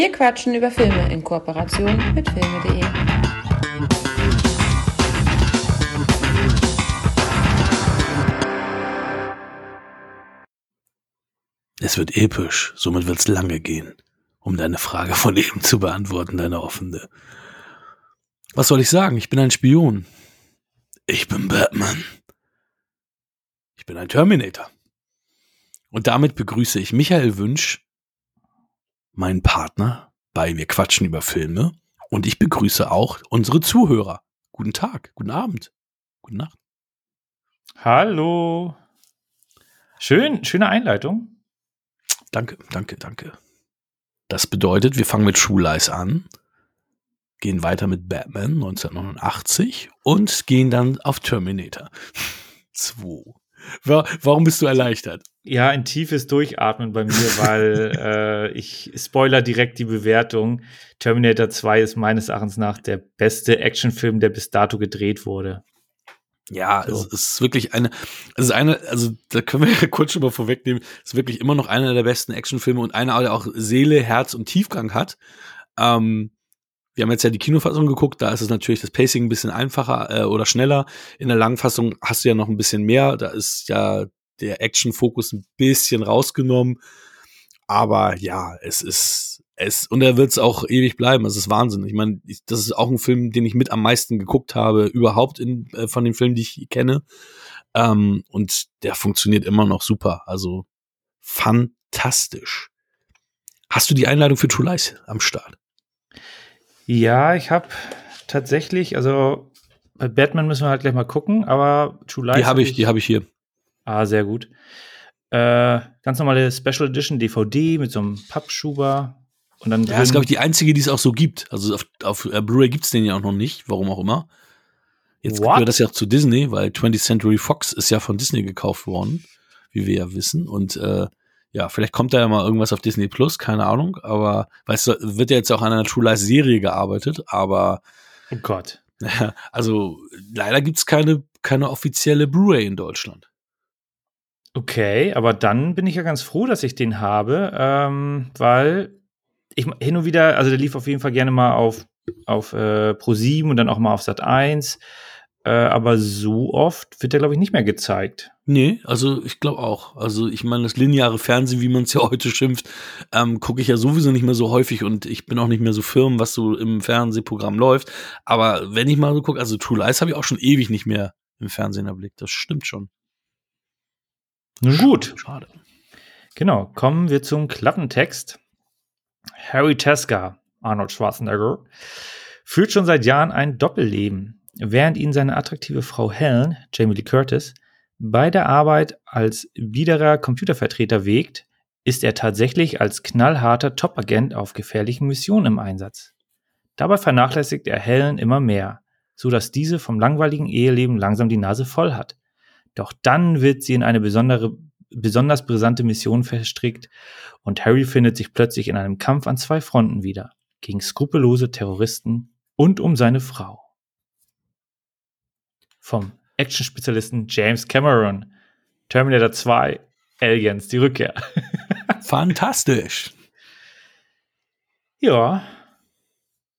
Wir quatschen über Filme in Kooperation mit filme.de. Es wird episch, somit wird's lange gehen, um deine Frage von eben zu beantworten, deine offene. Was soll ich sagen? Ich bin ein Spion. Ich bin Batman. Ich bin ein Terminator. Und damit begrüße ich Michael Wünsch, meinen Partner bei Wir quatschen über Filme. Und ich begrüße auch unsere Zuhörer. Guten Tag, guten Abend, gute Nacht. Hallo. Schön, schöne Einleitung. Danke, danke, danke. Das bedeutet, wir fangen mit Lies an, gehen weiter mit Batman 1989 und gehen dann auf Terminator 2. Warum bist du erleichtert? Ja, ein tiefes Durchatmen bei mir, weil äh, ich spoiler direkt die Bewertung. Terminator 2 ist meines Erachtens nach der beste Actionfilm, der bis dato gedreht wurde. Ja, so. es ist wirklich eine, es ist eine, also da können wir ja kurz schon mal vorwegnehmen, es ist wirklich immer noch einer der besten Actionfilme und einer, der auch Seele, Herz und Tiefgang hat. Ähm, wir haben jetzt ja die Kinofassung geguckt, da ist es natürlich das Pacing ein bisschen einfacher äh, oder schneller. In der Langfassung hast du ja noch ein bisschen mehr, da ist ja der Action-Fokus ein bisschen rausgenommen. Aber ja, es ist, es, und er wird es auch ewig bleiben. Es ist Wahnsinn. Ich meine, das ist auch ein Film, den ich mit am meisten geguckt habe, überhaupt in, äh, von den Filmen, die ich kenne. Ähm, und der funktioniert immer noch super. Also fantastisch. Hast du die Einladung für True Lies am Start? Ja, ich habe tatsächlich, also bei Batman müssen wir halt gleich mal gucken, aber True Lies. Die habe ich, die habe ich hier. Ah, sehr gut. Äh, ganz normale Special Edition DVD mit so einem Pappschuber. Und dann ja, das ist, glaube ich, die einzige, die es auch so gibt. Also auf, auf uh, Blu-ray gibt es den ja auch noch nicht, warum auch immer. Jetzt gehört das ja auch zu Disney, weil 20th Century Fox ist ja von Disney gekauft worden, wie wir ja wissen. Und äh, ja, vielleicht kommt da ja mal irgendwas auf Disney Plus, keine Ahnung. Aber weißt du, wird ja jetzt auch an einer True Lies Serie gearbeitet, aber. Oh Gott. Also leider gibt es keine, keine offizielle Blu-ray in Deutschland. Okay, aber dann bin ich ja ganz froh, dass ich den habe, ähm, weil ich hin und wieder, also der lief auf jeden Fall gerne mal auf, auf äh, Pro7 und dann auch mal auf Sat 1. Äh, aber so oft wird der, glaube ich, nicht mehr gezeigt. Nee, also ich glaube auch. Also ich meine, das lineare Fernsehen, wie man es ja heute schimpft, ähm, gucke ich ja sowieso nicht mehr so häufig und ich bin auch nicht mehr so firm, was so im Fernsehprogramm läuft. Aber wenn ich mal so gucke, also True Lies habe ich auch schon ewig nicht mehr im Fernsehen erblickt. Das stimmt schon. Nun gut. Schade. Genau, kommen wir zum Klappentext. Harry Teska, Arnold Schwarzenegger, führt schon seit Jahren ein Doppelleben, während ihn seine attraktive Frau Helen, Jamie Lee Curtis, bei der Arbeit als biederer Computervertreter wägt, ist er tatsächlich als knallharter Top-Agent auf gefährlichen Missionen im Einsatz. Dabei vernachlässigt er Helen immer mehr, so dass diese vom langweiligen Eheleben langsam die Nase voll hat. Doch dann wird sie in eine besondere, besonders brisante Mission verstrickt und Harry findet sich plötzlich in einem Kampf an zwei Fronten wieder. Gegen skrupellose Terroristen und um seine Frau. Vom Action-Spezialisten James Cameron. Terminator 2, Aliens, die Rückkehr. Fantastisch. Ja,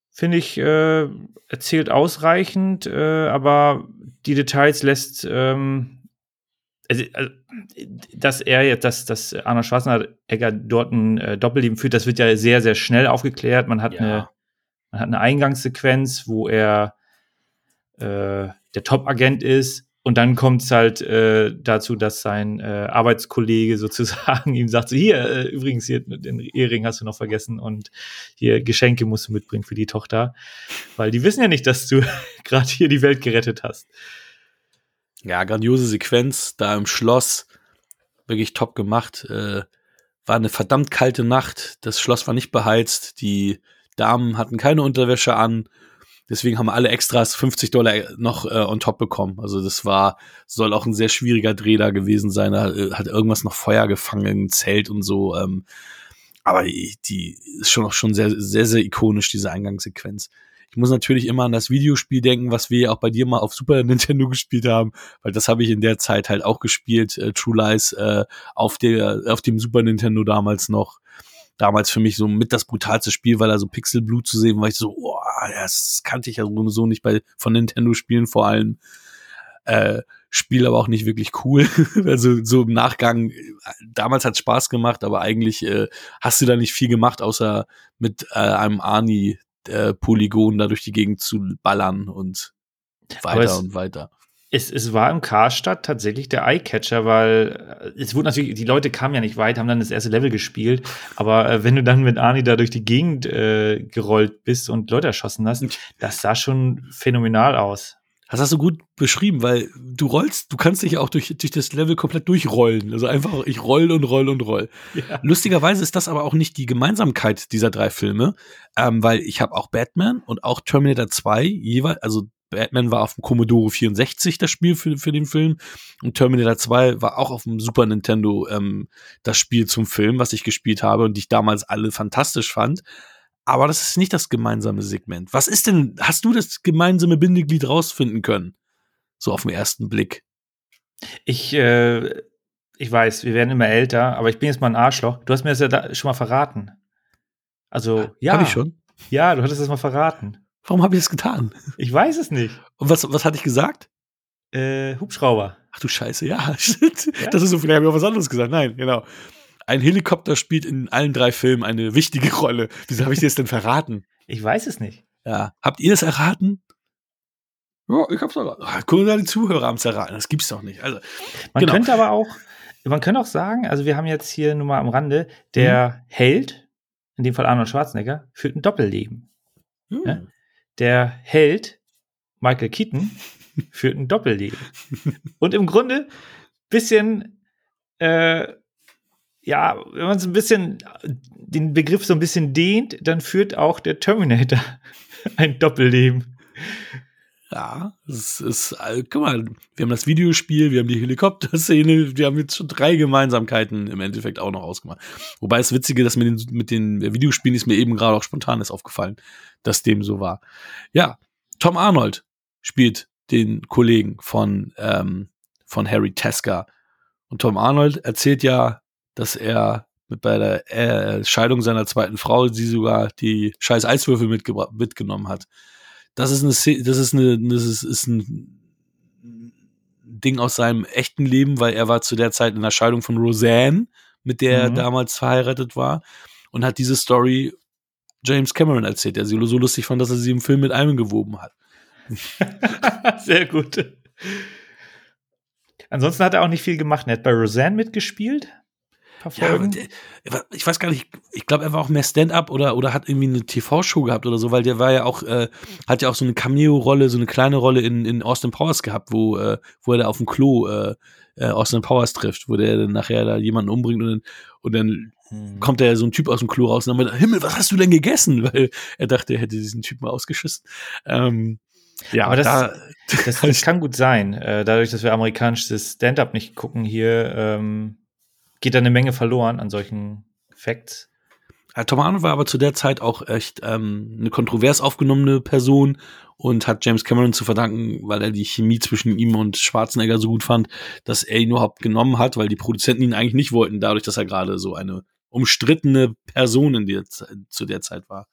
finde ich, äh, erzählt ausreichend, äh, aber die Details lässt ähm, also, also, dass er jetzt, dass, dass Arnold Schwarzenegger dort ein äh, Doppelleben führt, das wird ja sehr, sehr schnell aufgeklärt. Man hat, ja. eine, man hat eine Eingangssequenz, wo er äh, der Top-Agent ist. Und dann kommt es halt äh, dazu, dass sein äh, Arbeitskollege sozusagen ihm sagt: so, Hier, äh, übrigens, hier den Ehering hast du noch vergessen und hier Geschenke musst du mitbringen für die Tochter. Weil die wissen ja nicht, dass du gerade hier die Welt gerettet hast. Ja, grandiose Sequenz da im Schloss. Wirklich top gemacht. Äh, war eine verdammt kalte Nacht. Das Schloss war nicht beheizt. Die Damen hatten keine Unterwäsche an. Deswegen haben alle Extras 50 Dollar noch äh, on top bekommen. Also das war, soll auch ein sehr schwieriger Dreh da gewesen sein. Da äh, hat irgendwas noch Feuer gefangen, Zelt und so. Ähm, aber die, die ist schon auch schon sehr, sehr, sehr ikonisch, diese Eingangssequenz. Ich muss natürlich immer an das Videospiel denken, was wir auch bei dir mal auf Super Nintendo gespielt haben, weil das habe ich in der Zeit halt auch gespielt, äh, True Lies, äh, auf der, auf dem Super Nintendo damals noch. damals für mich so mit das brutalste Spiel, weil da so Pixelblut zu sehen, war ich so, oh, das kannte ich ja so nicht bei von Nintendo-Spielen vor allem. Äh, Spiel aber auch nicht wirklich cool. also so im Nachgang, damals hat Spaß gemacht, aber eigentlich äh, hast du da nicht viel gemacht, außer mit äh, einem Arni äh, Polygon da durch die Gegend zu ballern und weiter es, und weiter. Es, es war im Karstadt tatsächlich der Eyecatcher, weil äh, es wurde natürlich, die Leute kamen ja nicht weit, haben dann das erste Level gespielt, aber äh, wenn du dann mit Arni da durch die Gegend äh, gerollt bist und Leute erschossen hast, das sah schon phänomenal aus. Das hast du gut beschrieben, weil du rollst, du kannst dich auch durch, durch das Level komplett durchrollen. Also einfach, ich roll und roll und roll. Ja. Lustigerweise ist das aber auch nicht die Gemeinsamkeit dieser drei Filme, ähm, weil ich habe auch Batman und auch Terminator 2 jeweils, also Batman war auf dem Commodore 64 das Spiel für, für den Film und Terminator 2 war auch auf dem Super Nintendo ähm, das Spiel zum Film, was ich gespielt habe und die ich damals alle fantastisch fand. Aber das ist nicht das gemeinsame Segment. Was ist denn, hast du das gemeinsame Bindeglied rausfinden können? So auf den ersten Blick. Ich, äh, ich weiß, wir werden immer älter, aber ich bin jetzt mal ein Arschloch. Du hast mir das ja da schon mal verraten. Also, ja. Hab ich schon? Ja, du hattest das mal verraten. Warum habe ich das getan? Ich weiß es nicht. Und was, was hatte ich gesagt? Äh, Hubschrauber. Ach du Scheiße, ja. Ja? Das ist so, vielleicht habe ich auch was anderes gesagt. Nein, genau ein Helikopter spielt in allen drei Filmen eine wichtige Rolle. Wieso habe ich dir das denn verraten? Ich weiß es nicht. Ja. Habt ihr das erraten? Ja, ich hab's erraten. Ach, gucken wir die Zuhörer haben es erraten. Das gibt's doch nicht. Also, man genau. könnte aber auch, man könnte auch sagen, also wir haben jetzt hier nur mal am Rande, der mhm. Held, in dem Fall Arnold Schwarzenegger, führt ein Doppelleben. Mhm. Ja? Der Held, Michael Keaton, führt ein Doppelleben. Und im Grunde bisschen äh, ja, wenn man so ein bisschen den Begriff so ein bisschen dehnt, dann führt auch der Terminator ein Doppelleben. Ja, es ist, äh, guck mal, wir haben das Videospiel, wir haben die Helikopterszene, wir haben jetzt schon drei Gemeinsamkeiten im Endeffekt auch noch ausgemacht. Wobei das Witzige, dass mit den, mit den Videospielen ist mir eben gerade auch spontan ist aufgefallen, dass dem so war. Ja, Tom Arnold spielt den Kollegen von, ähm, von Harry Tesker. Und Tom Arnold erzählt ja dass er mit bei der äh, Scheidung seiner zweiten Frau sie sogar die scheiß Eiswürfel mitgenommen hat. Das ist eine, das ist eine, das ist, ist ein Ding aus seinem echten Leben, weil er war zu der Zeit in der Scheidung von Roseanne, mit der mhm. er damals verheiratet war, und hat diese Story James Cameron erzählt, der sie so lustig fand, dass er sie im Film mit eingewoben hat. Sehr gut. Ansonsten hat er auch nicht viel gemacht. Er hat bei Roseanne mitgespielt verfolgen? Ja, ich weiß gar nicht, ich glaube, er war auch mehr Stand-up oder, oder hat irgendwie eine TV-Show gehabt oder so, weil der war ja auch, äh, hat ja auch so eine Cameo-Rolle, so eine kleine Rolle in, in Austin Powers gehabt, wo, äh, wo er da auf dem Klo äh, äh, Austin Powers trifft, wo der dann nachher da jemanden umbringt und dann, und dann hm. kommt da so ein Typ aus dem Klo raus und dann meint, Himmel, was hast du denn gegessen? Weil er dachte, er hätte diesen Typen ausgeschissen. Ähm, ja, aber das, da, das, das kann gut sein. Äh, dadurch, dass wir amerikanisches Stand-up nicht gucken hier, ähm, geht da eine Menge verloren an solchen Facts. Tom Arnold war aber zu der Zeit auch echt ähm, eine kontrovers aufgenommene Person und hat James Cameron zu verdanken, weil er die Chemie zwischen ihm und Schwarzenegger so gut fand, dass er ihn überhaupt genommen hat, weil die Produzenten ihn eigentlich nicht wollten, dadurch, dass er gerade so eine umstrittene Person in der, zu der Zeit war.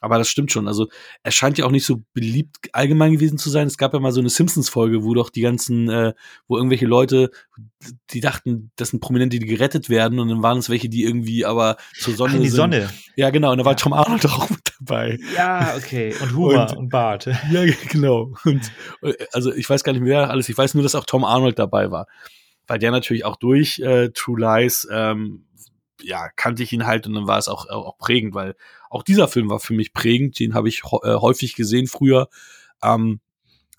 Aber das stimmt schon. Also er scheint ja auch nicht so beliebt allgemein gewesen zu sein. Es gab ja mal so eine Simpsons-Folge, wo doch die ganzen, äh, wo irgendwelche Leute, die dachten, das sind Prominente, die gerettet werden, und dann waren es welche, die irgendwie aber zur Sonne. Ach, in die sind. Sonne. Ja, genau. Und da war Tom Arnold auch mit dabei. Ja, okay. Und Huber und, und Bart. Ja, genau. Und also ich weiß gar nicht mehr alles. Ich weiß nur, dass auch Tom Arnold dabei war. Weil der natürlich auch durch äh, True Lies ähm, ja, kannte ich ihn halt und dann war es auch, auch prägend, weil auch dieser Film war für mich prägend. Den habe ich äh, häufig gesehen früher. Ähm,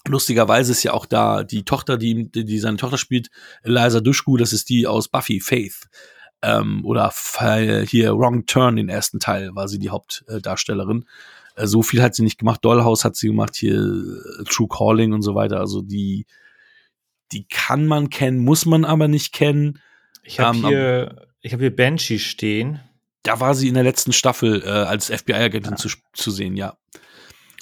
lustigerweise ist ja auch da die Tochter, die, die seine Tochter spielt, Eliza Dushku, das ist die aus Buffy, Faith. Ähm, oder hier Wrong Turn, den ersten Teil, war sie die Hauptdarstellerin. Äh, so viel hat sie nicht gemacht. Dollhouse hat sie gemacht, hier äh, True Calling und so weiter. Also die, die kann man kennen, muss man aber nicht kennen. Ich habe ähm, hier ich habe hier Banshee stehen. Da war sie in der letzten Staffel äh, als FBI-Agentin ja. zu, zu sehen, ja.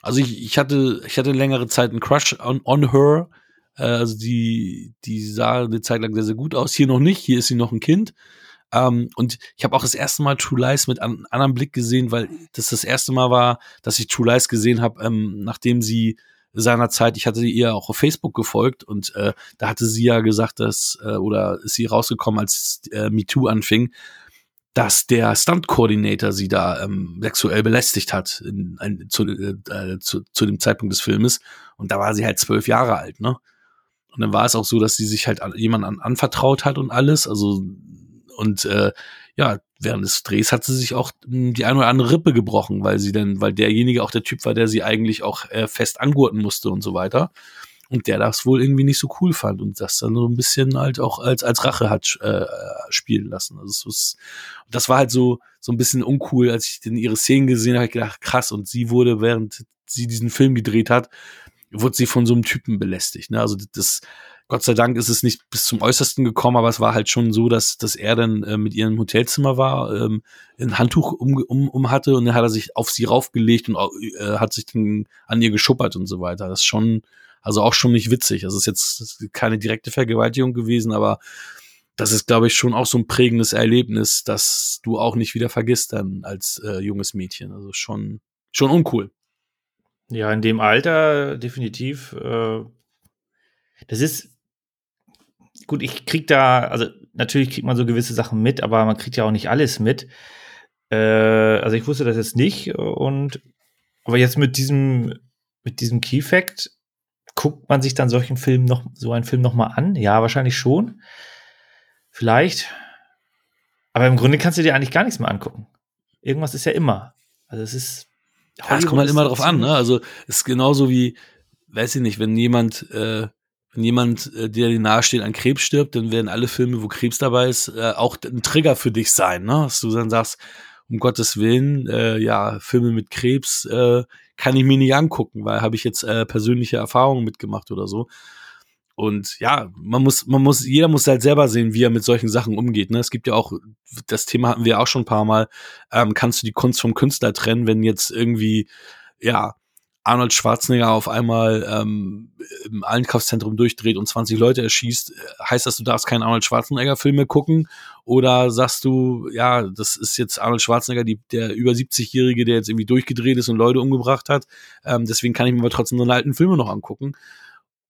Also ich, ich hatte ich hatte längere Zeit einen Crush on, on her. Äh, also die die sah eine Zeit lang sehr sehr gut aus. Hier noch nicht. Hier ist sie noch ein Kind. Ähm, und ich habe auch das erste Mal True Lies mit einem anderen Blick gesehen, weil das das erste Mal war, dass ich True Lies gesehen habe, ähm, nachdem sie seinerzeit, ich hatte ihr auch auf Facebook gefolgt und äh, da hatte sie ja gesagt, dass, äh, oder ist sie rausgekommen, als äh, MeToo anfing, dass der Stunt-Coordinator sie da ähm, sexuell belästigt hat in, ein, zu, äh, zu, zu dem Zeitpunkt des Filmes. Und da war sie halt zwölf Jahre alt, ne? Und dann war es auch so, dass sie sich halt an, jemand an, anvertraut hat und alles. Also, und äh, ja, während des Drehs hat sie sich auch hm, die eine oder andere Rippe gebrochen, weil sie dann, weil derjenige auch der Typ war, der sie eigentlich auch äh, fest angurten musste und so weiter. Und der das wohl irgendwie nicht so cool fand und das dann so ein bisschen halt auch als, als Rache hat äh, spielen lassen. Also es, das war halt so, so ein bisschen uncool, als ich denn ihre Szenen gesehen habe, ich gedacht, krass, und sie wurde, während sie diesen Film gedreht hat, wurde sie von so einem Typen belästigt. Ne? Also das, Gott sei Dank ist es nicht bis zum Äußersten gekommen, aber es war halt schon so, dass, dass er dann äh, mit ihrem Hotelzimmer war, ähm, ein Handtuch um, um, um hatte und dann hat er sich auf sie raufgelegt und äh, hat sich dann an ihr geschuppert und so weiter. Das ist schon, also auch schon nicht witzig. Es ist jetzt keine direkte Vergewaltigung gewesen, aber das ist, glaube ich, schon auch so ein prägendes Erlebnis, dass du auch nicht wieder vergisst dann als äh, junges Mädchen. Also schon, schon uncool. Ja, in dem Alter definitiv. Äh, das ist gut, ich krieg da, also natürlich kriegt man so gewisse Sachen mit, aber man kriegt ja auch nicht alles mit. Äh, also ich wusste das jetzt nicht und aber jetzt mit diesem mit diesem Key Fact guckt man sich dann solchen Film noch so einen Film noch mal an? Ja, wahrscheinlich schon. Vielleicht. Aber im Grunde kannst du dir eigentlich gar nichts mehr angucken. Irgendwas ist ja immer. Also es ist ja, es kommt halt immer drauf an, ne? Also es ist genauso wie, weiß ich nicht, wenn jemand äh, wenn jemand, äh, der dir nahesteht, an Krebs stirbt, dann werden alle Filme, wo Krebs dabei ist, äh, auch ein Trigger für dich sein, ne? Dass du dann sagst, um Gottes Willen, äh, ja, Filme mit Krebs äh, kann ich mir nicht angucken, weil habe ich jetzt äh, persönliche Erfahrungen mitgemacht oder so. Und ja, man muss, man muss, jeder muss halt selber sehen, wie er mit solchen Sachen umgeht. Ne? Es gibt ja auch, das Thema hatten wir auch schon ein paar Mal, ähm, kannst du die Kunst vom Künstler trennen, wenn jetzt irgendwie, ja, Arnold Schwarzenegger auf einmal ähm, im Einkaufszentrum durchdreht und 20 Leute erschießt, heißt das, du darfst keinen Arnold Schwarzenegger-Film mehr gucken? Oder sagst du, ja, das ist jetzt Arnold Schwarzenegger, die, der über 70-Jährige, der jetzt irgendwie durchgedreht ist und Leute umgebracht hat, ähm, deswegen kann ich mir aber trotzdem seine alten Filme noch angucken.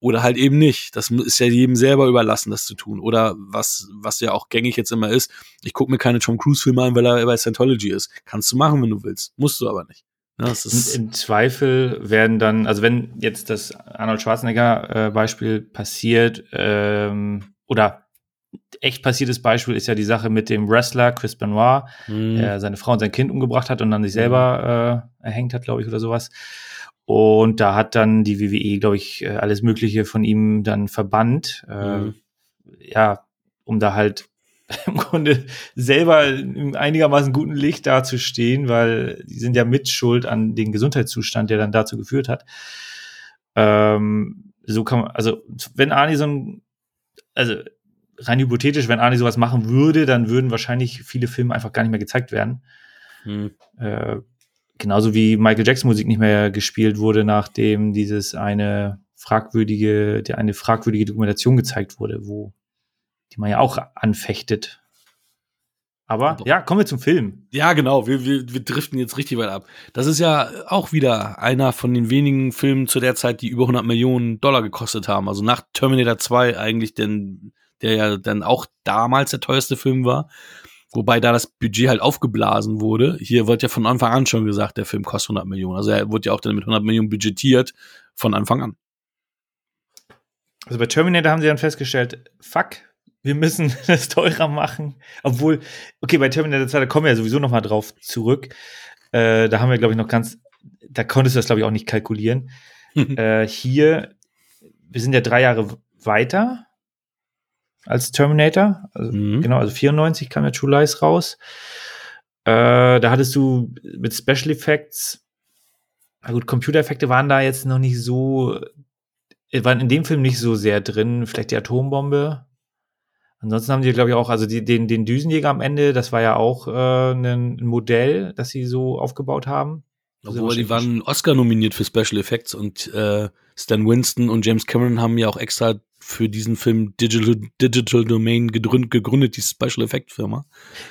Oder halt eben nicht. Das ist ja jedem selber überlassen, das zu tun. Oder was, was ja auch gängig jetzt immer ist, ich gucke mir keine Tom Cruise-Filme an, weil er bei Scientology ist. Kannst du machen, wenn du willst. Musst du aber nicht. Ja, Im Zweifel werden dann, also wenn jetzt das Arnold Schwarzenegger-Beispiel äh, passiert, ähm, oder echt passiertes Beispiel ist ja die Sache mit dem Wrestler Chris Benoit, mhm. der seine Frau und sein Kind umgebracht hat und dann sich selber mhm. äh, erhängt hat, glaube ich, oder sowas. Und da hat dann die WWE, glaube ich, äh, alles Mögliche von ihm dann verbannt. Äh, mhm. Ja, um da halt im Grunde selber im einigermaßen guten Licht dazustehen, weil die sind ja mitschuld an den Gesundheitszustand, der dann dazu geführt hat. Ähm, so kann man, also wenn Arnie so ein, also rein hypothetisch, wenn Arnie sowas machen würde, dann würden wahrscheinlich viele Filme einfach gar nicht mehr gezeigt werden. Hm. Äh, genauso wie Michael Jackson Musik nicht mehr gespielt wurde, nachdem dieses eine fragwürdige, der eine fragwürdige Dokumentation gezeigt wurde, wo die man ja auch anfechtet. Aber ja, kommen wir zum Film. Ja, genau. Wir, wir, wir driften jetzt richtig weit ab. Das ist ja auch wieder einer von den wenigen Filmen zu der Zeit, die über 100 Millionen Dollar gekostet haben. Also nach Terminator 2 eigentlich, denn, der ja dann auch damals der teuerste Film war. Wobei da das Budget halt aufgeblasen wurde. Hier wird ja von Anfang an schon gesagt, der Film kostet 100 Millionen. Also er wurde ja auch dann mit 100 Millionen budgetiert von Anfang an. Also bei Terminator haben sie dann festgestellt, fuck, wir müssen das teurer machen. Obwohl, okay, bei Terminator 2, da kommen wir ja sowieso noch mal drauf zurück. Äh, da haben wir, glaube ich, noch ganz, da konntest du das, glaube ich, auch nicht kalkulieren. äh, hier, wir sind ja drei Jahre weiter als Terminator. Also, mhm. Genau, also 94 kam ja True Lies raus. Äh, da hattest du mit Special Effects, na gut, Computereffekte waren da jetzt noch nicht so, waren in dem Film nicht so sehr drin. Vielleicht die Atombombe, Ansonsten haben die, glaube ich, auch, also die, den, den Düsenjäger am Ende, das war ja auch äh, ein Modell, das sie so aufgebaut haben. Obwohl, die waren Oscar nominiert für Special Effects und äh, Stan Winston und James Cameron haben ja auch extra für diesen Film Digital, Digital Domain gegründet, gegründet, die Special Effect Firma.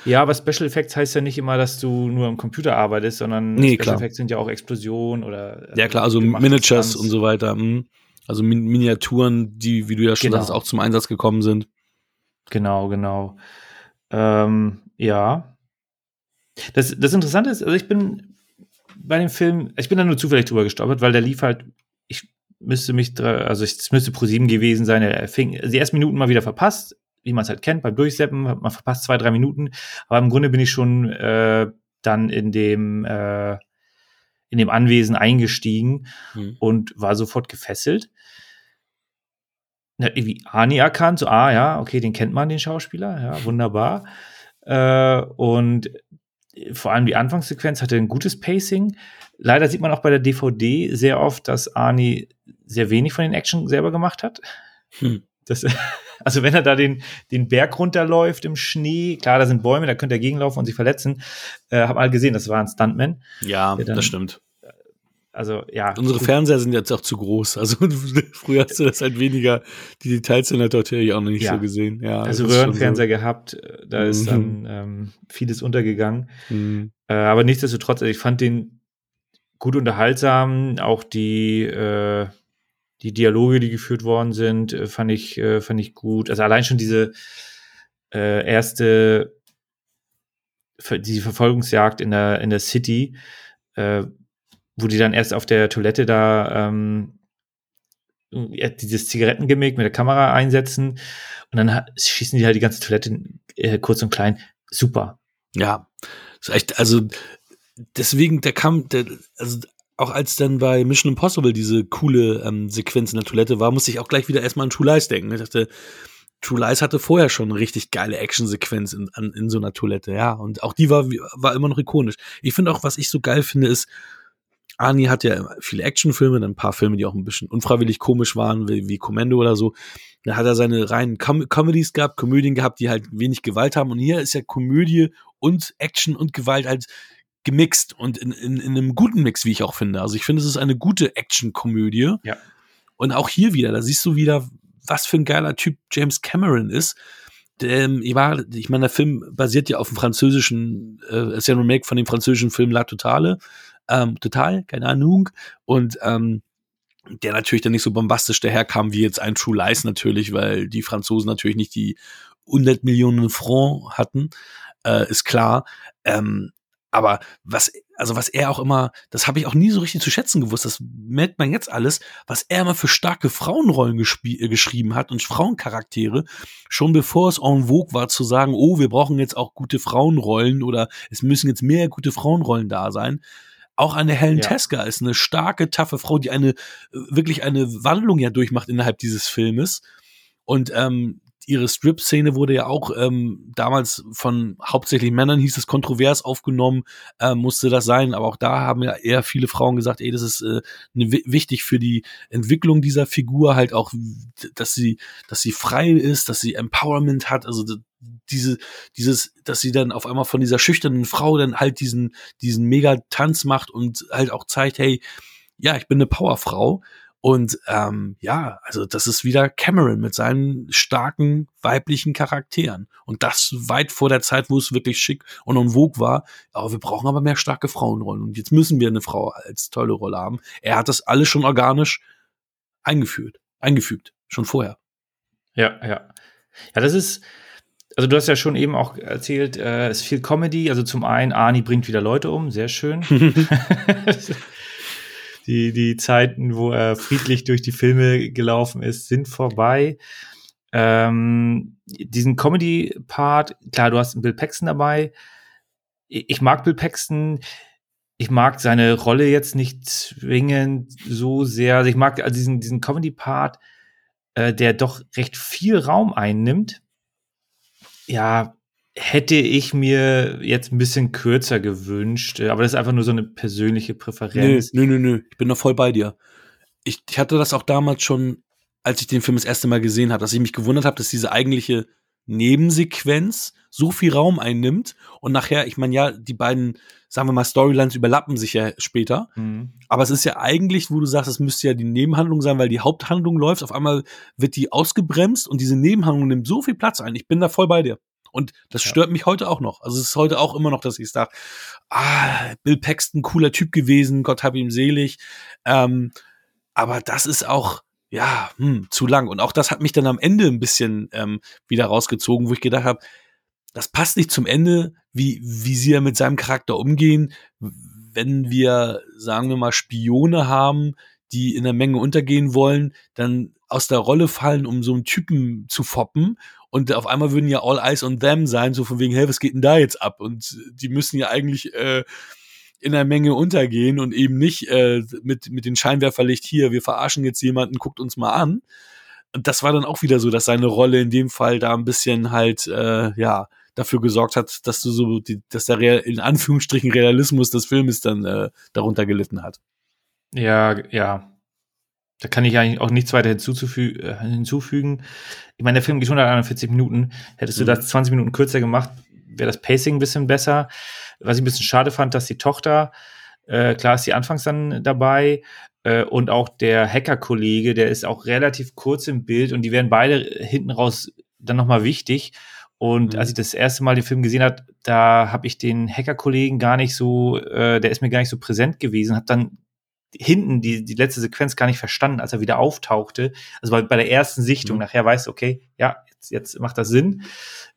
Ja, aber Special Effects heißt ja nicht immer, dass du nur am Computer arbeitest, sondern nee, Special klar. Effects sind ja auch Explosionen oder. Ja, klar, also Miniatures und so weiter. Hm. Also Min Miniaturen, die, wie du ja schon genau. sagst, auch zum Einsatz gekommen sind. Genau, genau. Ähm, ja. Das, das Interessante ist, also ich bin bei dem Film, ich bin da nur zufällig drüber gestolpert, weil der lief halt, ich müsste mich, also es müsste pro sieben gewesen sein, er fing die ersten Minuten mal wieder verpasst, wie man es halt kennt, beim Durchseppen, hat man verpasst zwei, drei Minuten, aber im Grunde bin ich schon äh, dann in dem, äh, in dem Anwesen eingestiegen Hm. und war sofort gefesselt. Irgendwie Ani erkannt, so, ah ja, okay, den kennt man, den Schauspieler, ja, wunderbar. Äh, und vor allem die Anfangssequenz hatte ein gutes Pacing. Leider sieht man auch bei der DVD sehr oft, dass Arnie sehr wenig von den Action selber gemacht hat. Hm. Das, also wenn er da den, den Berg runterläuft im Schnee, klar, da sind Bäume, da könnte er gegenlaufen und sich verletzen. Äh, hab mal gesehen, das war ein Stuntman. Ja, das stimmt. Also ja. Unsere. Fernseher sind jetzt auch zu groß. Also früher hast du das halt weniger, die Details sind halt dort hier auch noch nicht Ja. so gesehen. Ja, also ist Röhrenfernseher gehabt, äh, da ist Mhm. dann ähm, vieles untergegangen. So. Hm. Äh, aber nichtsdestotrotz, also ich fand den gut unterhaltsam. Auch die, äh, die Dialoge, die geführt worden sind, äh, fand ich, äh, fand ich gut. Also allein schon diese äh, erste, diese Verfolgungsjagd in der, in der City, äh, wo die dann erst auf der Toilette da ähm, dieses Zigarettengimmick mit der Kamera einsetzen und dann schießen die halt die ganze Toilette äh, kurz und klein. Super. Ja, ist echt, also deswegen, der kam, der, also auch als dann bei Mission Impossible diese coole ähm, Sequenz in der Toilette war, musste ich auch gleich wieder erstmal an True Lies denken. Ich dachte, True Lies hatte vorher schon eine richtig geile Actionsequenz in, in so einer Toilette, ja. Und auch die war, war immer noch ikonisch. Ich finde auch, was ich so geil finde, ist, Arnie hat ja viele Actionfilme, dann ein paar Filme, die auch ein bisschen unfreiwillig komisch waren, wie, wie Commando oder so. Dann hat er seine reinen Com Comedies gehabt, Komödien gehabt, die halt wenig Gewalt haben. Und hier ist ja Komödie und Action und Gewalt halt gemixt und in, in, in einem guten Mix, wie ich auch finde. Also ich finde, es ist eine gute Action-Komödie. Ja. Und auch hier wieder, da siehst du wieder, was für ein geiler Typ James Cameron ist. Ähm, ich, war, ich meine, der Film basiert ja auf dem französischen, äh, ist ja ein Remake von dem französischen Film La Totale. Ähm, total, keine Ahnung. Und ähm, der natürlich dann nicht so bombastisch daherkam wie jetzt ein True Lies natürlich, weil die Franzosen natürlich nicht die 100 Millionen Franc hatten, äh, ist klar. Ähm, aber was, also was er auch immer, das habe ich auch nie so richtig zu schätzen gewusst, das merkt man jetzt alles, was er immer für starke Frauenrollen äh, geschrieben hat und Frauencharaktere, schon bevor es en vogue war zu sagen, oh, wir brauchen jetzt auch gute Frauenrollen oder es müssen jetzt mehr gute Frauenrollen da sein. Auch eine Helen Ja. Teska ist eine starke, taffe Frau, die eine, äh, wirklich eine Wandlung ja durchmacht innerhalb dieses Filmes. Und ähm, ihre Strip-Szene wurde ja auch ähm, damals von hauptsächlich Männern, hieß es kontrovers aufgenommen, äh, musste das sein. Aber auch da haben ja eher viele Frauen gesagt, ey, das ist äh, ne, wi- wichtig für die Entwicklung dieser Figur, halt auch, dass sie, dass sie frei ist, dass sie Empowerment hat, also diese, dieses, dass sie dann auf einmal von dieser schüchternen Frau dann halt diesen, diesen Mega-Tanz macht und halt auch zeigt, hey, ja, ich bin eine Powerfrau. Und ähm, ja, also das ist wieder Cameron mit seinen starken weiblichen Charakteren. Und das weit vor der Zeit, wo es wirklich schick und en vogue war. Aber wir brauchen aber mehr starke Frauenrollen. Und jetzt müssen wir eine Frau als tolle Rolle haben. Er hat das alles schon organisch eingeführt, eingefügt, schon vorher. Ja, ja. Ja, das ist, also du hast ja schon eben auch erzählt, äh, es ist viel Comedy. Also zum einen, Arnie bringt wieder Leute um, sehr schön. die, die Zeiten, wo er friedlich durch die Filme gelaufen ist, sind vorbei. Ähm, diesen Comedy-Part, klar, du hast Bill Paxton dabei. Ich ich mag Bill Paxton. Ich mag seine Rolle jetzt nicht zwingend so sehr. Also ich mag also diesen, diesen Comedy-Part, äh, der doch recht viel Raum einnimmt. Ja, hätte ich mir jetzt ein bisschen kürzer gewünscht, äh, aber das ist einfach nur so eine persönliche Nö, Präferenz. nö, nö, nö. Ich bin da voll bei dir. Ich, ich hatte das auch damals schon, als ich den Film das erste Mal gesehen habe, dass ich mich gewundert habe, dass diese eigentliche Nebensequenz so viel Raum einnimmt und nachher, ich meine, ja, die beiden, sagen wir mal, Storylines überlappen sich ja später. Mhm. Aber es ist ja eigentlich, wo du sagst, es müsste ja die Nebenhandlung sein, weil die Haupthandlung läuft. Auf einmal wird die ausgebremst und diese Nebenhandlung nimmt so viel Platz ein. Ich bin da voll bei dir. Und das stört ja. mich heute auch noch. Also es ist heute auch immer noch, dass ich sage, ah, Bill Paxton, cooler Typ gewesen, Gott hab ihm selig. Ähm, aber das ist auch, ja, hm, zu lang. Und auch das hat mich dann am Ende ein bisschen ähm, wieder rausgezogen, wo ich gedacht habe, das passt nicht zum Ende, wie, wie sie ja mit seinem Charakter umgehen, wenn wir, sagen wir mal, Spione haben, die in der Menge untergehen wollen, dann aus der Rolle fallen, um so einen Typen zu foppen. Und auf einmal würden ja all eyes on them sein, so von wegen, hey, was geht denn da jetzt ab? Und die müssen ja eigentlich äh, in der Menge untergehen und eben nicht äh, mit, mit den Scheinwerferlicht hier, wir verarschen jetzt jemanden, guckt uns mal an. Und das war dann auch wieder so, dass seine Rolle in dem Fall da ein bisschen halt, äh, ja, dafür gesorgt hat, dass du so, die, dass der Real, in Anführungsstrichen Realismus des Filmes dann äh, darunter gelitten hat. Ja, ja. Da kann ich eigentlich auch nichts weiter hinzuzufü äh, hinzufügen. Ich meine, der Film geht 141 Minuten. Hättest du mhm. das 20 Minuten kürzer gemacht, wäre das Pacing ein bisschen besser. Was ich ein bisschen schade fand, dass die Tochter, äh, klar ist die anfangs dann dabei, äh, und auch der Hacker-Kollege, der ist auch relativ kurz im Bild und die werden beide hinten raus dann nochmal wichtig. Und mhm. als ich das erste Mal den Film gesehen habe, da habe ich den Hacker-Kollegen gar nicht so, äh, der ist mir gar nicht so präsent gewesen, habe dann hinten die, die letzte Sequenz gar nicht verstanden, als er wieder auftauchte. Also bei, bei der ersten Sichtung, mhm. nachher weißt du, okay, ja, jetzt, jetzt macht das Sinn.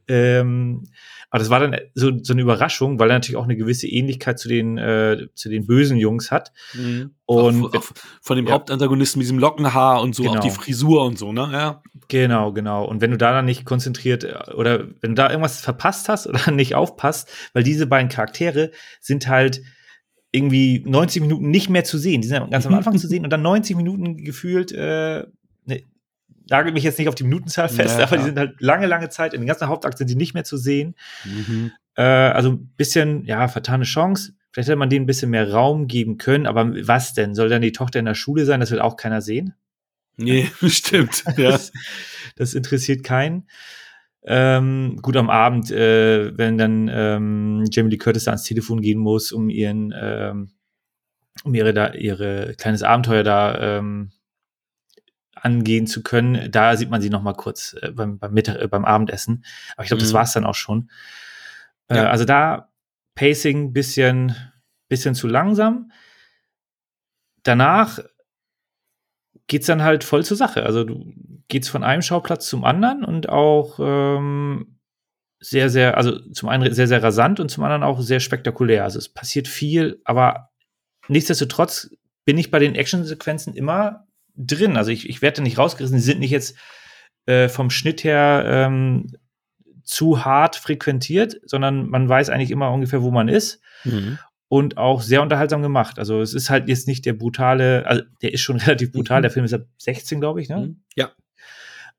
Ähm, aber das war dann so, so eine Überraschung, weil er natürlich auch eine gewisse Ähnlichkeit zu den, äh, zu den bösen Jungs hat. Mhm. Und auch, auch von dem ja. Hauptantagonisten mit diesem Lockenhaar und so, genau. auch die Frisur und so, ne? Ja. Genau, genau. Und wenn du da dann nicht konzentriert äh, oder wenn du da irgendwas verpasst hast oder nicht aufpasst, weil diese beiden Charaktere sind halt irgendwie 90 Minuten nicht mehr zu sehen. Die sind ganz am Anfang zu sehen und dann 90 Minuten gefühlt äh, ne, nagel mich jetzt nicht auf die Minutenzahl fest, ja, aber die sind halt lange, lange Zeit, in den ganzen Hauptakt sind die nicht mehr zu sehen. Mhm. Äh, also ein bisschen, ja, vertane Chance. Vielleicht hätte man denen ein bisschen mehr Raum geben können, aber was denn? Soll dann die Tochter in der Schule sein? Das will auch keiner sehen. Nee, stimmt. Ja. Das, das interessiert keinen. Ähm, gut am Abend, äh, wenn dann ähm, Jamie Lee Curtis da ans Telefon gehen muss, um ihren, ähm, um ihre da ihre kleines Abenteuer da ähm, angehen zu können. Da sieht man sie noch mal kurz äh, beim, beim, Mittag, äh, beim Abendessen. Aber ich glaube, mhm. das war es dann auch schon. Äh, ja. Also da Pacing bisschen, bisschen zu langsam. Danach geht's dann halt voll zur Sache. Also du geht's von einem Schauplatz zum anderen und auch ähm, sehr, sehr, also zum einen sehr, sehr rasant und zum anderen auch sehr spektakulär. Also es passiert viel, aber nichtsdestotrotz bin ich bei den Actionsequenzen immer drin. Also ich, ich werde nicht rausgerissen, die sind nicht jetzt äh, vom Schnitt her ähm, zu hart frequentiert, sondern man weiß eigentlich immer ungefähr, wo man ist. Mhm. Und auch sehr unterhaltsam gemacht. Also es ist halt jetzt nicht der brutale, also der ist schon relativ brutal, mhm. der Film ist ab 16, glaube ich, ne? Mhm. Ja.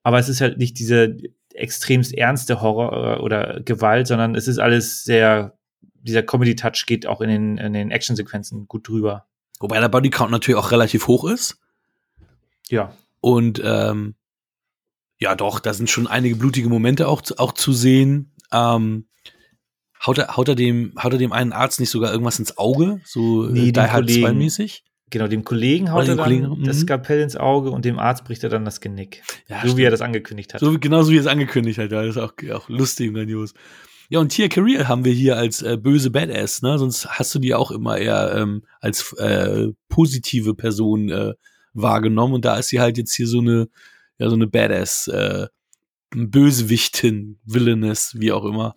Aber es ist halt nicht diese extremst ernste Horror äh, oder Gewalt, sondern es ist alles sehr, dieser Comedy-Touch geht auch in den, in den Actionsequenzen gut drüber. Wobei der Bodycount natürlich auch relativ hoch ist. Ja. Und ähm, ja, doch, da sind schon einige blutige Momente auch, auch zu sehen. Ähm, haut, er, haut, er dem, haut er dem einen Arzt nicht sogar irgendwas ins Auge? So äh, nee, Die Hard 2 mäßig? Genau, dem Kollegen haut er dann Kollegen, das mhm. Skalpell ins Auge und dem Arzt bricht er dann das Genick. Ja, so stimmt. wie er das angekündigt hat. So, genau so wie er es angekündigt hat, ja. Das ist auch, auch lustig und grandios. Ja, und Tia Career haben wir hier als äh, böse Badass, ne? Sonst hast du die auch immer eher ähm, als äh, positive Person äh, wahrgenommen und da ist sie halt jetzt hier so eine, ja, so eine Badass, äh, Bösewichtin, Villainess, wie auch immer.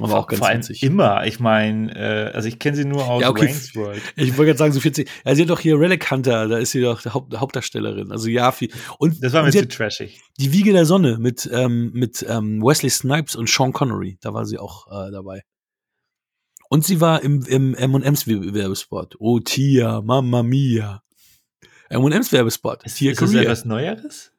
Aber auch ganz Vor allem witzig. immer. Ich meine, äh, also ich kenne sie nur aus ja, okay. Wayne's World. Ich wollte gerade sagen, so 40. Ja, sie hat doch hier Relic Hunter, da ist sie doch Haupt, Hauptdarstellerin. Also ja, viel. Und das war mir zu trashig. Die Wiege der Sonne mit, ähm, mit ähm, Wesley Snipes und Sean Connery, da war sie auch äh, dabei. Und sie war im, im M&M's Werbespot. Oh Tia, Mamma Mia. M&M's Werbespot. Ist, ist das etwas Neueres?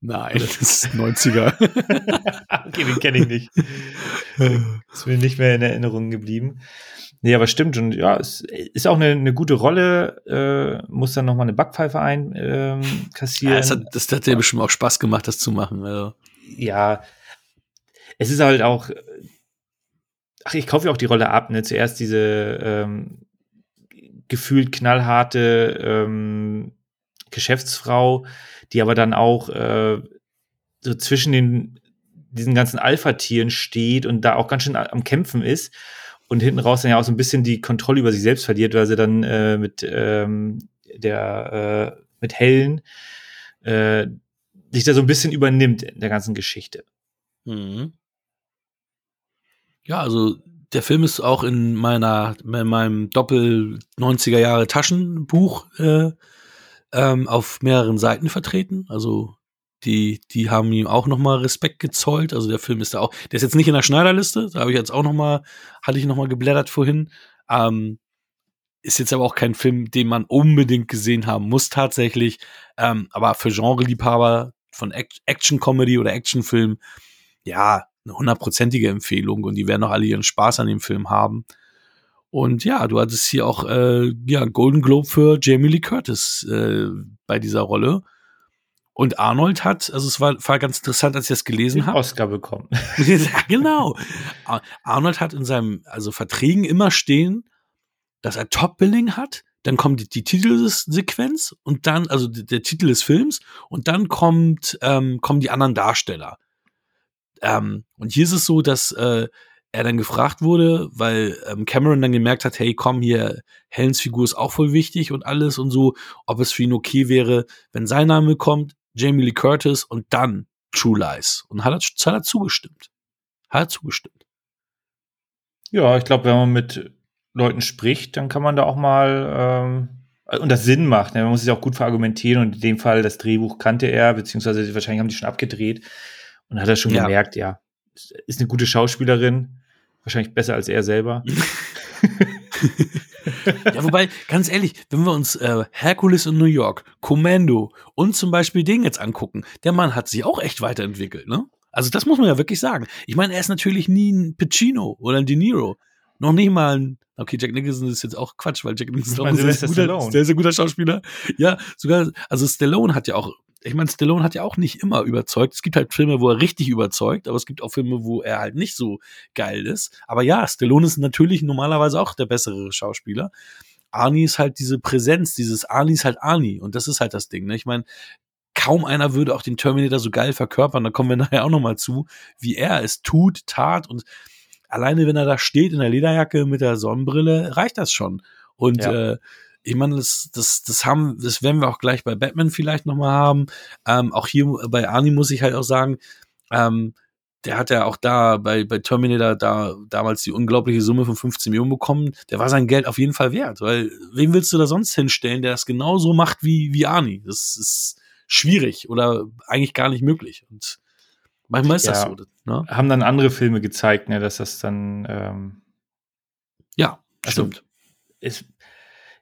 Nein, das ist 90er. okay, den kenne ich nicht. ist mir nicht mehr in Erinnerung geblieben. Nee, aber stimmt und ja, es ist auch eine, eine gute Rolle, äh, muss dann nochmal eine Backpfeife einkassieren. Ähm, ja, das hat, das hat ja bestimmt auch Spaß gemacht, das zu machen. Also. Ja, es ist halt auch, ach, ich kaufe ja auch die Rolle ab, ne? Zuerst diese ähm, gefühlt knallharte ähm, Geschäftsfrau, die aber dann auch äh, so zwischen den diesen ganzen Alpha-Tieren steht und da auch ganz schön am Kämpfen ist und hinten raus dann ja auch so ein bisschen die Kontrolle über sich selbst verliert, weil sie dann äh, mit ähm, der äh, mit Helen äh, sich da so ein bisschen übernimmt in der ganzen Geschichte. Mhm. Ja, also der Film ist auch in meiner in meinem Doppel 90er Jahre Taschenbuch äh, ähm, auf mehreren Seiten vertreten. Also die, die haben ihm auch nochmal Respekt gezollt. Also der Film ist da auch, der ist jetzt nicht in der Schneiderliste, da habe ich jetzt auch nochmal, hatte ich nochmal geblättert vorhin. Ähm, ist jetzt aber auch kein Film, den man unbedingt gesehen haben muss tatsächlich. Ähm, aber für Genre-Liebhaber von Action-Comedy oder Actionfilm, ja, eine hundertprozentige Empfehlung und die werden auch alle ihren Spaß an dem Film haben. Und ja, du hattest hier auch äh, ja, Golden Globe für Jamie Lee Curtis äh, bei dieser Rolle. Und Arnold hat, also es war, war ganz interessant, als ich das gelesen habe. Oscar bekommen. ja, genau. Arnold hat in seinem, also Verträgen immer stehen, dass er Top-Billing hat, dann kommt die, die Titelsequenz und dann, also der, der Titel des Films und dann kommt, ähm, kommen die anderen Darsteller. Ähm, und hier ist es so, dass äh, er dann gefragt wurde, weil ähm, Cameron dann gemerkt hat, hey, komm hier, Helens Figur ist auch voll wichtig und alles und so, ob es für ihn okay wäre, wenn sein Name kommt, Jamie Lee Curtis und dann True Lies. Und hat er, hat er zugestimmt. Hat er zugestimmt. Ja, ich glaube, wenn man mit Leuten spricht, dann kann man da auch mal ähm, und das Sinn macht. Ne? Man muss sich auch gut verargumentieren und in dem Fall das Drehbuch kannte er, beziehungsweise wahrscheinlich haben die schon abgedreht und hat er schon ja. gemerkt, ja, ist eine gute Schauspielerin, wahrscheinlich besser als er selber. ja, wobei, ganz ehrlich, wenn wir uns äh, Hercules in New York, Commando und zum Beispiel den jetzt angucken, der Mann hat sich auch echt weiterentwickelt, ne? Also das muss man ja wirklich sagen. Ich meine, er ist natürlich nie ein Pacino oder ein De Niro. Noch nicht mal ein, okay, Jack Nicholson ist jetzt auch Quatsch, weil Jack Nicholson ist, ein guter, sehr, sehr guter Schauspieler. Ja, sogar, also Stallone hat ja auch ich meine, Stallone hat ja auch nicht immer überzeugt. Es gibt halt Filme, wo er richtig überzeugt, aber es gibt auch Filme, wo er halt nicht so geil ist. Aber ja, Stallone ist natürlich normalerweise auch der bessere Schauspieler. Arnie ist halt diese Präsenz, dieses Arnie ist halt Arnie. Und das ist halt das Ding. Ne? Ich meine, kaum einer würde auch den Terminator so geil verkörpern. Da kommen wir nachher auch nochmal zu, wie er es tut, tat. Und alleine, wenn er da steht in der Lederjacke mit der Sonnenbrille, reicht das schon. Und ja. äh, ich meine, das, das, das haben, das werden wir auch gleich bei Batman vielleicht nochmal haben. Ähm, auch hier bei Arnie muss ich halt auch sagen, ähm, der hat ja auch da bei, bei Terminator da damals die unglaubliche Summe von 15 Millionen bekommen. Der war sein Geld auf jeden Fall wert, weil wen willst du da sonst hinstellen, der das genauso macht wie, wie Arnie? Das ist schwierig oder eigentlich gar nicht möglich. Und manchmal ist ja, das so. Ne? Haben dann andere Filme gezeigt, ne, dass das dann ähm, ja, also, stimmt. Es,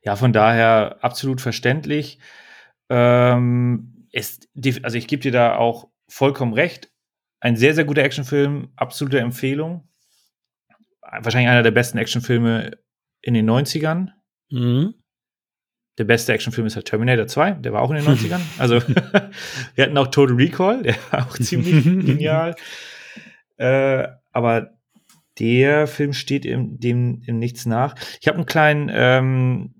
ja, von daher absolut verständlich. Ähm, ist, also ich gebe dir da auch vollkommen recht. Ein sehr, sehr guter Actionfilm, absolute Empfehlung. Wahrscheinlich einer der besten Actionfilme in den 90ern. Mhm. Der beste Actionfilm ist halt Terminator 2, der war auch in den 90ern. Also wir hatten auch Total Recall, der war auch ziemlich genial. Äh, aber der Film steht im, dem im nichts nach. Ich habe einen kleinen ähm,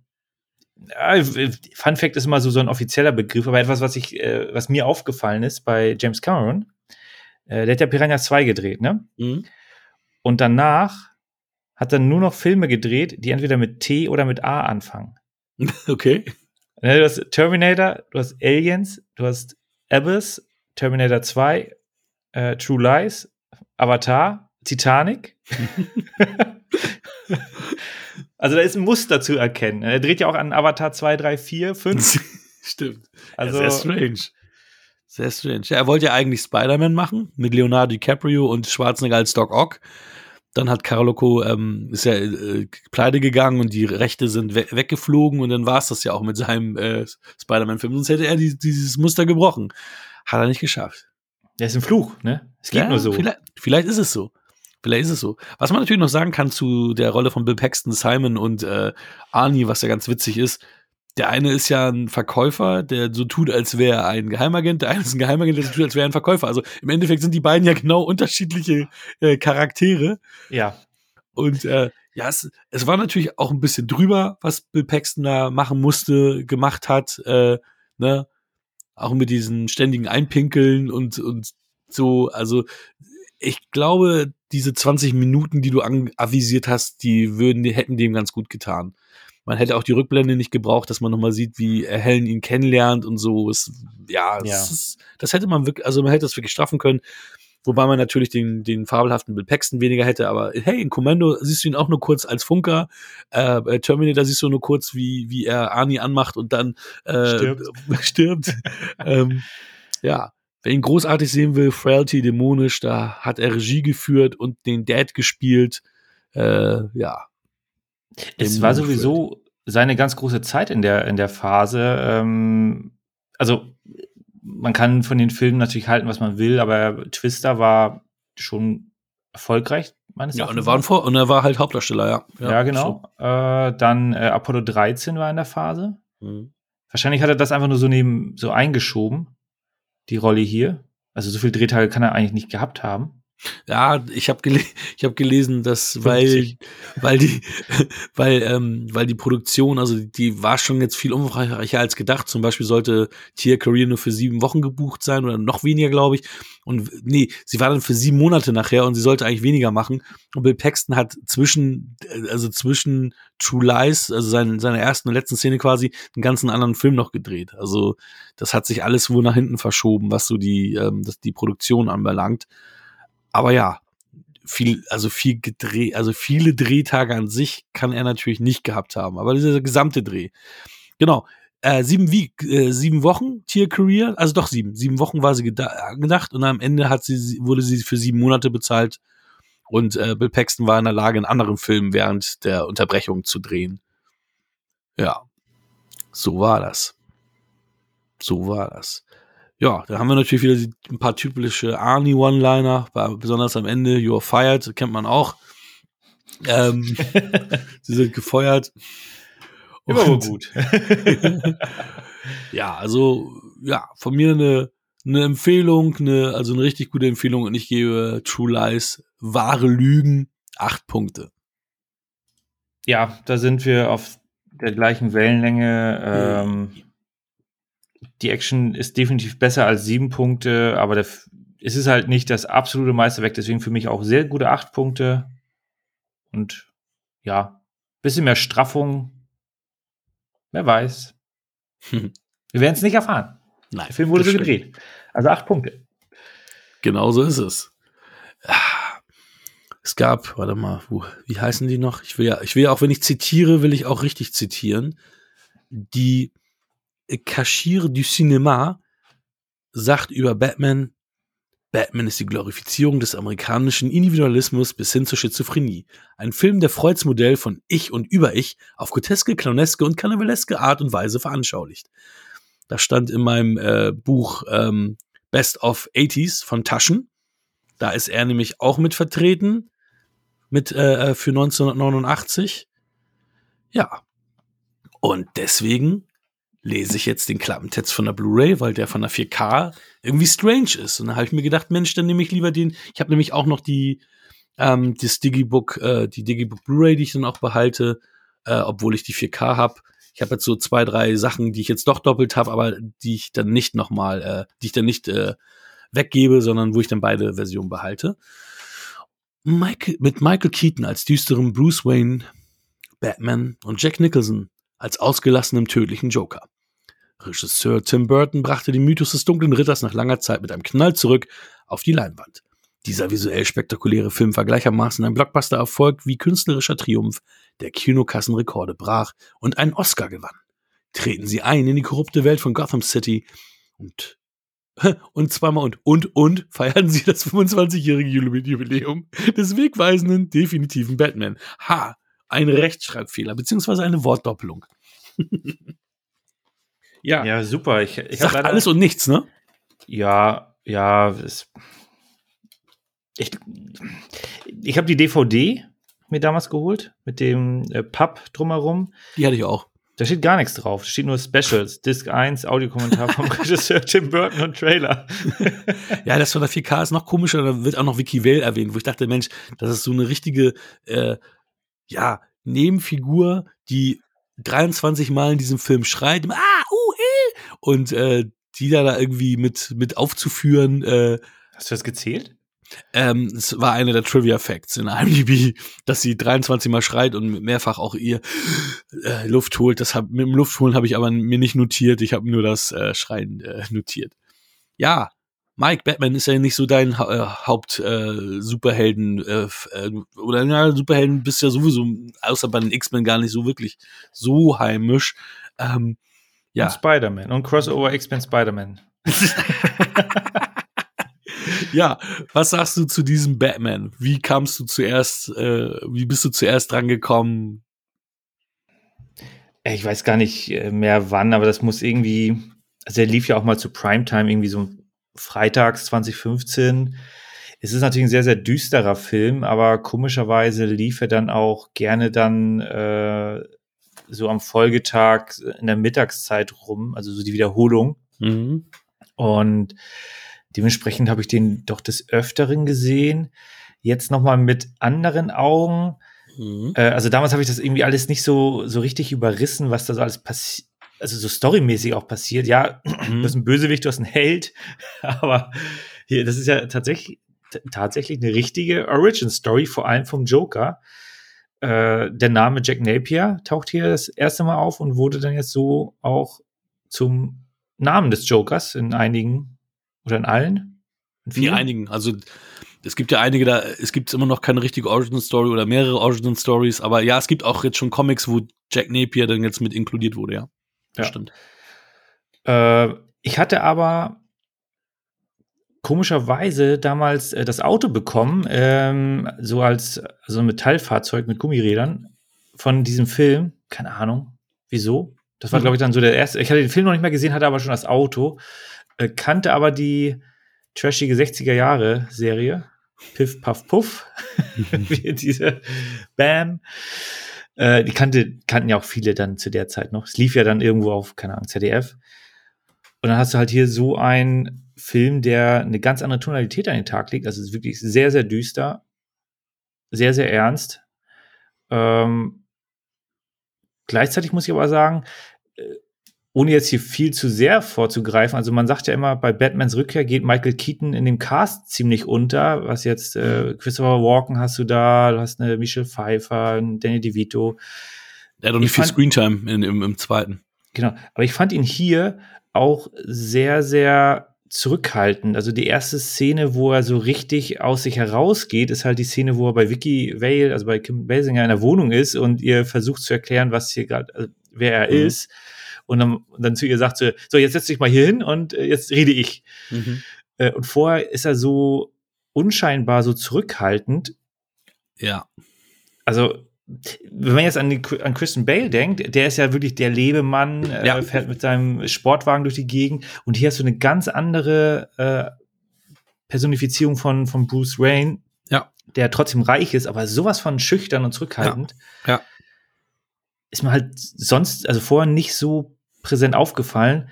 Fun Fact ist immer so, so ein offizieller Begriff, aber etwas, was ich, äh, was mir aufgefallen ist bei James Cameron, äh, der hat ja Piranha 2 gedreht, ne? Mhm. Und danach hat er nur noch Filme gedreht, die entweder mit T oder mit A anfangen. Okay. Ne, du hast Terminator, du hast Aliens, du hast Abyss, Terminator 2, äh, True Lies, Avatar, Titanic. Also da ist ein Muster zu erkennen. Er dreht ja auch an Avatar 2, 3, 4, 5. Stimmt. Also, ja, sehr strange. Sehr strange. Ja, er wollte ja eigentlich Spider-Man machen mit Leonardo DiCaprio und Schwarzenegger als Doc Ock. Dann hat Carloco ähm, ist ja äh, pleite gegangen und die Rechte sind we weggeflogen und dann war es das ja auch mit seinem äh, Spider-Man-Film. Sonst hätte er die, dieses Muster gebrochen. Hat er nicht geschafft. Der ist ein Fluch, ne? Es geht ja, nur so. Vielleicht, vielleicht ist es so. Vielleicht ist es so. Was man natürlich noch sagen kann zu der Rolle von Bill Paxton, Simon und äh, Arnie, was ja ganz witzig ist, der eine ist ja ein Verkäufer, der so tut, als wäre er ein Geheimagent. Der eine ist ein Geheimagent, der so tut, als wäre er ein Verkäufer. Also im Endeffekt sind die beiden ja genau unterschiedliche äh, Charaktere. Ja. Und äh, ja, es, es war natürlich auch ein bisschen drüber, was Bill Paxton da machen musste, gemacht hat. Äh, ne? Auch mit diesen ständigen Einpinkeln und, und so. Also ich glaube, diese 20 Minuten, die du avisiert hast, die würden, die hätten dem ganz gut getan. Man hätte auch die Rückblende nicht gebraucht, dass man nochmal sieht, wie Helen ihn kennenlernt und so. Es, ja, ja. Ist, das hätte man wirklich, also man hätte das wirklich straffen können. Wobei man natürlich den, den fabelhaften Bill Paxton weniger hätte, aber hey, in Kommando siehst du ihn auch nur kurz als Funker. Äh, Terminator siehst du nur kurz, wie, wie er Arnie anmacht und dann äh, stirbt. stirbt. ähm, ja, wer ihn großartig sehen will, Frailty dämonisch, da hat er Regie geführt und den Dad gespielt. Äh, ja. Es war sowieso seine ganz große Zeit in der, in der Phase. Ähm, also man kann von den Filmen natürlich halten, was man will, aber Twister war schon erfolgreich, meines Erachtens. Ja, und er, war und er war halt Hauptdarsteller, ja. Ja, ja genau. Äh, dann äh, Apollo 13 war in der Phase. Mhm. Wahrscheinlich hat er das einfach nur so neben so eingeschoben, die Rolle hier. Also so viel Drehtage kann er eigentlich nicht gehabt haben. Ja, ich habe gele ich hab gelesen, dass weil weil die weil ähm, weil die Produktion also die war schon jetzt viel umfangreicher als gedacht. Zum Beispiel sollte Tia Career nur für sieben Wochen gebucht sein oder noch weniger, glaube ich. Und nee, sie war dann für sieben Monate nachher und sie sollte eigentlich weniger machen. Und Bill Paxton hat zwischen also zwischen True Lies, also seine, seine ersten und letzten Szene quasi, einen ganzen anderen Film noch gedreht. Also das hat sich alles wohl nach hinten verschoben, was so die ähm, das, die Produktion anbelangt. Aber ja, viel, also viel gedreht, also viele Drehtage an sich kann er natürlich nicht gehabt haben. Aber dieser gesamte Dreh. Genau. Äh, sieben, wie, äh, sieben Wochen Tier Career, also doch sieben. Sieben Wochen war sie gedacht und am Ende hat sie, wurde sie für sieben Monate bezahlt. Und äh, Bill Paxton war in der Lage, in anderen Filmen während der Unterbrechung zu drehen. Ja, so war das. So war das. Ja, da haben wir natürlich wieder ein paar typische Arnie One-Liner, besonders am Ende, You're fired, kennt man auch. Ähm, sie sind gefeuert. Immer wohl gut. ja, also, ja, von mir eine, eine Empfehlung, eine, also eine richtig gute Empfehlung und ich gebe True Lies, wahre Lügen, acht Punkte. Ja, da sind wir auf der gleichen Wellenlänge. Ähm, die Action ist definitiv besser als sieben Punkte, aber der, es ist halt nicht das absolute Meisterwerk, deswegen für mich auch sehr gute acht Punkte. Und ja, bisschen mehr Straffung. Wer weiß. Hm. Wir werden es nicht erfahren. Nein. Der Film wurde so gedreht. Also acht Punkte. Genau so ist es. Es gab, warte mal, wie heißen die noch? Ich will ja, ich will ja auch, wenn ich zitiere, will ich auch richtig zitieren. Die Kashir du Cinema sagt über Batman, Batman ist die Glorifizierung des amerikanischen Individualismus bis hin zur Schizophrenie. Ein Film, der Freuds Modell von Ich und Über-Ich auf groteske, clowneske und karnevaleske Art und Weise veranschaulicht. Das stand in meinem äh, Buch ähm, Best of 80s von Taschen. Da ist er nämlich auch mit vertreten mit äh, äh für 1989. Ja. Und deswegen lese ich jetzt den Klappentext von der Blu-ray, weil der von der 4K irgendwie strange ist. Und dann habe ich mir gedacht, Mensch, dann nehme ich lieber den. Ich habe nämlich auch noch die ähm, das Digibook, äh, die Digibook Blu-ray, die ich dann auch behalte, äh, obwohl ich die 4K habe. Ich habe jetzt so zwei, drei Sachen, die ich jetzt doch doppelt habe, aber die ich dann nicht nochmal, äh, die ich dann nicht äh, weggebe, sondern wo ich dann beide Versionen behalte. Michael, mit Michael Keaton als düsterem Bruce Wayne, Batman und Jack Nicholson als ausgelassenem tödlichen Joker. Regisseur Tim Burton brachte den Mythos des dunklen Ritters nach langer Zeit mit einem Knall zurück auf die Leinwand. Dieser visuell spektakuläre Film war gleichermaßen ein Blockbuster-Erfolg wie künstlerischer Triumph, der Kinokassenrekorde brach und einen Oscar gewann. Treten Sie ein in die korrupte Welt von Gotham City und und zweimal und und und feiern Sie das 25-jährige Jubiläum des wegweisenden definitiven Batman. Ha, ein Rechtschreibfehler, beziehungsweise eine Wortdoppelung. ja. Ja, super. Ich, ich Sagt alles und nichts, ne? Ja, ja. Es, ich ich habe die DVD mir damals geholt, mit dem äh, Papp drumherum. Die hatte ich auch. Da steht gar nichts drauf. Da steht nur Specials, Disc 1, Audiokommentar vom Regisseur Tim Burton und Trailer. ja, das von der 4K ist noch komischer. Da wird auch noch Vicky Vale erwähnt, wo ich dachte, Mensch, das ist so eine richtige, äh, ja, Nebenfigur, die 23 Mal in diesem Film schreit, ah, uh, eh, und äh, die da, da irgendwie mit, mit aufzuführen. Äh, Hast du das gezählt? Ähm, es war einer der Trivia Facts in IMDb, dass sie 23 Mal schreit und mehrfach auch ihr äh, Luft holt. Das hab, mit dem Luftholen habe ich aber mir nicht notiert. Ich habe nur das äh, Schreien äh, notiert. Ja, Mike, Batman ist ja nicht so dein äh, Haupt-Superhelden äh, äh, oder ja, Superhelden bist ja sowieso, außer bei den X-Men gar nicht so wirklich so heimisch. Ähm, ja. Und Spider-Man und Crossover X-Men Spider-Man. ja, was sagst du zu diesem Batman? Wie kamst du zuerst, äh, wie bist du zuerst dran gekommen? Ich weiß gar nicht äh, mehr wann, aber das muss irgendwie, also er lief ja auch mal zu Primetime, irgendwie so freitags 2015. Es ist natürlich ein sehr, sehr düsterer Film, aber komischerweise lief er dann auch gerne dann äh, so am Folgetag in der Mittagszeit rum, also so die Wiederholung. Mhm. Und Dementsprechend habe ich den doch des Öfteren gesehen. Jetzt nochmal mit anderen Augen. Mhm. Äh, also damals habe ich das irgendwie alles nicht so, so richtig überrissen, was da so alles passiert. Also so storymäßig auch passiert. Ja, mhm. du bist ein Bösewicht, du hast einen Held. Aber hier, das ist ja tatsächlich, tatsächlich eine richtige Origin-Story, vor allem vom Joker. Äh, der Name Jack Napier taucht hier das erste Mal auf und wurde dann jetzt so auch zum Namen des Jokers in einigen oder in allen? In In einigen. Also es gibt ja einige, da es gibt immer noch keine richtige Origin Story oder mehrere Origin Stories, aber ja, es gibt auch jetzt schon Comics, wo Jack Napier dann jetzt mit inkludiert wurde, ja. Das ja. stimmt. Äh, ich hatte aber komischerweise damals äh, das Auto bekommen, ähm, so als so ein Metallfahrzeug mit Gummirädern von diesem Film. Keine Ahnung, wieso. Das war, mhm. glaube ich, dann so der erste. Ich hatte den Film noch nicht mal gesehen, hatte aber schon das Auto. Äh, kannte aber die trashige 60er Jahre Serie. Piff, Puff, Puff. Wie diese Bam. Äh, die kannte, kannten ja auch viele dann zu der Zeit noch. Es lief ja dann irgendwo auf, keine Ahnung, ZDF. Und dann hast du halt hier so einen Film, der eine ganz andere Tonalität an den Tag legt. Also es ist wirklich sehr, sehr düster, sehr, sehr ernst. Ähm, gleichzeitig muss ich aber sagen, äh, ohne jetzt hier viel zu sehr vorzugreifen, also man sagt ja immer, bei Batmans Rückkehr geht Michael Keaton in dem Cast ziemlich unter, was jetzt äh, Christopher Walken hast du da, du hast eine Michelle Pfeiffer, einen Danny DeVito. Er hat doch nicht viel Screentime in, im, im zweiten. Genau, aber ich fand ihn hier auch sehr, sehr zurückhaltend. Also die erste Szene, wo er so richtig aus sich herausgeht, ist halt die Szene, wo er bei Vicky Vale, also bei Kim Basinger in der Wohnung ist und ihr versucht zu erklären, was hier gerade, also wer er mhm. ist und dann, und dann zu ihr sagt sie, so, jetzt setz dich mal hier hin und äh, jetzt rede ich. Mhm. Äh, und vorher ist er so unscheinbar so zurückhaltend. Ja. Also, wenn man jetzt an, die, an Christian Bale denkt, der ist ja wirklich der Lebemann, äh, ja. fährt mit seinem Sportwagen durch die Gegend und hier hast du eine ganz andere äh, Personifizierung von, von Bruce Wayne, ja. der trotzdem reich ist, aber sowas von schüchtern und zurückhaltend. Ja. ja. Ist mir halt sonst, also vorher nicht so präsent aufgefallen.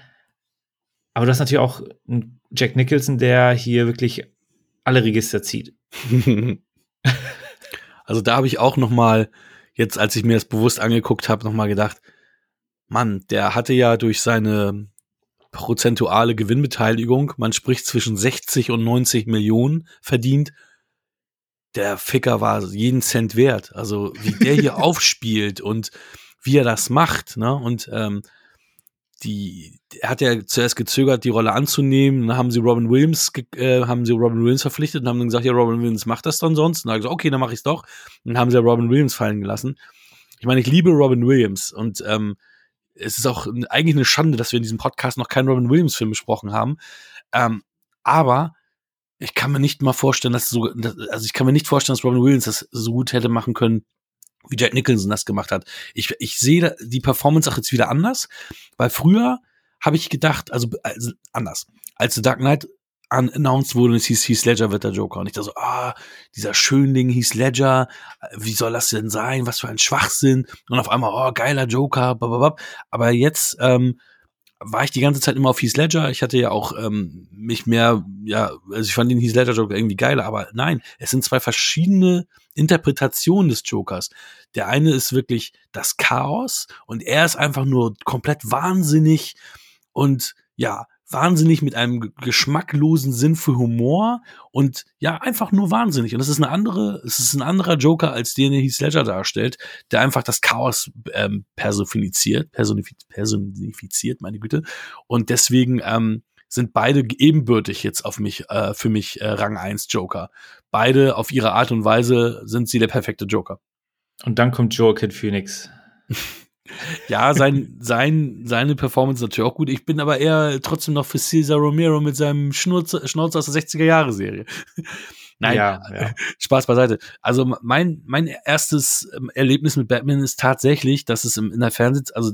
Aber du hast natürlich auch einen Jack Nicholson, der hier wirklich alle Register zieht. also da habe ich auch noch mal jetzt, als ich mir das bewusst angeguckt habe, noch mal gedacht, Mann, der hatte ja durch seine prozentuale Gewinnbeteiligung, man spricht zwischen 60 und 90 Millionen verdient. Der Ficker war jeden Cent wert. Also wie der hier aufspielt und wie er das macht, ne? Und ähm, die, er hat ja zuerst gezögert, die Rolle anzunehmen. Dann haben sie Robin Williams, äh, haben sie Robin Williams verpflichtet und haben dann gesagt, ja, Robin Williams macht das dann sonst. Und dann habe ich gesagt, okay, dann mache ich es doch. Und dann haben sie ja Robin Williams fallen gelassen. Ich meine, ich liebe Robin Williams und ähm, es ist auch eigentlich eine Schande, dass wir in diesem Podcast noch keinen Robin Williams-Film besprochen haben. Ähm, aber ich kann mir nicht mal vorstellen, dass so, also ich kann mir nicht vorstellen, dass Robin Williams das so gut hätte machen können, wie Jack Nicholson das gemacht hat. Ich, ich sehe die Performance auch jetzt wieder anders, weil früher habe ich gedacht, also, also anders. Als The Dark Knight announced wurde und es hieß, Heath Ledger wird der Joker. Und ich dachte so, ah, dieser Schönling Heath Ledger, wie soll das denn sein? Was für ein Schwachsinn. Und auf einmal, oh, geiler Joker, blablabla. Aber jetzt ähm, war ich die ganze Zeit immer auf Heath Ledger. Ich hatte ja auch ähm, mich mehr, ja, also ich fand den Heath Ledger Joker irgendwie geiler, aber nein, es sind zwei verschiedene Interpretationen des Jokers. Der eine ist wirklich das Chaos und er ist einfach nur komplett wahnsinnig und ja, wahnsinnig mit einem geschmacklosen Sinn für Humor und ja, einfach nur wahnsinnig. Und das ist eine andere, es ist ein anderer Joker, als den Heath Ledger darstellt, der einfach das Chaos ähm, personifiziert, personifiziert, meine Güte. Und deswegen ähm, sind beide ebenbürtig jetzt auf mich, äh, für mich äh, Rang 1 Joker. Beide auf ihre Art und Weise sind sie der perfekte Joker. Und dann kommt Joaquin Phoenix. Ja, sein, sein, seine Performance ist natürlich auch gut. Ich bin aber eher trotzdem noch für Cesar Romero mit seinem Schnurz, aus der 60er-Jahre-Serie. Nein, ja, ja. Spaß beiseite. Also mein, mein erstes ähm, Erlebnis mit Batman ist tatsächlich, dass es in der Fernseh, also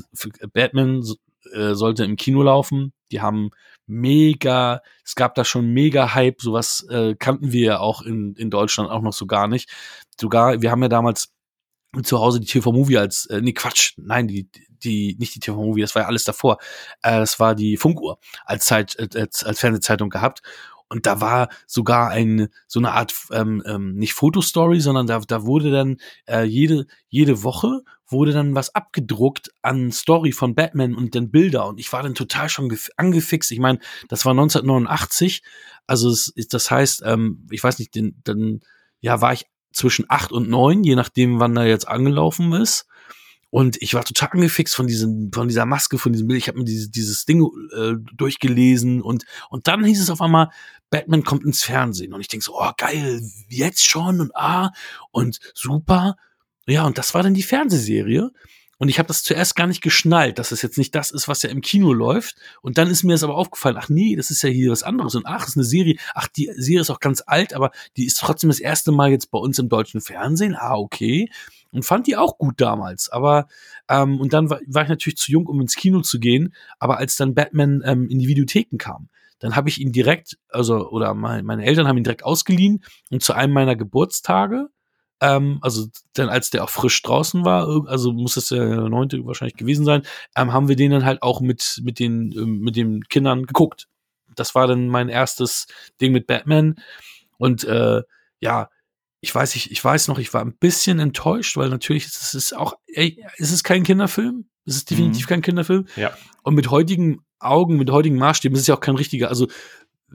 Batman äh, sollte im Kino laufen. Die haben mega, es gab da schon mega Hype, sowas äh, kannten wir ja auch in, in Deutschland auch noch so gar nicht. Sogar, wir haben ja damals zu Hause die TV-Movie als, äh, nee, Quatsch, nein, die, die, nicht die TV-Movie, das war ja alles davor. Äh, das war die Funkuhr als Zeit, äh, als, als Fernsehzeitung gehabt. Und da war sogar ein, so eine Art, ähm, ähm, nicht Fotostory, sondern da, da wurde dann äh, jede, jede Woche wurde dann was abgedruckt an Story von Batman und dann Bilder. Und ich war dann total schon angefixt. Ich meine, das war 1989. Also es, das heißt, ähm, ich weiß nicht, den, dann ja, war ich zwischen acht und neun, je nachdem, wann er jetzt angelaufen ist. Und ich war total angefixt von diesem, von dieser Maske, von diesem Bild. Ich habe mir dieses, dieses Ding äh, durchgelesen und und dann hieß es auf einmal, Batman kommt ins Fernsehen und ich denke so, oh geil, jetzt schon und ah und super. Ja, und das war dann die Fernsehserie. Und ich habe das zuerst gar nicht geschnallt, dass es jetzt nicht das ist, was ja im Kino läuft. Und dann ist mir das aber aufgefallen, ach nee, das ist ja hier was anderes. Und ach, ist eine Serie. Ach, die Serie ist auch ganz alt, aber die ist trotzdem das erste Mal jetzt bei uns im deutschen Fernsehen. Ah, okay. Und fand die auch gut damals. Aber, ähm, und dann war, war ich natürlich zu jung, um ins Kino zu gehen. Aber als dann Batman ähm, in die Videotheken kam, dann habe ich ihn direkt, also, oder mein, meine Eltern haben ihn direkt ausgeliehen und zu einem meiner Geburtstage ähm, also dann als der auch frisch draußen war, also muss es der neunte wahrscheinlich gewesen sein, ähm, haben wir den dann halt auch mit, mit den, ähm, mit den Kindern geguckt. Das war dann mein erstes Ding mit Batman. Und äh, ja, ich weiß, ich, ich weiß noch, ich war ein bisschen enttäuscht, weil natürlich ist es auch, ey, ist es kein Kinderfilm. Es ist definitiv mhm. kein Kinderfilm. Ja. Und mit heutigen Augen, mit heutigen Maßstäben ist es ja auch kein richtiger, also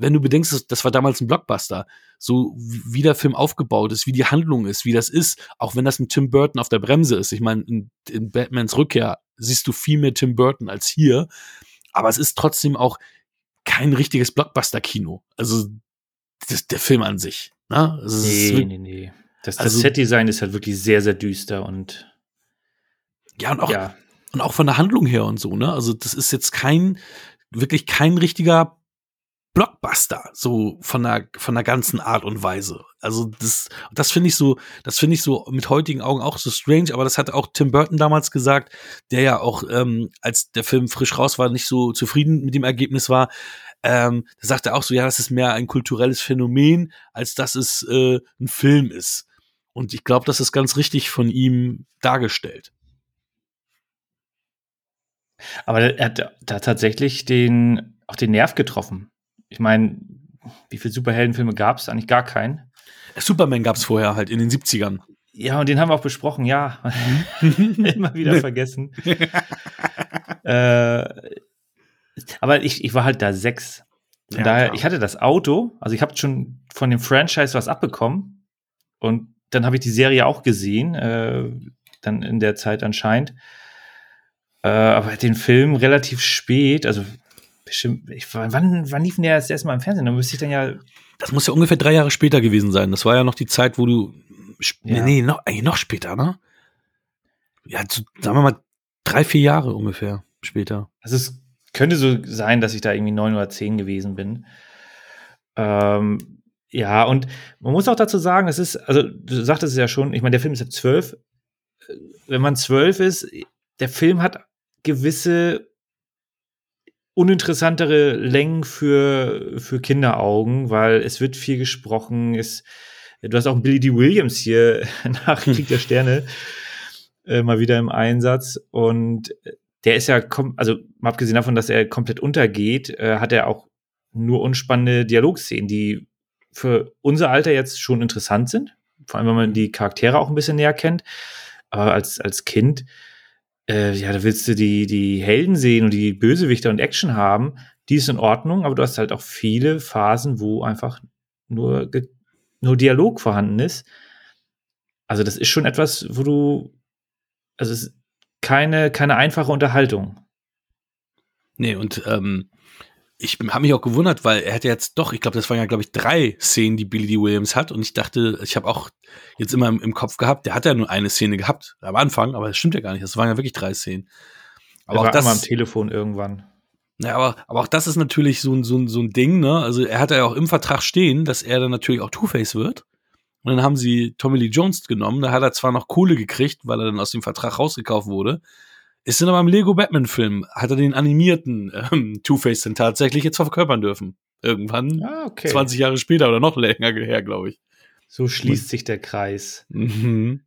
wenn du bedenkst, das war damals ein Blockbuster, so wie der Film aufgebaut ist, wie die Handlung ist, wie das ist, auch wenn das mit Tim Burton auf der Bremse ist. Ich meine, in, in Batmans Rückkehr siehst du viel mehr Tim Burton als hier, aber es ist trotzdem auch kein richtiges Blockbuster-Kino. Also das, der Film an sich. Ne? Also, nee, nee, nee. Das, das also, Set-Design ist halt wirklich sehr, sehr düster und ja, und auch, ja. und auch von der Handlung her und so, ne? Also, das ist jetzt kein, wirklich kein richtiger Blockbuster, so von der, von der ganzen Art und Weise. Also das, das finde ich so, das finde ich so mit heutigen Augen auch so strange, aber das hat auch Tim Burton damals gesagt, der ja auch, ähm, als der Film frisch raus war, nicht so zufrieden mit dem Ergebnis war. Ähm, da sagt er auch so, ja, das ist mehr ein kulturelles Phänomen, als dass es äh, ein Film ist. Und ich glaube, das ist ganz richtig von ihm dargestellt. Aber er hat da tatsächlich den, auch den Nerv getroffen ich meine, wie viele Superheldenfilme gab es? Eigentlich gar keinen. Superman gab es vorher halt in den 70ern. Ja, und den haben wir auch besprochen, ja. Immer wieder vergessen. äh, aber ich, ich war halt da sechs. Von ja, daher, klar. ich hatte das Auto, also ich habe schon von dem Franchise was abbekommen. Und dann habe ich die Serie auch gesehen, äh, dann in der Zeit anscheinend. Äh, aber den Film relativ spät, also bestimmt, ich, wann, wann lief denn der das erste Mal im Fernsehen? Da müsste ich dann ja. Das muss ja ungefähr drei Jahre später gewesen sein. Das war ja noch die Zeit, wo du. Ja. Nee, noch, eigentlich noch später, ne? Ja, zu, sagen wir mal drei, vier Jahre ungefähr später. Also es könnte so sein, dass ich da irgendwie neun oder zehn gewesen bin. Ähm, ja, und man muss auch dazu sagen, es ist, also du sagtest es ja schon, ich meine, der Film ist ja zwölf. Wenn man zwölf ist, der Film hat gewisse uninteressantere Längen für, für Kinderaugen, weil es wird viel gesprochen. Es, du hast auch Billy D. Williams hier nach Krieg der Sterne äh, mal wieder im Einsatz und der ist ja, also mal abgesehen davon, dass er komplett untergeht, äh, hat er auch nur unspannende Dialogszenen, die für unser Alter jetzt schon interessant sind. Vor allem, wenn man die Charaktere auch ein bisschen näher kennt. Aber als, als Kind, äh, ja, da willst du die, die Helden sehen und die Bösewichter und Action haben. Die ist in Ordnung, aber du hast halt auch viele Phasen, wo einfach nur, nur Dialog vorhanden ist. Also, das ist schon etwas, wo du, also, es ist keine, keine einfache Unterhaltung. Nee, und ähm, ich habe mich auch gewundert, weil er hätte jetzt doch, ich glaube, das waren ja, glaube ich, drei Szenen, die Billy D. Williams hat. Und ich dachte, ich habe auch jetzt immer im, im, Kopf gehabt, der hat ja nur eine Szene gehabt am Anfang, aber das stimmt ja gar nicht. Das waren ja wirklich drei Szenen. Aber er auch das am Telefon irgendwann. Ja, aber, aber auch das ist natürlich so ein, so, ein, so ein Ding, ne? Also er hat ja auch im Vertrag stehen, dass er dann natürlich auch Two-Face wird. Und dann haben sie Tommy Lee Jones genommen. Da hat er zwar noch Kohle gekriegt, weil er dann aus dem Vertrag rausgekauft wurde. Ist dann aber im Lego Batman-Film, hat er den animierten ähm, Two-Face dann tatsächlich jetzt verkörpern dürfen. Irgendwann, ah, okay. 20 Jahre später oder noch länger her, glaube ich. So schließt sich der Kreis. Mhm.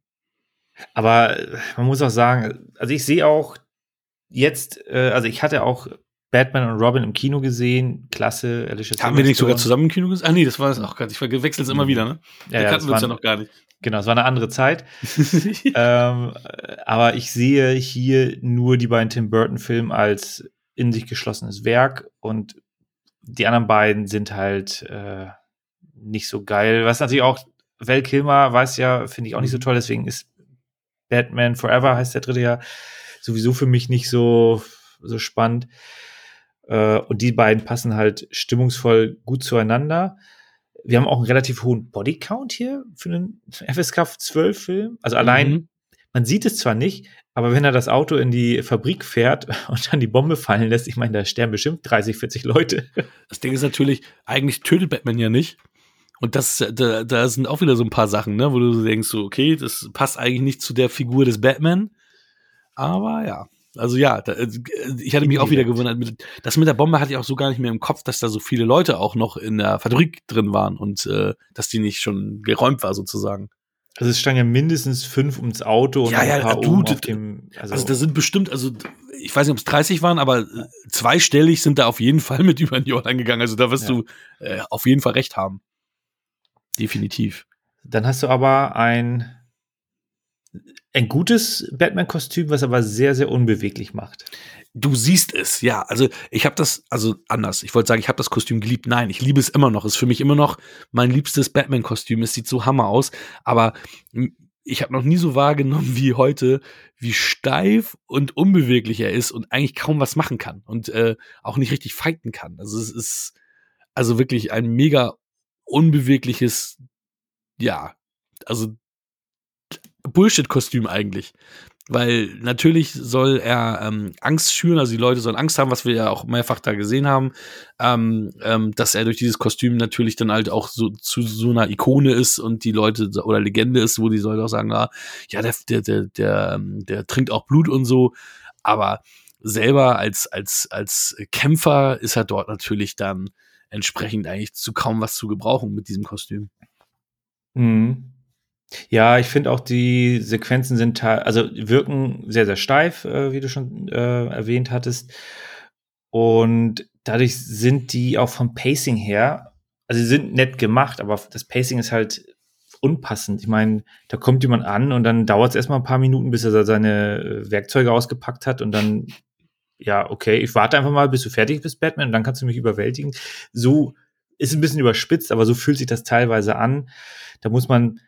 Aber äh, man muss auch sagen, also ich sehe auch jetzt, äh, also ich hatte auch Batman und Robin im Kino gesehen, klasse. Alicia Haben wir nicht sogar zusammen im Kino gesehen? Ah nee, das war es auch gar nicht. Ich verwechsel es immer mhm. wieder, ne? Ja, ja, kannten wir uns ja noch gar nicht. Genau, es war eine andere Zeit. ähm, aber ich sehe hier nur die beiden Tim Burton-Filme als in sich geschlossenes Werk und die anderen beiden sind halt äh, nicht so geil. Was natürlich auch, Val Kilmer weiß ja, finde ich auch nicht so mhm. toll, deswegen ist Batman Forever heißt der dritte ja sowieso für mich nicht so, so spannend. Äh, und die beiden passen halt stimmungsvoll gut zueinander wir haben auch einen relativ hohen Bodycount hier für einen FSK 12 Film. Also allein, mhm. man sieht es zwar nicht, aber wenn er das Auto in die Fabrik fährt und dann die Bombe fallen lässt, ich meine, da sterben bestimmt 30, 40 Leute. Das Ding ist natürlich, eigentlich tötet Batman ja nicht. Und das, da, da sind auch wieder so ein paar Sachen, ne, wo du denkst, so, okay, das passt eigentlich nicht zu der Figur des Batman. Aber ja, also ja, da, äh, ich hatte mich auch wieder gewundert. Das mit der Bombe hatte ich auch so gar nicht mehr im Kopf, dass da so viele Leute auch noch in der Fabrik drin waren und äh, dass die nicht schon geräumt war sozusagen. Also es standen ja mindestens fünf ums Auto und ja, ja, ein paar du, auf dem. Also, also da sind bestimmt, also ich weiß nicht, ob es 30 waren, aber äh, zweistellig sind da auf jeden Fall mit über den Jordan gegangen. Also da wirst ja. du äh, auf jeden Fall recht haben. Definitiv. Dann hast du aber ein ein gutes Batman-Kostüm, was aber sehr, sehr unbeweglich macht. Du siehst es, ja. Also ich habe das, also anders. Ich wollte sagen, ich habe das Kostüm geliebt. Nein, ich liebe es immer noch. Ist für mich immer noch mein liebstes Batman-Kostüm. Es sieht so hammer aus. Aber ich habe noch nie so wahrgenommen wie heute, wie steif und unbeweglich er ist und eigentlich kaum was machen kann und äh, auch nicht richtig fighten kann. Also es ist also wirklich ein mega unbewegliches, ja, also Bullshit-Kostüm eigentlich. Weil natürlich soll er ähm, Angst schüren, also die Leute sollen Angst haben, was wir ja auch mehrfach da gesehen haben, ähm, ähm, dass er durch dieses Kostüm natürlich dann halt auch so zu so einer Ikone ist und die Leute oder Legende ist, wo die Leute auch sagen, ah, ja, der, der, der, der, ähm, der trinkt auch Blut und so. Aber selber als, als, als Kämpfer ist er dort natürlich dann entsprechend eigentlich zu kaum was zu gebrauchen mit diesem Kostüm. Mhm. Ja, ich finde auch die Sequenzen sind also wirken sehr, sehr steif, äh, wie du schon äh, erwähnt hattest. Und dadurch sind die auch vom Pacing her, also sie sind nett gemacht, aber das Pacing ist halt unpassend. Ich meine, da kommt jemand an und dann dauert es erstmal ein paar Minuten, bis er seine äh, Werkzeuge ausgepackt hat und dann, ja, okay, ich warte einfach mal, bis du fertig bist, Batman, und dann kannst du mich überwältigen. So ist ein bisschen überspitzt, aber so fühlt sich das teilweise an. Da muss man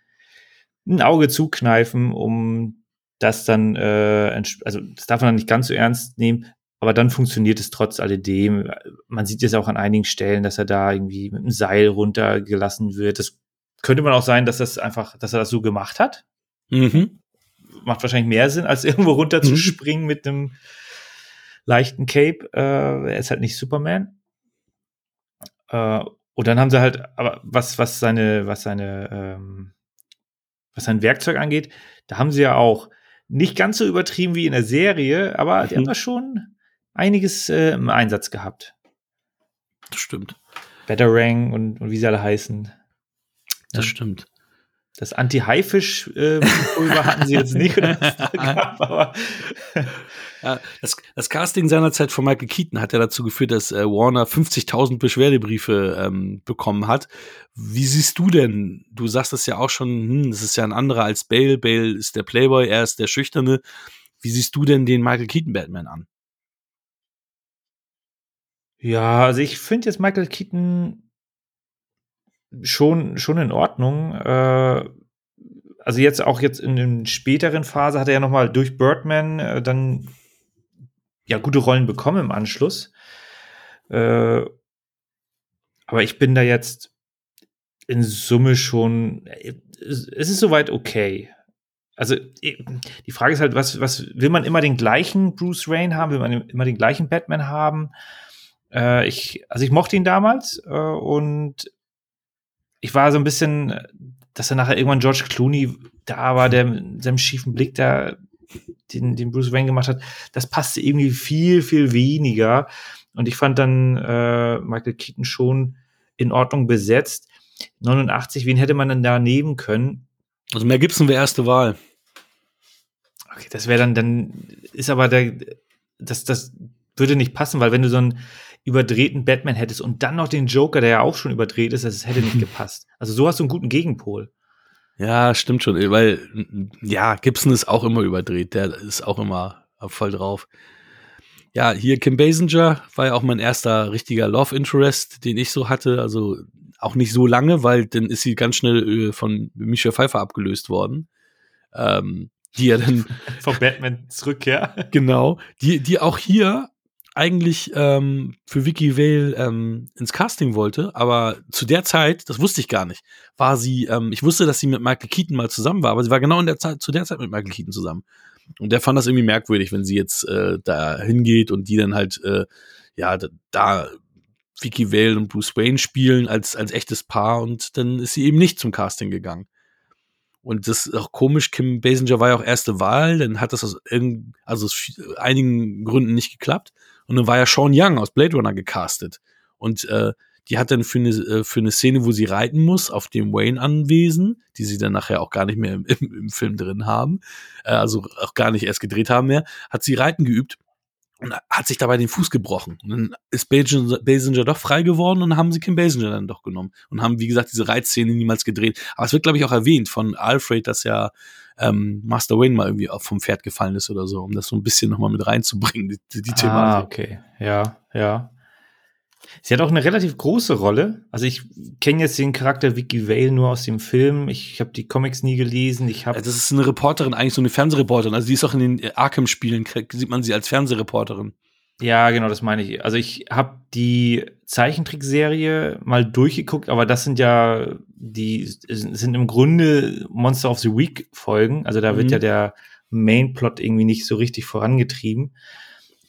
ein Auge zukneifen, um das dann, äh, also das darf man dann nicht ganz so ernst nehmen, aber dann funktioniert es trotz alledem. Man sieht es auch an einigen Stellen, dass er da irgendwie mit einem Seil runtergelassen wird. Das könnte man auch sein, dass das einfach, dass er das so gemacht hat. Mhm. Macht wahrscheinlich mehr Sinn, als irgendwo runterzuspringen mhm. mit einem leichten Cape. Äh, er ist halt nicht Superman. Äh, und dann haben sie halt, aber was, was seine, was seine ähm, was sein Werkzeug angeht, da haben sie ja auch nicht ganz so übertrieben wie in der Serie, aber die haben da schon einiges äh, im Einsatz gehabt. Das stimmt. Batarang und, und wie sie alle heißen. Das ja. stimmt. Das Anti-Haifisch-Pulver äh, hatten sie jetzt nicht. Oder gab, aber ja, das, das, Casting seinerzeit von Michael Keaton hat ja dazu geführt, dass äh, Warner 50.000 Beschwerdebriefe ähm, bekommen hat. Wie siehst du denn? Du sagst das ja auch schon, hm, das ist ja ein anderer als Bale. Bale ist der Playboy, er ist der Schüchterne. Wie siehst du denn den Michael Keaton Batman an? Ja, also ich finde jetzt Michael Keaton schon, schon in Ordnung. Äh, also jetzt auch jetzt in den späteren Phase hat er ja noch mal durch Birdman äh, dann ja gute Rollen bekommen im Anschluss. Äh, aber ich bin da jetzt in Summe schon, es ist soweit okay. Also die Frage ist halt, was, was will man immer den gleichen Bruce Wayne haben? Will man immer den gleichen Batman haben? Äh, ich, also ich mochte ihn damals äh, und ich war so ein bisschen, dass er nachher irgendwann George Clooney da war, der mit seinem schiefen Blick da den, den Bruce Wayne gemacht hat, das passte irgendwie viel, viel weniger. Und ich fand dann äh, Michael Keaton schon in Ordnung besetzt. 89, wen hätte man denn da nehmen können? Also Mel Gibson wäre erste Wahl. Okay, das wäre dann, dann ist aber der, das, das würde nicht passen, weil wenn du so einen überdrehten Batman hättest und dann noch den Joker, der ja auch schon überdreht ist, das hätte nicht gepasst. Also so hast du einen guten Gegenpol. Ja, stimmt schon, weil ja, Gibson ist auch immer überdreht, der ist auch immer voll drauf. Ja, hier Kim Basinger war ja auch mein erster richtiger Love Interest, den ich so hatte, also auch nicht so lange, weil dann ist sie ganz schnell äh, von Michelle Pfeiffer abgelöst worden. Ähm, die ja dann von Batman zurück, ja. Genau, die die auch hier eigentlich ähm, für Vicky Vale ähm, ins Casting wollte, aber zu der Zeit, das wusste ich gar nicht, war sie, ähm, ich wusste, dass sie mit Michael Keaton mal zusammen war, aber sie war genau in der Zeit, zu der Zeit mit Michael Keaton zusammen. Und der fand das irgendwie merkwürdig, wenn sie jetzt äh, da hingeht und die dann halt, äh, ja, da, da Vicky Vale und Bruce Wayne spielen als, als echtes Paar und dann ist sie eben nicht zum Casting gegangen. Und das ist auch komisch, Kim Basinger war ja auch erste Wahl, dann hat das aus, also aus einigen Gründen nicht geklappt. Und dann war ja Sean Young aus Blade Runner gecastet. Und äh, die hat dann für eine, äh, für eine Szene, wo sie reiten muss, auf dem Wayne-Anwesen, die sie dann nachher auch gar nicht mehr im, im, im Film drin haben, äh, also auch gar nicht erst gedreht haben mehr, hat sie Reiten geübt und hat sich dabei den Fuß gebrochen. Und dann ist Basinger doch frei geworden und haben sie Kim Basinger dann doch genommen und haben, wie gesagt, diese Reitszene niemals gedreht. Aber es wird, glaube ich, auch erwähnt von Alfred, dass ja ähm, Master Wayne mal irgendwie vom Pferd gefallen ist oder so, um das so ein bisschen nochmal mit reinzubringen, die, die Thematik. Ah, okay. Ja, ja. Sie hat auch eine relativ große Rolle. Also ich kenne jetzt den Charakter Vicky Vale nur aus dem Film. Ich habe die Comics nie gelesen. Ich habe. Das ist eine Reporterin, eigentlich so eine Fernsehreporterin. Also die ist auch in den Arkham-Spielen sieht man sie als Fernsehreporterin. Ja, genau, das meine ich. Also ich habe die Zeichentrickserie mal durchgeguckt, aber das sind ja die sind im Grunde Monster of the Week Folgen. Also da mhm. wird ja der Mainplot irgendwie nicht so richtig vorangetrieben.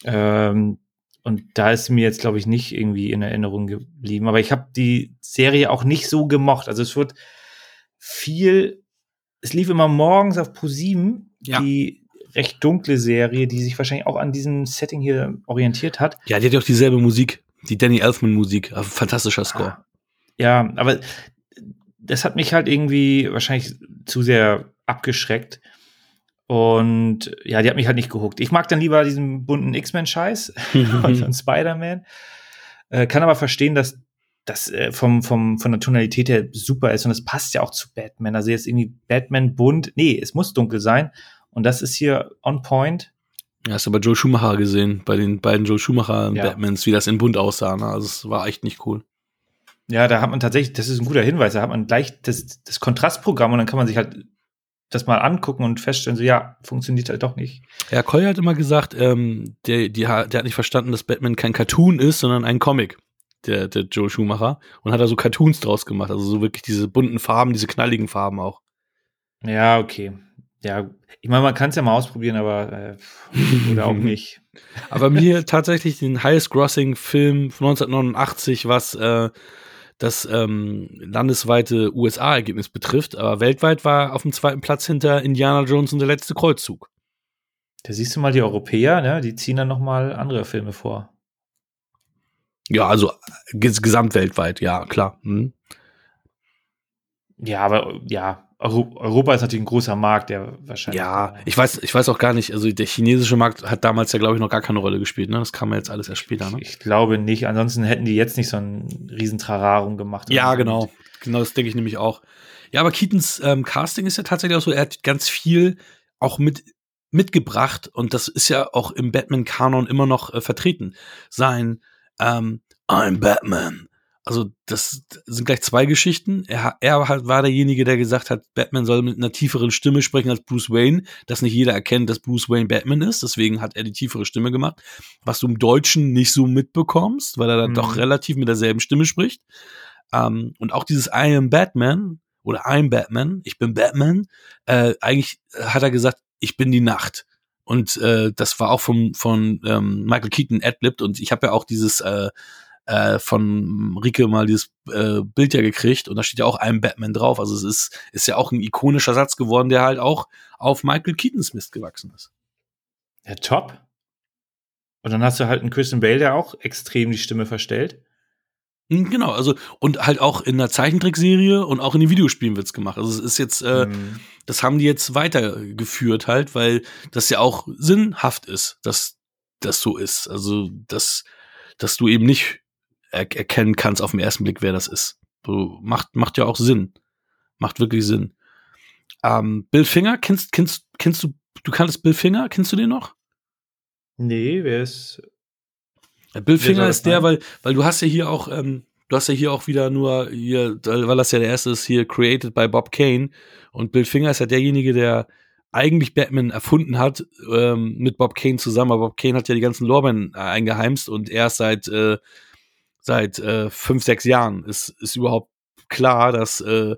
Ähm, und da ist mir jetzt, glaube ich, nicht irgendwie in Erinnerung geblieben. Aber ich habe die Serie auch nicht so gemocht. Also es wird viel, es lief immer morgens auf Pro7, ja. die recht dunkle Serie, die sich wahrscheinlich auch an diesem Setting hier orientiert hat. Ja, die hat ja auch dieselbe Musik, die Danny Elfman Musik, also fantastischer Score. Ja, aber das hat mich halt irgendwie wahrscheinlich zu sehr abgeschreckt. Und ja, die hat mich halt nicht gehuckt. Ich mag dann lieber diesen bunten X-Men-Scheiß von Spider-Man. Äh, kann aber verstehen, dass das äh, vom, vom, von der Tonalität her super ist und es passt ja auch zu Batman. Also jetzt irgendwie Batman bunt. Nee, es muss dunkel sein. Und das ist hier on point. Ja, hast du bei Joe Schumacher gesehen, bei den beiden Joe Schumacher ja. Batmans, wie das in bunt aussah. Ne? Also es war echt nicht cool. Ja, da hat man tatsächlich, das ist ein guter Hinweis, da hat man gleich das, das Kontrastprogramm und dann kann man sich halt das mal angucken und feststellen, so ja, funktioniert halt doch nicht. Ja, Koy hat immer gesagt, ähm, der, die, der hat nicht verstanden, dass Batman kein Cartoon ist, sondern ein Comic, der, der Joe Schumacher. Und hat da so Cartoons draus gemacht, also so wirklich diese bunten Farben, diese knalligen Farben auch. Ja, okay. Ja, ich meine, man kann es ja mal ausprobieren, aber äh, oder auch nicht. aber mir tatsächlich den Highest Grossing Film von 1989, was äh, das ähm, landesweite USA-Ergebnis betrifft. Aber weltweit war auf dem zweiten Platz hinter Indiana Jones und der letzte Kreuzzug. Da siehst du mal die Europäer, ne? die ziehen dann noch mal andere Filme vor. Ja, also ges gesamtweltweit, ja, klar. Hm. Ja, aber ja, Europa ist natürlich ein großer Markt, der wahrscheinlich. Ja, ich weiß, ich weiß auch gar nicht, also der chinesische Markt hat damals ja, glaube ich, noch gar keine Rolle gespielt, ne? Das kam ja jetzt alles erst später, ne? Ich, ich glaube nicht, ansonsten hätten die jetzt nicht so ein riesen Trararum gemacht. Ja, genau. Genau, das denke ich nämlich auch. Ja, aber Keatons ähm, Casting ist ja tatsächlich auch so, er hat ganz viel auch mit mitgebracht und das ist ja auch im Batman-Kanon immer noch äh, vertreten. Sein ähm, I'm Batman also das sind gleich zwei Geschichten. Er, er war derjenige, der gesagt hat, Batman soll mit einer tieferen Stimme sprechen als Bruce Wayne, dass nicht jeder erkennt, dass Bruce Wayne Batman ist. Deswegen hat er die tiefere Stimme gemacht, was du im Deutschen nicht so mitbekommst, weil er dann mhm. doch relativ mit derselben Stimme spricht. Ähm, und auch dieses I am Batman oder I'm Batman, ich bin Batman, äh, eigentlich hat er gesagt, ich bin die Nacht. Und äh, das war auch vom, von ähm, Michael Keaton adlibbed und ich habe ja auch dieses äh, äh, von Rike mal dieses äh, Bild ja gekriegt und da steht ja auch ein Batman drauf. Also es ist, ist ja auch ein ikonischer Satz geworden, der halt auch auf Michael Keatons Mist gewachsen ist. Ja, top. Und dann hast du halt einen Christian Bale, der auch extrem die Stimme verstellt. Hm, genau, also und halt auch in der Zeichentrickserie und auch in den Videospielen wird's gemacht. Also es ist jetzt, äh, mhm. das haben die jetzt weitergeführt halt, weil das ja auch sinnhaft ist, dass das so ist. Also dass, dass du eben nicht er erkennen kannst auf den ersten Blick, wer das ist. So, macht, macht ja auch Sinn. Macht wirklich Sinn. Ähm, Bill Finger, kennst, kennst, kennst du, du kanntest Bill Finger? Kennst du den noch? Nee, wer ist. Bill Finger ist der, weil, weil du hast ja hier auch, ähm, du hast ja hier auch wieder nur hier, weil das ja der erste ist, hier created by Bob Kane. Und Bill Finger ist ja derjenige, der eigentlich Batman erfunden hat, ähm, mit Bob Kane zusammen. Aber Bob Kane hat ja die ganzen Lorbeeren äh, eingeheimst und erst seit äh, seit äh, fünf, sechs Jahren ist, ist überhaupt klar, dass, äh,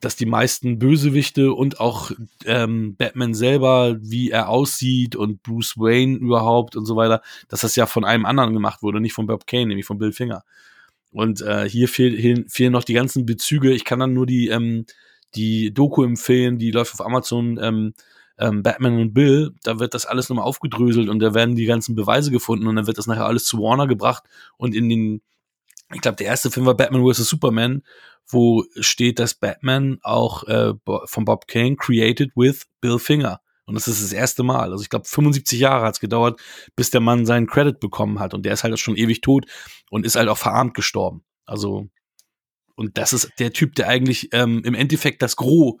dass die meisten Bösewichte und auch ähm, Batman selber, wie er aussieht und Bruce Wayne überhaupt und so weiter, dass das ja von einem anderen gemacht wurde, nicht von Bob Kane, nämlich von Bill Finger. Und äh, hier fehl, fehlen noch die ganzen Bezüge. Ich kann dann nur die, ähm, die Doku empfehlen, die läuft auf Amazon. Ähm, ähm, Batman und Bill, da wird das alles nochmal aufgedröselt und da werden die ganzen Beweise gefunden und dann wird das nachher alles zu Warner gebracht und in den, ich glaube, der erste Film war Batman vs. Superman, wo steht, dass Batman auch äh, von Bob Kane created with Bill Finger. Und das ist das erste Mal. Also ich glaube, 75 Jahre hat es gedauert, bis der Mann seinen Credit bekommen hat. Und der ist halt schon ewig tot und ist halt auch verarmt gestorben. Also, und das ist der Typ, der eigentlich ähm, im Endeffekt das Gros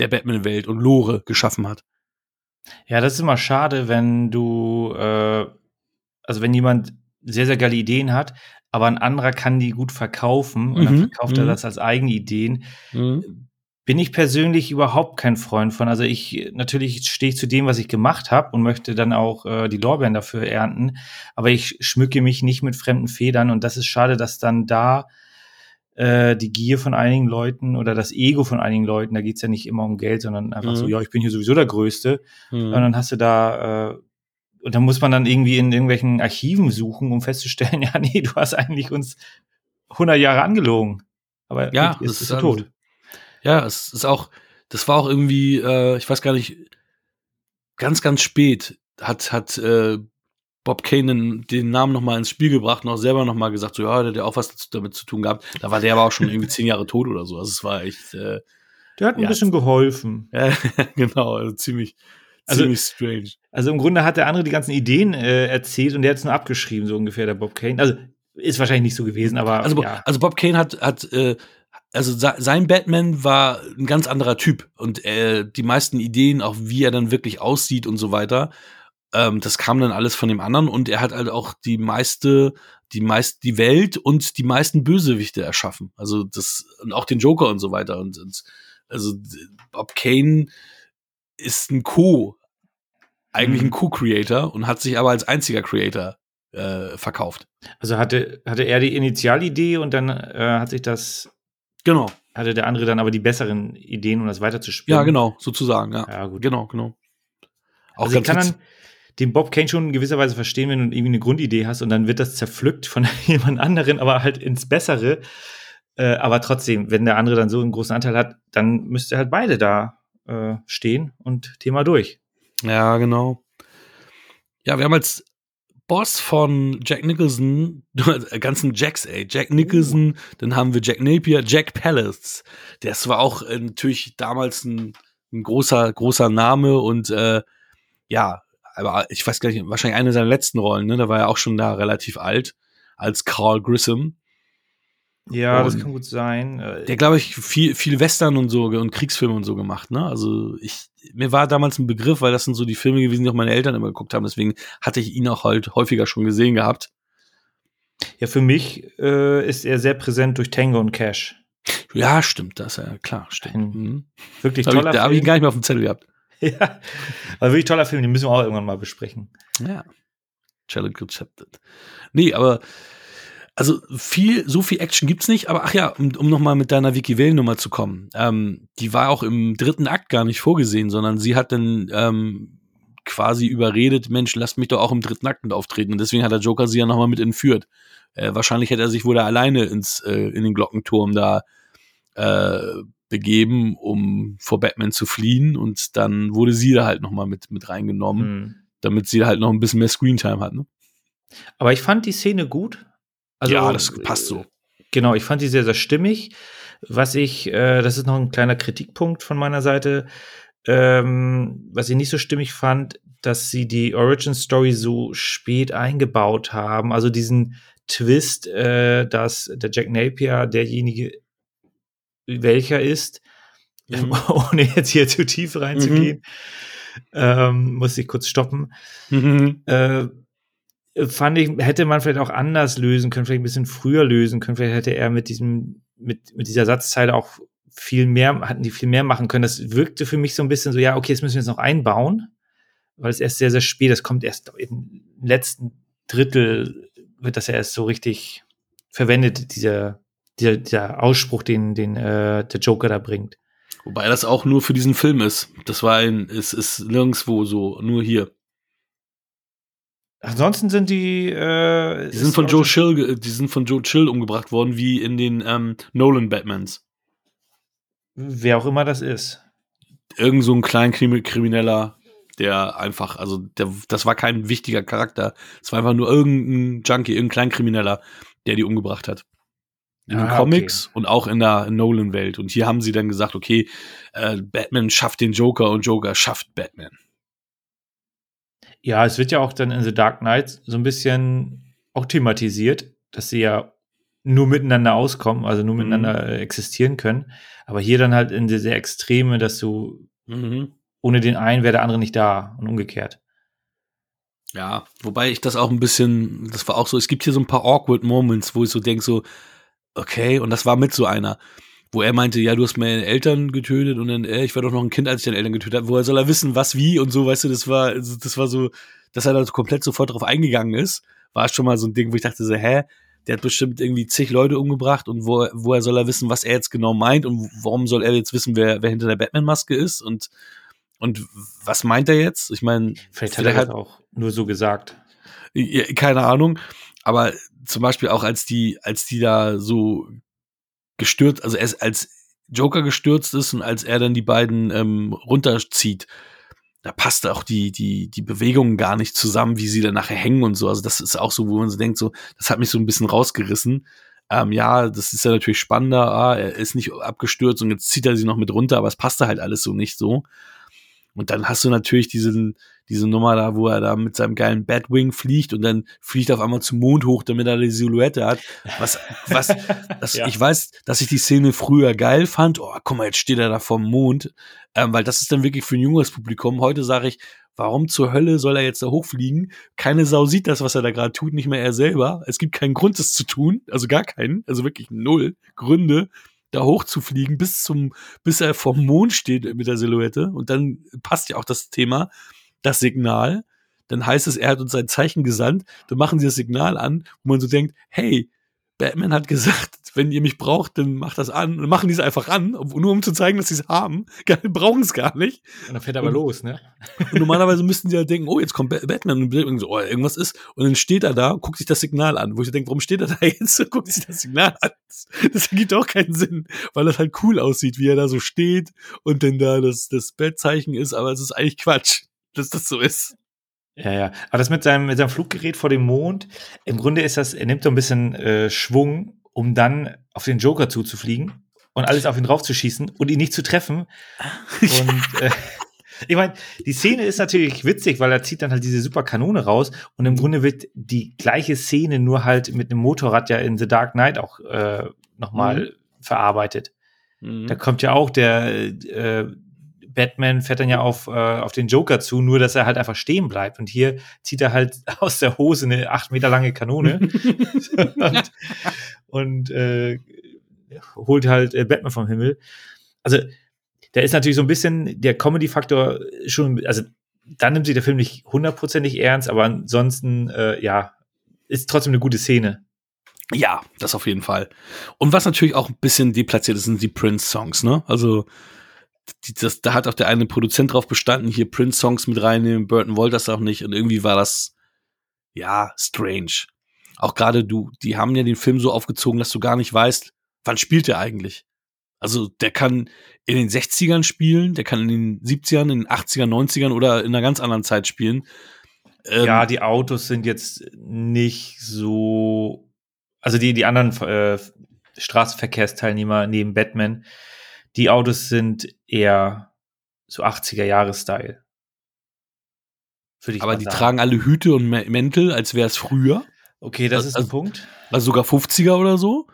der Batman-Welt und Lore geschaffen hat. Ja, das ist immer schade, wenn du, äh, also wenn jemand sehr, sehr geile Ideen hat, aber ein anderer kann die gut verkaufen und mhm. dann verkauft mhm. er das als eigene Ideen. Mhm. Bin ich persönlich überhaupt kein Freund von. Also ich, natürlich stehe ich zu dem, was ich gemacht habe und möchte dann auch äh, die Lorbeeren dafür ernten, aber ich schmücke mich nicht mit fremden Federn und das ist schade, dass dann da äh, die Gier von einigen Leuten oder das Ego von einigen Leuten, da geht's ja nicht immer um Geld, sondern einfach mhm. so, ja, ich bin hier sowieso der Größte. Mhm. Und dann hast du da, äh, und dann muss man dann irgendwie in irgendwelchen Archiven suchen, um festzustellen, ja, nee, du hast eigentlich uns 100 Jahre angelogen. Aber ja, jetzt ist, ist er tot. Ja, es ist auch, das war auch irgendwie, äh, ich weiß gar nicht, ganz, ganz spät hat, hat äh, Bob Kane den, den Namen nochmal ins Spiel gebracht und auch selber nochmal gesagt, so ja, der hat ja auch was damit zu tun gehabt. Da war der aber auch schon irgendwie zehn Jahre tot oder so. Also es war echt. Äh, der hat ein ja, bisschen geholfen. Ja, genau, also ziemlich, also, ziemlich strange. Also im Grunde hat der andere die ganzen Ideen äh, erzählt und der hat es nur abgeschrieben, so ungefähr, der Bob Kane. Also ist wahrscheinlich nicht so gewesen, aber. Also, ja. also Bob Kane hat, hat äh, also sein Batman war ein ganz anderer Typ und äh, die meisten Ideen, auch wie er dann wirklich aussieht und so weiter, ähm, das kam dann alles von dem anderen und er hat halt auch die meiste, die meist, die Welt und die meisten Bösewichte erschaffen. Also das, und auch den Joker und so weiter. Und, und also Bob Kane ist ein Co, eigentlich mhm. ein Co-Creator und hat sich aber als einziger Creator äh, verkauft. Also hatte, hatte er die Initialidee und dann äh, hat sich das. Genau. Hatte der andere dann aber die besseren Ideen, um das weiterzuspielen? Ja, genau, sozusagen, ja. Ja, gut. Genau, genau. Auch also ich kann dann, den Bob Kane schon in gewisser Weise verstehen, wenn du irgendwie eine Grundidee hast und dann wird das zerpflückt von jemand anderen, aber halt ins Bessere. Äh, aber trotzdem, wenn der andere dann so einen großen Anteil hat, dann müsste halt beide da äh, stehen und Thema durch. Ja, genau. Ja, wir haben als Boss von Jack Nicholson, ganzen Jacks, ey, Jack Nicholson, uh. dann haben wir Jack Napier, Jack Palance. Das war auch äh, natürlich damals ein, ein, großer, großer Name und äh, ja, aber ich weiß gar nicht, wahrscheinlich eine seiner letzten Rollen, ne? Da war er auch schon da relativ alt, als Carl Grissom. Ja, und das kann gut sein. Der, glaube ich, viel, viel Western und so und Kriegsfilme und so gemacht, ne? Also ich, mir war damals ein Begriff, weil das sind so die Filme gewesen, die auch meine Eltern immer geguckt haben. Deswegen hatte ich ihn auch halt häufiger schon gesehen gehabt. Ja, für mich äh, ist er sehr präsent durch Tango und Cash. Ja, stimmt, das ja klar, stimmt. Mhm. Wirklich toller ich, Da habe ich ihn gar nicht mehr auf dem Zettel gehabt. ja, aber wirklich toller Film, den müssen wir auch irgendwann mal besprechen. Ja. Challenge accepted. Nee, aber also viel, so viel Action gibt's nicht, aber ach ja, um, um nochmal mit deiner Vicky Vale Nummer zu kommen. Ähm, die war auch im dritten Akt gar nicht vorgesehen, sondern sie hat dann ähm, quasi überredet, Mensch, lasst mich doch auch im dritten Akt mit auftreten. Und deswegen hat der Joker sie ja nochmal mit entführt. Äh, wahrscheinlich hätte er sich wohl da alleine ins, äh, in den Glockenturm da äh, begeben, um vor Batman zu fliehen. Und dann wurde sie da halt nochmal mit, mit reingenommen, hm. damit sie halt noch ein bisschen mehr Screentime hat. Ne? Aber ich fand die Szene gut. Also, ja, das passt so. Genau, ich fand die sehr, sehr stimmig. Was ich, äh, das ist noch ein kleiner Kritikpunkt von meiner Seite, ähm, was ich nicht so stimmig fand, dass sie die Origin Story so spät eingebaut haben. Also diesen Twist, äh, dass der Jack Napier derjenige welcher ist, mhm. ohne jetzt hier zu tief reinzugehen, mhm. ähm, muss ich kurz stoppen. Mhm. Äh, fand ich, hätte man vielleicht auch anders lösen können, vielleicht ein bisschen früher lösen können. Vielleicht hätte er mit diesem, mit, mit dieser Satzzeile auch viel mehr, hatten die viel mehr machen können. Das wirkte für mich so ein bisschen so, ja, okay, das müssen wir jetzt noch einbauen, weil es erst sehr, sehr spät, das kommt erst im letzten Drittel, wird das ja erst so richtig verwendet, dieser, dieser, dieser Ausspruch, den, den äh, der Joker da bringt. Wobei das auch nur für diesen Film ist. Das war ein, es ist nirgendwo so, nur hier. Ansonsten sind die. Äh, die sind von Joe Chill, die sind von Joe Chill umgebracht worden, wie in den ähm, Nolan Batmans. Wer auch immer das ist. Irgend so ein Kleinkrimineller, der einfach, also der, das war kein wichtiger Charakter. Es war einfach nur irgendein Junkie, irgendein Kleinkrimineller, der die umgebracht hat. In ah, den Comics okay. und auch in der Nolan-Welt. Und hier haben sie dann gesagt, okay, äh, Batman schafft den Joker und Joker schafft Batman. Ja, es wird ja auch dann in The Dark Knight so ein bisschen auch thematisiert, dass sie ja nur miteinander auskommen, also nur mhm. miteinander äh, existieren können. Aber hier dann halt in diese Extreme, dass du mhm. ohne den einen wäre der andere nicht da und umgekehrt. Ja, wobei ich das auch ein bisschen, das war auch so, es gibt hier so ein paar awkward Moments, wo ich so denke, so, okay, und das war mit so einer wo er meinte, ja, du hast meine Eltern getötet und dann, äh, ich war doch noch ein Kind, als ich deine Eltern getötet habe. Woher soll er wissen, was, wie und so, weißt du, das war, also, das war so, dass er da komplett sofort drauf eingegangen ist, war schon mal so ein Ding, wo ich dachte so, hä, der hat bestimmt irgendwie zig Leute umgebracht und wo, woher soll er wissen, was er jetzt genau meint und warum soll er jetzt wissen, wer, wer hinter der Batman-Maske ist und, und was meint er jetzt? Ich meine, vielleicht hat er halt auch nur so gesagt. Keine Ahnung, aber zum Beispiel auch als die, als die da so gestürzt, also er als Joker gestürzt ist und als er dann die beiden ähm, runterzieht, da passt auch die, die, die Bewegungen gar nicht zusammen, wie sie dann nachher hängen und so. Also das ist auch so, wo man so denkt, so, das hat mich so ein bisschen rausgerissen. Ähm, ja, das ist ja natürlich spannender. Ah, er ist nicht abgestürzt und jetzt zieht er sie noch mit runter, aber es passte halt alles so nicht so. Und dann hast du natürlich diesen, diese Nummer da, wo er da mit seinem geilen Batwing fliegt und dann fliegt er auf einmal zum Mond hoch, damit er die Silhouette hat. Was, was, das, ja. ich weiß, dass ich die Szene früher geil fand. Oh, guck mal, jetzt steht er da vom Mond. Ähm, weil das ist dann wirklich für ein junges Publikum. Heute sage ich, warum zur Hölle soll er jetzt da hochfliegen? Keine Sau sieht das, was er da gerade tut, nicht mehr er selber. Es gibt keinen Grund, das zu tun. Also gar keinen. Also wirklich null Gründe da hochzufliegen bis zum, bis er vom Mond steht mit der Silhouette. Und dann passt ja auch das Thema das Signal, dann heißt es, er hat uns ein Zeichen gesandt, dann machen sie das Signal an, wo man so denkt, hey, Batman hat gesagt, wenn ihr mich braucht, dann macht das an. Und machen die es einfach an, nur um zu zeigen, dass sie es haben. brauchen es gar nicht. Und dann fährt er aber los, ne? Und normalerweise müssten sie ja denken, oh, jetzt kommt Batman und so, oh, irgendwas ist. Und dann steht er da, guckt sich das Signal an, wo ich denke, warum steht er da jetzt und guckt sich das Signal an? Das ergibt auch keinen Sinn, weil das halt cool aussieht, wie er da so steht und dann da das, das Bettzeichen ist, aber es ist eigentlich Quatsch dass das so ist. Ja, ja. Aber das mit seinem, mit seinem Fluggerät vor dem Mond, im Grunde ist das, er nimmt so ein bisschen äh, Schwung, um dann auf den Joker zuzufliegen und alles auf ihn draufzuschießen und ihn nicht zu treffen. Und äh, ich meine, die Szene ist natürlich witzig, weil er zieht dann halt diese super Kanone raus und im Grunde wird die gleiche Szene nur halt mit einem Motorrad ja in The Dark Knight auch äh, nochmal mhm. verarbeitet. Mhm. Da kommt ja auch der äh, Batman fährt dann ja auf, äh, auf den Joker zu, nur dass er halt einfach stehen bleibt. Und hier zieht er halt aus der Hose eine acht Meter lange Kanone und, und äh, holt halt äh, Batman vom Himmel. Also, da ist natürlich so ein bisschen der Comedy-Faktor schon, also dann nimmt sich der Film nicht hundertprozentig ernst, aber ansonsten, äh, ja, ist trotzdem eine gute Szene. Ja, das auf jeden Fall. Und was natürlich auch ein bisschen deplatziert ist, sind die Prince-Songs, ne? Also, das, da hat auch der eine Produzent drauf bestanden, hier Prince-Songs mit reinnehmen. Burton wollte das auch nicht und irgendwie war das, ja, strange. Auch gerade du, die haben ja den Film so aufgezogen, dass du gar nicht weißt, wann spielt er eigentlich. Also der kann in den 60ern spielen, der kann in den 70ern, in den 80ern, 90ern oder in einer ganz anderen Zeit spielen. Ähm, ja, die Autos sind jetzt nicht so, also die, die anderen äh, Straßenverkehrsteilnehmer neben Batman, die Autos sind eher so 80er-Jahre-Style. Aber die sagen. tragen alle Hüte und Mäntel, als wäre es früher. Okay, das also, ist ein also, Punkt. Also sogar 50er oder so.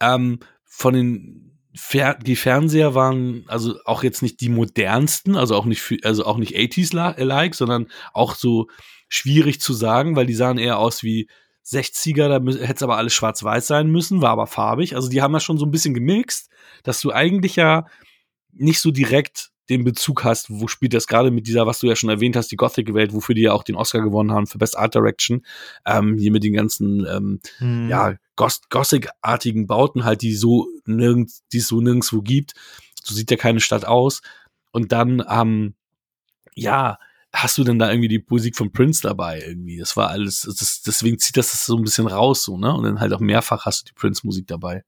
Ähm, von den Fer die Fernseher waren also auch jetzt nicht die modernsten, also auch nicht also auch nicht 80s like, sondern auch so schwierig zu sagen, weil die sahen eher aus wie 60er, da hätte es aber alles schwarz-weiß sein müssen, war aber farbig. Also die haben das schon so ein bisschen gemixt, dass du eigentlich ja nicht so direkt den Bezug hast, wo spielt das gerade mit dieser, was du ja schon erwähnt hast, die Gothic-Welt, wofür die ja auch den Oscar gewonnen haben für Best Art Direction, ähm, hier mit den ganzen, ähm, hm. ja, Gothic-artigen Bauten halt, die so nirgends, die es so nirgendwo gibt. So sieht ja keine Stadt aus. Und dann, ähm, ja, hast du denn da irgendwie die Musik von Prince dabei irgendwie? Das war alles, das, deswegen zieht das so ein bisschen raus, so, ne? Und dann halt auch mehrfach hast du die Prince-Musik dabei.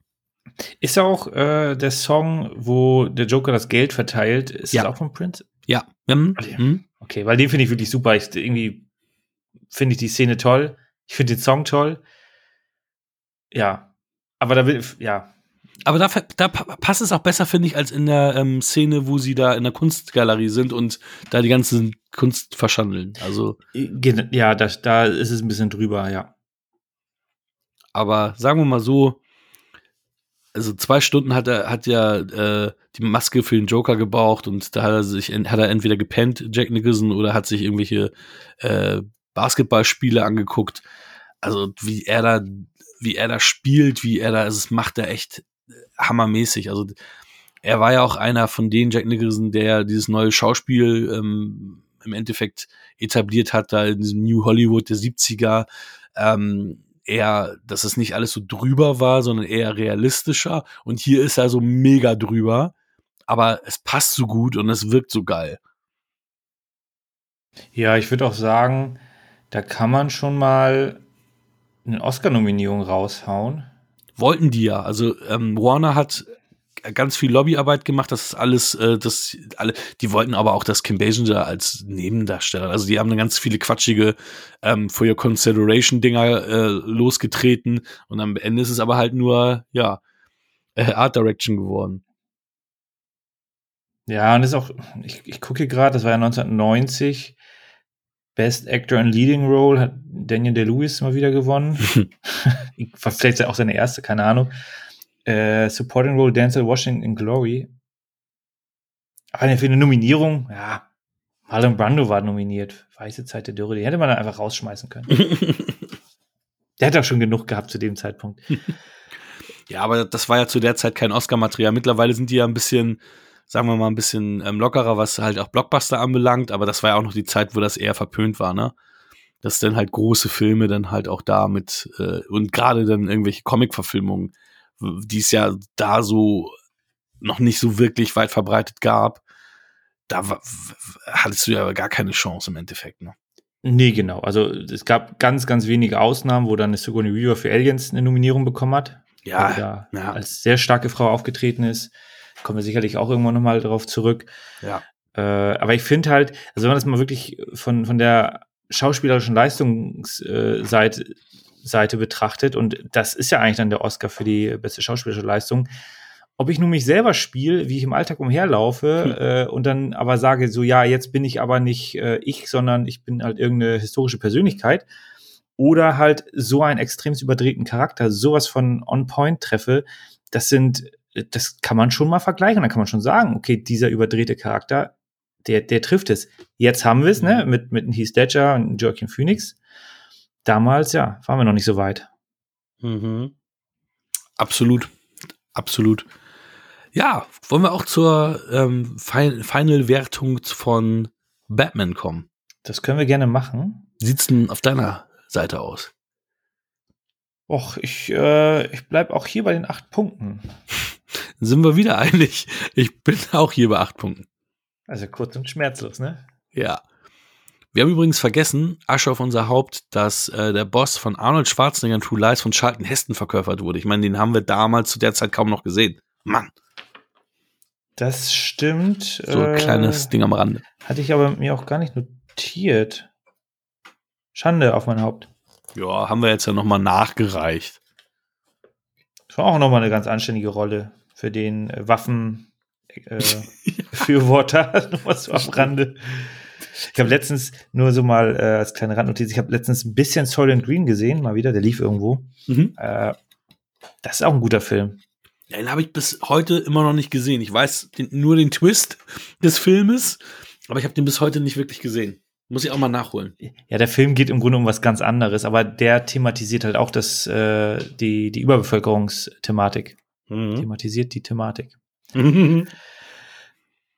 Ist auch äh, der Song, wo der Joker das Geld verteilt, ist ja. das auch von Prince? Ja. Mhm. Mhm. Okay, weil den finde ich wirklich super. Ich, irgendwie finde ich die Szene toll. Ich finde den Song toll. Ja. Aber da will, ja. Aber da, da passt es auch besser, finde ich, als in der ähm, Szene, wo sie da in der Kunstgalerie sind und da die ganze Kunst verschandeln. Also. Ja, da, da ist es ein bisschen drüber, ja. Aber sagen wir mal so, also zwei Stunden hat er, hat ja äh, die Maske für den Joker gebraucht und da hat er sich, hat er entweder gepennt, Jack Nicholson, oder hat sich irgendwelche äh, Basketballspiele angeguckt. Also wie er da, wie er da spielt, wie er da, also das macht er echt hammermäßig. Also er war ja auch einer von denen, Jack Nicholson, der dieses neue Schauspiel ähm, im Endeffekt etabliert hat, da in diesem New Hollywood der 70er. Ähm, eher, dass es nicht alles so drüber war, sondern eher realistischer. Und hier ist er so mega drüber, aber es passt so gut und es wirkt so geil. Ja, ich würde auch sagen, da kann man schon mal eine Oscar-Nominierung raushauen. Wollten die ja. Also ähm, Warner hat ganz viel Lobbyarbeit gemacht, das ist alles, äh, das alle, die wollten aber auch das Kim Basinger als Nebendarsteller. Also die haben dann ganz viele quatschige ähm, For Your Consideration Dinger äh, losgetreten und am Ende ist es aber halt nur, ja, äh, Art Direction geworden. Ja, und ist auch, ich, ich gucke gerade, das war ja 1990. Best Actor in Leading Role hat Daniel Day-Lewis mal wieder gewonnen. Vielleicht auch seine erste, keine Ahnung. Äh, Supporting Role Denzel Washington in Glory. Aber für eine Nominierung, ja, Marlon Brando war nominiert. Weiße Zeit der Dürre, die hätte man dann einfach rausschmeißen können. der hat auch schon genug gehabt zu dem Zeitpunkt. ja, aber das war ja zu der Zeit kein Oscar-Material. Mittlerweile sind die ja ein bisschen, sagen wir mal, ein bisschen ähm, lockerer, was halt auch Blockbuster anbelangt. Aber das war ja auch noch die Zeit, wo das eher verpönt war, ne? Dass dann halt große Filme dann halt auch da mit äh, und gerade dann irgendwelche Comic-Verfilmungen die es ja da so noch nicht so wirklich weit verbreitet gab, da hattest du ja gar keine Chance im Endeffekt. Ne? Nee, genau. Also es gab ganz, ganz wenige Ausnahmen, wo dann Sigourney Weaver für Aliens eine Nominierung bekommen hat. Ja, ja. als sehr starke Frau aufgetreten ist. Kommen wir sicherlich auch irgendwann nochmal darauf zurück. Ja. Äh, aber ich finde halt, also wenn man das mal wirklich von, von der schauspielerischen Leistungsseite äh, Seite betrachtet, und das ist ja eigentlich dann der Oscar für die beste schauspielerische Leistung, ob ich nun mich selber spiele, wie ich im Alltag umherlaufe hm. äh, und dann aber sage, so ja, jetzt bin ich aber nicht äh, ich, sondern ich bin halt irgendeine historische Persönlichkeit oder halt so einen extrem überdrehten Charakter, sowas von on point treffe, das sind, das kann man schon mal vergleichen. Da kann man schon sagen, okay, dieser überdrehte Charakter, der, der trifft es. Jetzt haben wir es, ne, mhm. mit, mit Heath Ledger und Joaquin Phoenix. Damals, ja, waren wir noch nicht so weit. Mhm. Absolut. Absolut. Ja, wollen wir auch zur ähm, Final-Wertung von Batman kommen? Das können wir gerne machen. Sieht's denn auf deiner Seite aus? Och, ich, äh, ich bleib auch hier bei den acht Punkten. Sind wir wieder einig? Ich bin auch hier bei acht Punkten. Also kurz und schmerzlos, ne? Ja. Wir haben übrigens vergessen, Asche auf unser Haupt, dass äh, der Boss von Arnold Schwarzenegger in True Lies von Charlton Heston verkörpert wurde. Ich meine, den haben wir damals zu der Zeit kaum noch gesehen. Mann. Das stimmt. So ein äh, kleines Ding am Rande. Hatte ich aber mir auch gar nicht notiert. Schande auf mein Haupt. Ja, haben wir jetzt ja nochmal nachgereicht. Das war auch nochmal eine ganz anständige Rolle für den äh, Waffenbefürworter. Äh, nochmal so am Rande. Ich habe letztens nur so mal äh, als kleine Randnotiz, ich habe letztens ein bisschen Soylent Green gesehen, mal wieder, der lief irgendwo. Mhm. Äh, das ist auch ein guter Film. Den habe ich bis heute immer noch nicht gesehen. Ich weiß den, nur den Twist des Filmes, aber ich habe den bis heute nicht wirklich gesehen. Muss ich auch mal nachholen. Ja, der Film geht im Grunde um was ganz anderes, aber der thematisiert halt auch das, äh, die, die Überbevölkerungsthematik. Mhm. Thematisiert die Thematik. Mhm.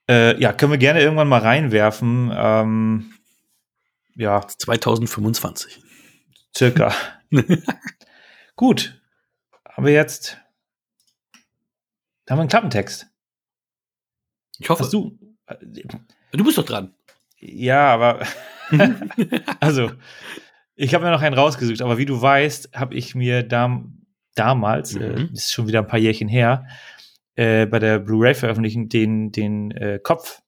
Äh, ja, können wir gerne irgendwann mal reinwerfen. Ähm, ja. 2025. Circa. Gut. Haben wir jetzt. Da haben wir einen Klappentext. Ich hoffe. Hast du. Du bist doch dran. Ja, aber. also, ich habe mir noch einen rausgesucht, aber wie du weißt, habe ich mir dam damals, äh, mhm. äh, ist schon wieder ein paar Jährchen her, äh, bei der Blu-ray veröffentlichen, den, den äh, Kopf,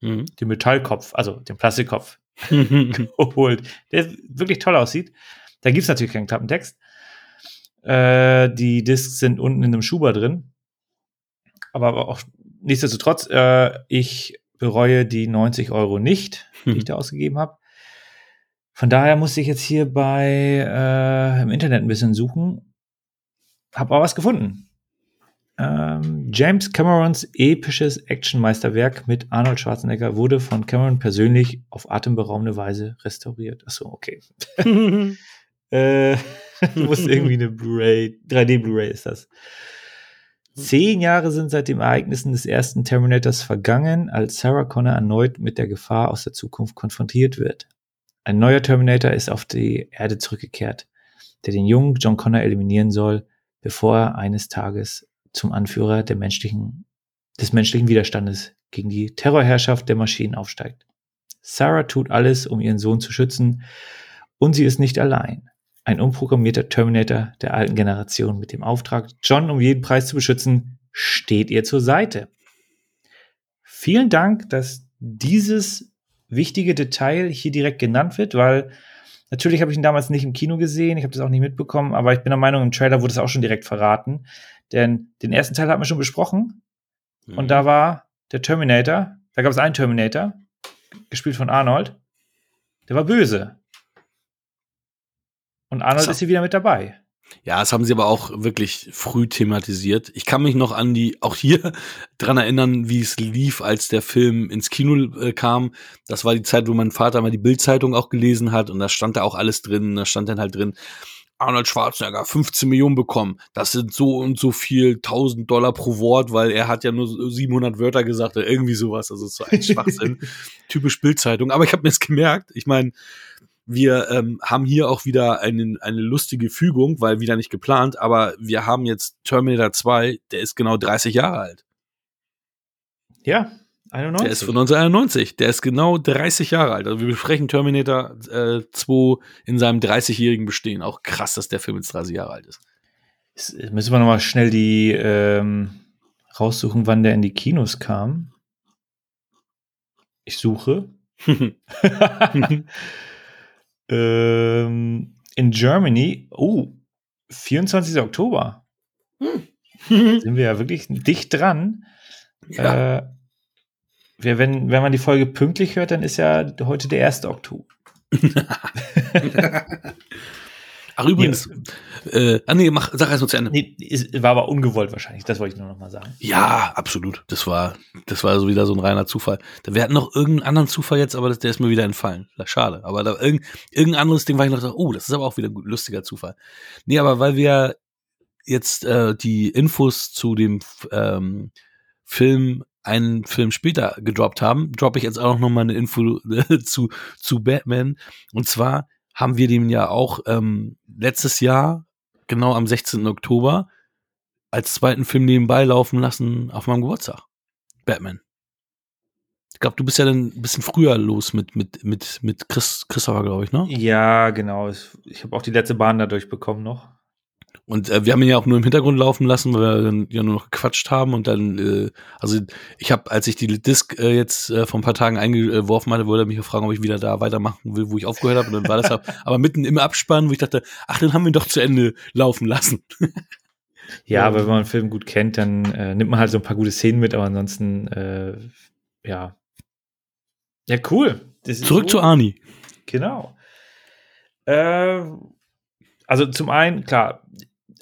mhm. den Metallkopf, also den Plastikkopf geholt, der wirklich toll aussieht. Da gibt es natürlich keinen Klappentext. Äh, die Discs sind unten in einem Schuber drin. Aber auch nichtsdestotrotz, äh, ich bereue die 90 Euro nicht, die ich da ausgegeben habe. Von daher musste ich jetzt hier bei äh, im Internet ein bisschen suchen. Hab aber was gefunden. Ähm, James Camerons episches Actionmeisterwerk mit Arnold Schwarzenegger wurde von Cameron persönlich auf atemberaubende Weise restauriert. Achso, okay. äh, muss irgendwie eine Blu-ray, 3D Blu-ray ist das. Zehn Jahre sind seit den Ereignissen des ersten Terminators vergangen, als Sarah Connor erneut mit der Gefahr aus der Zukunft konfrontiert wird. Ein neuer Terminator ist auf die Erde zurückgekehrt, der den jungen John Connor eliminieren soll, bevor er eines Tages zum Anführer der menschlichen, des menschlichen Widerstandes gegen die Terrorherrschaft der Maschinen aufsteigt. Sarah tut alles, um ihren Sohn zu schützen, und sie ist nicht allein. Ein umprogrammierter Terminator der alten Generation mit dem Auftrag, John um jeden Preis zu beschützen, steht ihr zur Seite. Vielen Dank, dass dieses wichtige Detail hier direkt genannt wird, weil natürlich habe ich ihn damals nicht im Kino gesehen, ich habe das auch nicht mitbekommen, aber ich bin der Meinung, im Trailer wurde es auch schon direkt verraten. Denn den ersten Teil hatten wir schon besprochen. Mhm. Und da war der Terminator, da gab es einen Terminator, gespielt von Arnold, der war böse. Und Arnold ist hier wieder mit dabei. Ja, das haben sie aber auch wirklich früh thematisiert. Ich kann mich noch an die, auch hier dran erinnern, wie es lief, als der Film ins Kino äh, kam. Das war die Zeit, wo mein Vater mal die Bildzeitung auch gelesen hat und da stand da auch alles drin. Da stand dann halt drin, Arnold Schwarzenegger 15 Millionen bekommen. Das sind so und so viel 1000 Dollar pro Wort, weil er hat ja nur 700 Wörter gesagt oder irgendwie sowas. Also so ein Schwachsinn. Typisch Bildzeitung. Aber ich habe mir es gemerkt. Ich meine, wir ähm, haben hier auch wieder eine, eine lustige Fügung, weil wieder nicht geplant, aber wir haben jetzt Terminator 2, der ist genau 30 Jahre alt. Ja, 91. Der ist von 1991. Der ist genau 30 Jahre alt. Also wir besprechen Terminator äh, 2 in seinem 30-jährigen Bestehen. Auch krass, dass der Film jetzt 30 Jahre alt ist. Jetzt müssen wir nochmal schnell die ähm, raussuchen, wann der in die Kinos kam. Ich suche. Ähm, in Germany, oh, 24. Oktober. Hm. Sind wir ja wirklich dicht dran. Ja. Äh, wenn, wenn man die Folge pünktlich hört, dann ist ja heute der 1. Oktober. Ach, übrigens, ja. äh, ah, nee, mach, sag erst mal zu Ende. Nee, war aber ungewollt wahrscheinlich, das wollte ich nur noch mal sagen. Ja, absolut. Das war, das war so wieder so ein reiner Zufall. Wir hatten noch irgendeinen anderen Zufall jetzt, aber der ist mir wieder entfallen. Schade. Aber da irgendein, irgendein anderes Ding war ich noch, oh, das ist aber auch wieder ein lustiger Zufall. Nee, aber weil wir jetzt äh, die Infos zu dem ähm, Film einen Film später gedroppt haben, droppe ich jetzt auch noch mal eine Info zu, zu Batman. Und zwar haben wir den ja auch ähm, letztes Jahr, genau am 16. Oktober, als zweiten Film nebenbei laufen lassen auf meinem Geburtstag. Batman. Ich glaube, du bist ja dann ein bisschen früher los mit, mit, mit, mit Chris, Christopher, glaube ich, ne? Ja, genau. Ich habe auch die letzte Bahn dadurch bekommen noch. Und äh, wir haben ihn ja auch nur im Hintergrund laufen lassen, weil wir dann ja nur noch gequatscht haben und dann, äh, also ich habe, als ich die Disc äh, jetzt äh, vor ein paar Tagen eingeworfen hatte, wollte er mich gefragt, ob ich wieder da weitermachen will, wo ich aufgehört habe. Und dann war das aber mitten im Abspann, wo ich dachte, ach, dann haben wir ihn doch zu Ende laufen lassen. ja, aber wenn man einen Film gut kennt, dann äh, nimmt man halt so ein paar gute Szenen mit, aber ansonsten, äh, ja. Ja, cool. Zurück so. zu Arnie. Genau. Äh, also zum einen, klar,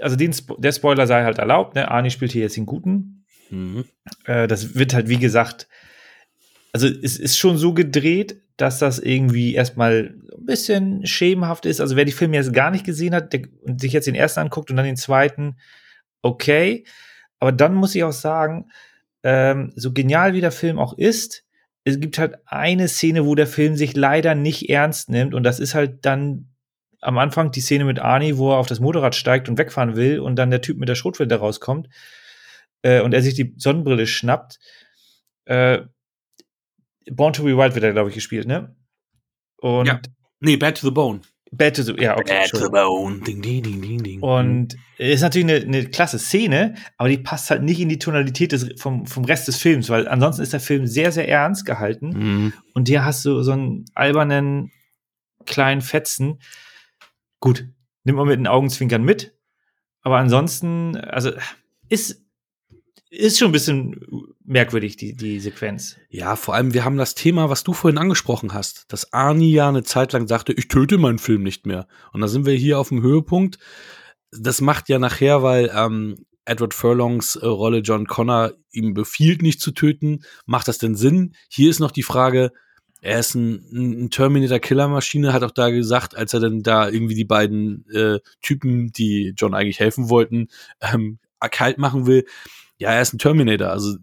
also den, der Spoiler sei halt erlaubt, ne? Arnie spielt hier jetzt den Guten. Mhm. Äh, das wird halt, wie gesagt, also es ist schon so gedreht, dass das irgendwie erstmal ein bisschen schemenhaft ist. Also wer die Filme jetzt gar nicht gesehen hat der, und sich jetzt den ersten anguckt und dann den zweiten, okay. Aber dann muss ich auch sagen, ähm, so genial wie der Film auch ist, es gibt halt eine Szene, wo der Film sich leider nicht ernst nimmt und das ist halt dann am Anfang die Szene mit Arnie, wo er auf das Motorrad steigt und wegfahren will und dann der Typ mit der Schrotflinte rauskommt äh, und er sich die Sonnenbrille schnappt. Äh, Born to be Wild wird er, glaube ich, gespielt, ne? Und ja. Nee, Bad to the Bone. Bad to the, ja, okay. Bad to the Bone. Ding, ding, ding, ding, ding. Und ist natürlich eine, eine klasse Szene, aber die passt halt nicht in die Tonalität des, vom, vom Rest des Films, weil ansonsten ist der Film sehr, sehr ernst gehalten. Mhm. Und hier hast du so einen albernen kleinen Fetzen, Gut, nimmt man mit den Augenzwinkern mit. Aber ansonsten, also ist, ist schon ein bisschen merkwürdig, die, die Sequenz. Ja, vor allem, wir haben das Thema, was du vorhin angesprochen hast, dass Arnie ja eine Zeit lang sagte, ich töte meinen Film nicht mehr. Und da sind wir hier auf dem Höhepunkt. Das macht ja nachher, weil ähm, Edward Furlongs äh, Rolle John Connor ihm befiehlt, nicht zu töten. Macht das denn Sinn? Hier ist noch die Frage, er ist ein, ein Terminator-Killer-Maschine, hat auch da gesagt, als er dann da irgendwie die beiden äh, Typen, die John eigentlich helfen wollten, ähm, kalt machen will. Ja, er ist ein Terminator, also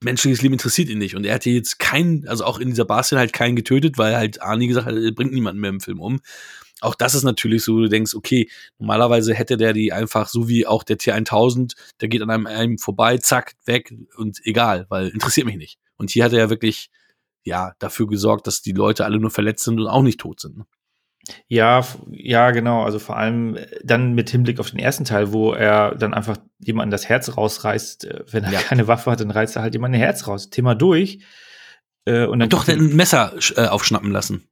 menschliches Leben interessiert ihn nicht. Und er hat hier jetzt keinen, also auch in dieser Bar-Szene halt keinen getötet, weil halt Arnie gesagt hat, er bringt niemanden mehr im Film um. Auch das ist natürlich so, du denkst, okay, normalerweise hätte der die einfach so wie auch der T1000, der geht an einem, einem vorbei, zack, weg und egal, weil interessiert mich nicht. Und hier hat er ja wirklich ja, dafür gesorgt, dass die Leute alle nur verletzt sind und auch nicht tot sind. Ne? Ja, ja, genau. Also vor allem äh, dann mit Hinblick auf den ersten Teil, wo er dann einfach jemanden das Herz rausreißt. Äh, wenn er ja. keine Waffe hat, dann reißt er halt jemanden ein Herz raus. Thema durch. Äh, und dann Doch, der ein Messer äh, aufschnappen lassen.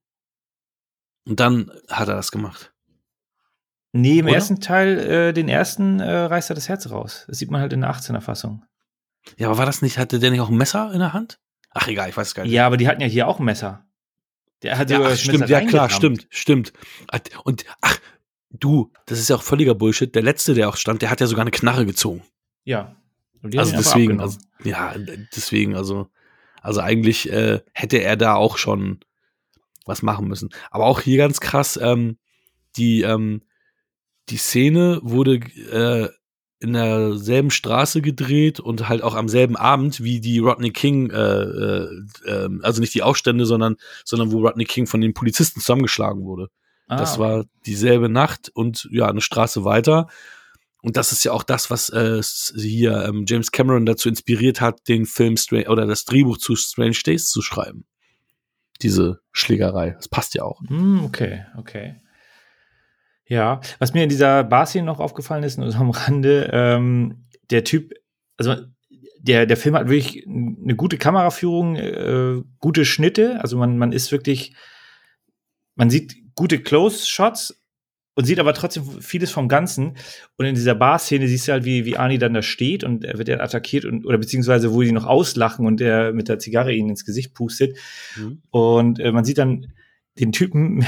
Und dann hat er das gemacht. Nee, im Oder? ersten Teil, äh, den ersten, äh, reißt er das Herz raus. Das sieht man halt in der 18er Fassung. Ja, aber war das nicht, hatte der nicht auch ein Messer in der Hand? Ach egal, ich weiß es gar nicht. Ja, aber die hatten ja hier auch ein Messer. Der hat ja, ach, stimmt, ja klar, stimmt, stimmt. Und ach, du, das ist ja auch völliger Bullshit. Der letzte, der auch stand, der hat ja sogar eine Knarre gezogen. Ja. Also deswegen, also, ja, deswegen, also, also eigentlich äh, hätte er da auch schon was machen müssen. Aber auch hier ganz krass, ähm, die, ähm, die Szene wurde äh, in derselben Straße gedreht und halt auch am selben Abend wie die Rodney King, äh, äh, ähm, also nicht die Aufstände, sondern, sondern wo Rodney King von den Polizisten zusammengeschlagen wurde. Ah, das okay. war dieselbe Nacht und ja, eine Straße weiter. Und das ist ja auch das, was äh, hier ähm, James Cameron dazu inspiriert hat, den Film Strange oder das Drehbuch zu Strange Days zu schreiben. Diese Schlägerei. Das passt ja auch. Mm, okay, okay. Ja, was mir in dieser Bar-Szene noch aufgefallen ist, nur so am Rande, ähm, der Typ, also der, der Film hat wirklich eine gute Kameraführung, äh, gute Schnitte, also man, man ist wirklich, man sieht gute Close-Shots und sieht aber trotzdem vieles vom Ganzen. Und in dieser Bar-Szene siehst du halt, wie, wie Arnie dann da steht und er wird ja attackiert und, oder beziehungsweise wo die noch auslachen und der mit der Zigarre ihnen ins Gesicht pustet. Mhm. Und äh, man sieht dann den Typen,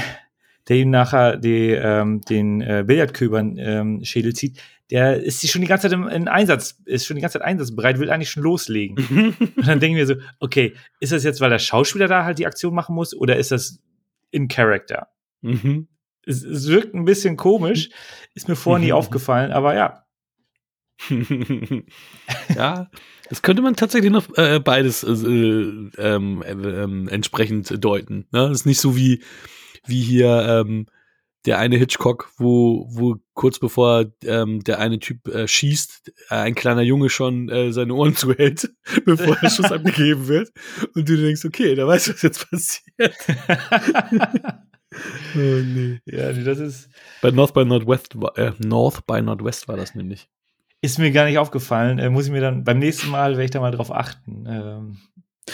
der ihm nachher die, ähm, den äh, Billardköbern ähm, Schädel zieht, der ist schon die ganze Zeit im, in Einsatz, ist schon die ganze Zeit einsatzbereit, will eigentlich schon loslegen. und dann denken wir so, okay, ist das jetzt, weil der Schauspieler da halt die Aktion machen muss oder ist das in Character? Mhm. Es, es wirkt ein bisschen komisch, ist mir vorher nie aufgefallen, aber ja. ja, das könnte man tatsächlich noch äh, beides äh, ähm, äh, entsprechend deuten. Ne? Das ist nicht so wie, wie hier ähm, der eine Hitchcock, wo, wo kurz bevor ähm, der eine Typ äh, schießt, äh, ein kleiner Junge schon äh, seine Ohren zuhält, bevor der Schuss abgegeben wird. Und du denkst, okay, da weißt du, was jetzt passiert. oh, nee. Ja, nee, das ist. Bei North by Northwest, äh, North by Northwest war das nämlich. Ist mir gar nicht aufgefallen. Äh, muss ich mir dann beim nächsten Mal werde ich da mal drauf achten. Ähm,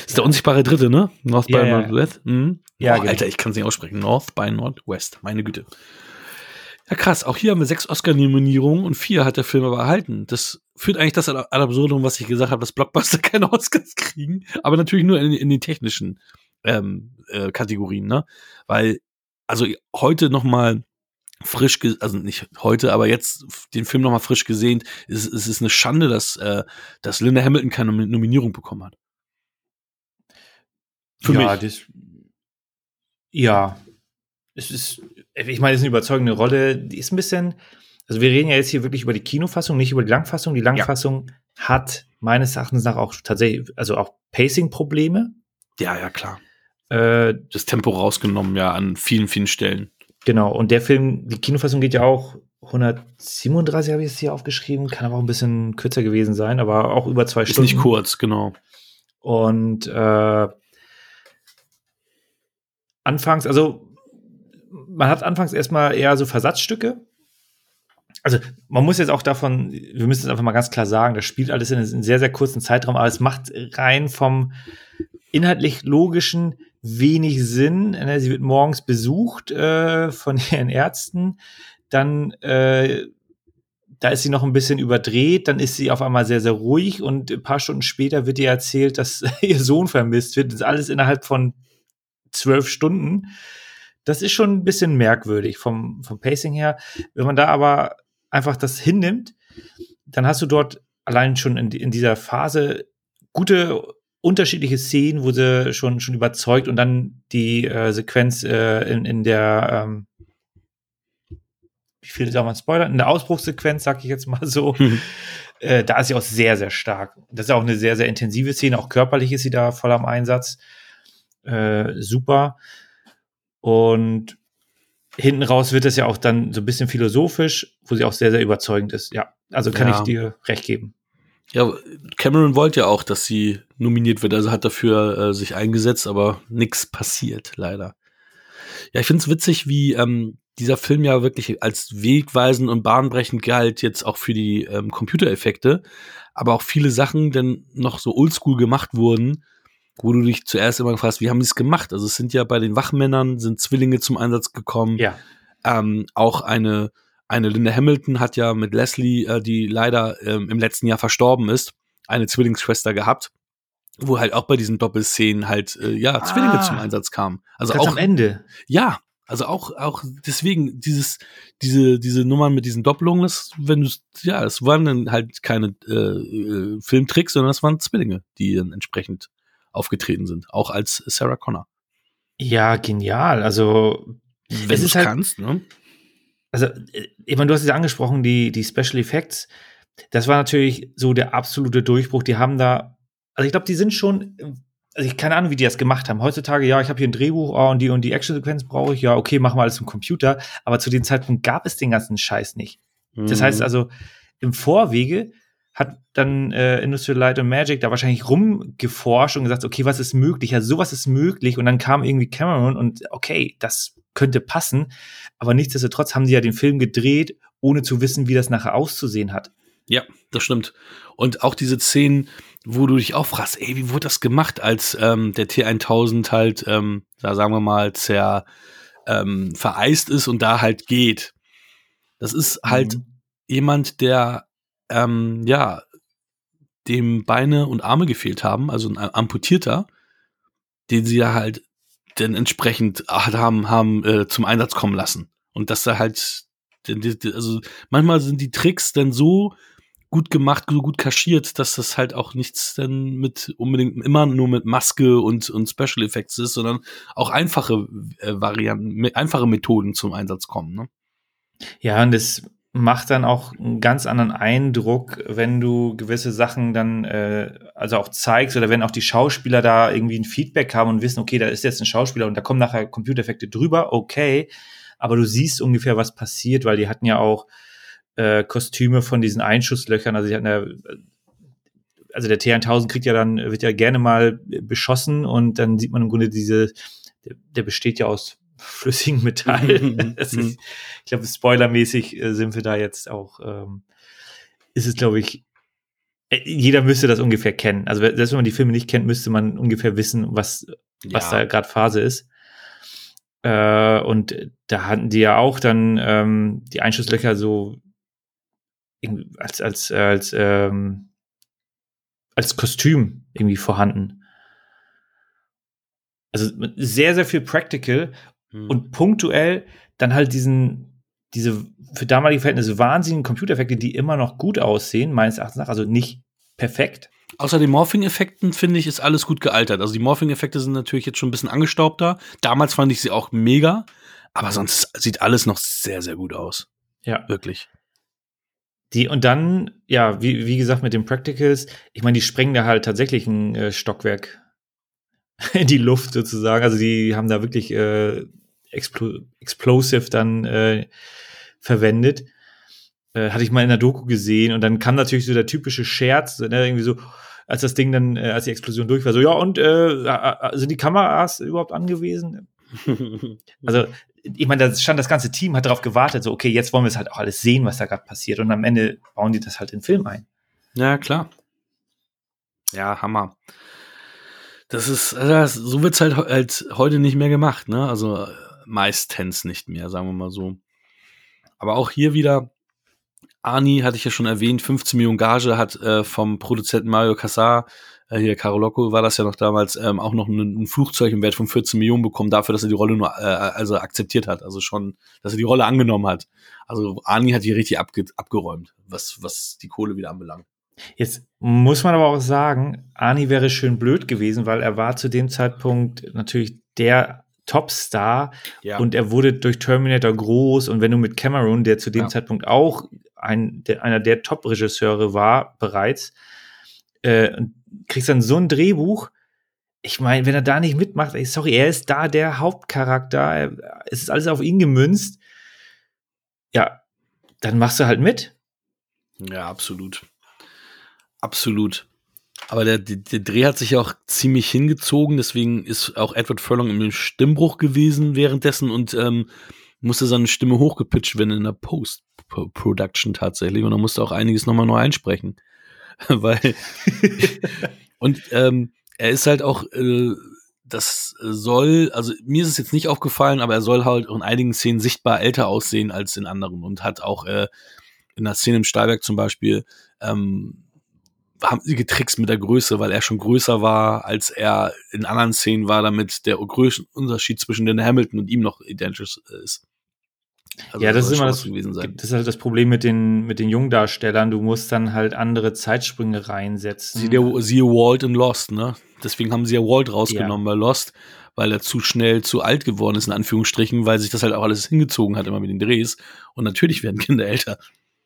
ist der unsichtbare Dritte, ne? North by ja. Northwest. Mhm. Ja, oh, genau. Alter, ich kann es nicht aussprechen. North by Northwest. Meine Güte. Ja, krass. Auch hier haben wir sechs Oscar-Nominierungen und vier hat der Film aber erhalten. Das führt eigentlich das ad absurdum, was ich gesagt habe, dass Blockbuster keine Oscars kriegen. Aber natürlich nur in, in den technischen ähm, äh, Kategorien, ne? Weil also heute noch mal frisch, also nicht heute, aber jetzt den Film noch mal frisch gesehen, es, es ist eine Schande, dass, äh, dass Linda Hamilton keine Nominierung bekommen hat. Für ja, mich. Das, ja, es ist, ich meine, es ist eine überzeugende Rolle. Die ist ein bisschen, also wir reden ja jetzt hier wirklich über die Kinofassung, nicht über die Langfassung. Die Langfassung ja. hat meines Erachtens nach auch tatsächlich, also auch Pacing-Probleme. Ja, ja, klar äh, das Tempo rausgenommen, ja, an vielen, vielen Stellen. Genau, und der Film, die Kinofassung geht ja auch 137, habe ich es hier aufgeschrieben, kann aber auch ein bisschen kürzer gewesen sein, aber auch über zwei Ist Stunden. Ist nicht kurz, genau. Und äh, anfangs, also man hat anfangs erstmal eher so Versatzstücke. Also man muss jetzt auch davon, wir müssen es einfach mal ganz klar sagen, das spielt alles in einem sehr, sehr kurzen Zeitraum, aber es macht rein vom inhaltlich logischen wenig Sinn. Ne, sie wird morgens besucht äh, von ihren Ärzten, dann äh, da ist sie noch ein bisschen überdreht, dann ist sie auf einmal sehr, sehr ruhig und ein paar Stunden später wird ihr erzählt, dass ihr Sohn vermisst wird. Das ist alles innerhalb von zwölf Stunden. Das ist schon ein bisschen merkwürdig vom, vom Pacing her. Wenn man da aber einfach das hinnimmt, dann hast du dort allein schon in, in dieser Phase gute unterschiedliche Szenen, wo sie schon, schon überzeugt und dann die äh, Sequenz äh, in, in der, ähm, wie viel soll man spoilern? In der Ausbruchssequenz, sag ich jetzt mal so. Mhm. Äh, da ist sie auch sehr, sehr stark. Das ist auch eine sehr, sehr intensive Szene. Auch körperlich ist sie da voll am Einsatz. Äh, super. Und hinten raus wird es ja auch dann so ein bisschen philosophisch, wo sie auch sehr, sehr überzeugend ist. Ja, also kann ja. ich dir recht geben. Ja, Cameron wollte ja auch, dass sie nominiert wird, also hat dafür äh, sich eingesetzt, aber nichts passiert, leider. Ja, ich finde es witzig, wie ähm, dieser Film ja wirklich als wegweisend und bahnbrechend galt, jetzt auch für die ähm, Computereffekte, aber auch viele Sachen dann noch so oldschool gemacht wurden, wo du dich zuerst immer gefragt wie haben die es gemacht? Also es sind ja bei den Wachmännern sind Zwillinge zum Einsatz gekommen. Ja. Ähm, auch eine eine Linda Hamilton hat ja mit Leslie, äh, die leider ähm, im letzten Jahr verstorben ist, eine Zwillingsschwester gehabt, wo halt auch bei diesen Doppelszenen halt äh, ja ah, Zwillinge zum Einsatz kamen. Also auch am Ende. Ja, also auch auch deswegen dieses diese diese Nummern mit diesen Doppelungen, das wenn du ja, es waren dann halt keine äh, äh, Filmtricks, sondern es waren Zwillinge, die dann entsprechend aufgetreten sind, auch als Sarah Connor. Ja, genial. Also wenn du es halt, kannst, ne? also, äh, ich meine, du hast es ja angesprochen, die, die Special Effects. Das war natürlich so der absolute Durchbruch. Die haben da, also ich glaube, die sind schon, also ich keine Ahnung, wie die das gemacht haben. Heutzutage, ja, ich habe hier ein Drehbuch, oh, und die und die Action-Sequenz brauche ich, ja, okay, machen wir alles im Computer. Aber zu dem Zeitpunkt gab es den ganzen Scheiß nicht. Mhm. Das heißt mhm. also, im Vorwege hat dann äh, Industrial Light and Magic da wahrscheinlich rumgeforscht und gesagt, okay, was ist möglich? Ja, sowas ist möglich. Und dann kam irgendwie Cameron und okay, das könnte passen. Aber nichtsdestotrotz haben sie ja den Film gedreht, ohne zu wissen, wie das nachher auszusehen hat. Ja, das stimmt. Und auch diese Szenen, wo du dich auch fragst, ey, wie wurde das gemacht, als ähm, der T1000 halt, ähm, da sagen wir mal, zer, ähm, vereist ist und da halt geht. Das ist halt mhm. jemand, der ähm, ja dem Beine und Arme gefehlt haben, also ein amputierter, den sie ja halt dann entsprechend haben, haben äh, zum Einsatz kommen lassen. Und dass da halt, also manchmal sind die Tricks dann so gut gemacht, so gut kaschiert, dass das halt auch nichts dann mit unbedingt immer nur mit Maske und, und Special Effects ist, sondern auch einfache äh, Varianten, einfache Methoden zum Einsatz kommen. Ne? Ja, und das macht dann auch einen ganz anderen Eindruck, wenn du gewisse Sachen dann äh, also auch zeigst oder wenn auch die Schauspieler da irgendwie ein Feedback haben und wissen, okay, da ist jetzt ein Schauspieler und da kommen nachher Computereffekte drüber, okay, aber du siehst ungefähr, was passiert, weil die hatten ja auch äh, Kostüme von diesen Einschusslöchern, also die hatten ja also der T1000 kriegt ja dann, wird ja gerne mal beschossen und dann sieht man im Grunde diese, der, der besteht ja aus flüssigem Metall. Mhm. ist, ich glaube, spoilermäßig äh, sind wir da jetzt auch, ähm, ist es, glaube ich, äh, jeder müsste das ungefähr kennen. Also selbst wenn man die Filme nicht kennt, müsste man ungefähr wissen, was, was ja. da gerade Phase ist. Äh, und da hatten die ja auch dann ähm, die Einschusslöcher so als, als, als, ähm, als Kostüm irgendwie vorhanden. Also sehr, sehr viel Practical Mhm. Und punktuell dann halt diesen, diese für damalige Verhältnisse wahnsinnigen Computereffekte, die immer noch gut aussehen, meines Erachtens nach, also nicht perfekt. Außer den Morphing-Effekten, finde ich, ist alles gut gealtert. Also die Morphing-Effekte sind natürlich jetzt schon ein bisschen angestaubter. Damals fand ich sie auch mega, aber sonst sieht alles noch sehr, sehr gut aus. Ja. Wirklich. Die, und dann, ja, wie, wie gesagt, mit den Practicals, ich meine, die sprengen da halt tatsächlich ein äh, Stockwerk in die Luft sozusagen. Also die haben da wirklich äh, Explo Explosive dann äh, verwendet. Äh, hatte ich mal in der Doku gesehen und dann kam natürlich so der typische Scherz, ne, irgendwie so, als das Ding dann, äh, als die Explosion durch war, so, ja, und äh, sind die Kameras überhaupt angewiesen? also, ich meine, da stand das ganze Team, hat darauf gewartet, so, okay, jetzt wollen wir es halt auch alles sehen, was da gerade passiert. Und am Ende bauen die das halt in den Film ein. Ja, klar. Ja, Hammer. Das ist, also so wird's halt, halt heute nicht mehr gemacht, ne? Also meistens nicht mehr, sagen wir mal so. Aber auch hier wieder, Ani hatte ich ja schon erwähnt, 15 Millionen Gage hat äh, vom Produzenten Mario Casar, äh, hier Carolocco war das ja noch damals, ähm, auch noch ein, ein Flugzeug im Wert von 14 Millionen bekommen dafür, dass er die Rolle nur äh, also akzeptiert hat, also schon, dass er die Rolle angenommen hat. Also Ani hat hier richtig abge abgeräumt, was, was die Kohle wieder anbelangt. Jetzt muss man aber auch sagen, Ani wäre schön blöd gewesen, weil er war zu dem Zeitpunkt natürlich der Topstar ja. und er wurde durch Terminator groß und wenn du mit Cameron, der zu dem ja. Zeitpunkt auch ein, der, einer der Top-Regisseure war bereits, äh, kriegst dann so ein Drehbuch, ich meine, wenn er da nicht mitmacht, ey, sorry, er ist da der Hauptcharakter, es ist alles auf ihn gemünzt, ja, dann machst du halt mit. Ja, absolut. Absolut. Aber der, der, der Dreh hat sich ja auch ziemlich hingezogen, deswegen ist auch Edward Furlong im Stimmbruch gewesen währenddessen und ähm, musste seine Stimme hochgepitcht werden in der Post-Production tatsächlich und er musste auch einiges nochmal neu einsprechen. Weil und ähm, er ist halt auch, äh, das soll, also mir ist es jetzt nicht aufgefallen, aber er soll halt in einigen Szenen sichtbar älter aussehen als in anderen und hat auch äh, in der Szene im Stahlwerk zum Beispiel ähm, haben sie getrickst mit der Größe, weil er schon größer war, als er in anderen Szenen war, damit der Größenunterschied zwischen den Hamilton und ihm noch identisch ist. Also ja, das, das ist immer das, gewesen sein. das ist halt das Problem mit den, mit den Jungdarstellern. Du musst dann halt andere Zeitsprünge reinsetzen. Siehe, siehe Walt in Lost, ne? Deswegen haben sie ja Walt rausgenommen ja. bei Lost, weil er zu schnell zu alt geworden ist, in Anführungsstrichen, weil sich das halt auch alles hingezogen hat, immer mit den Drehs. Und natürlich werden Kinder älter.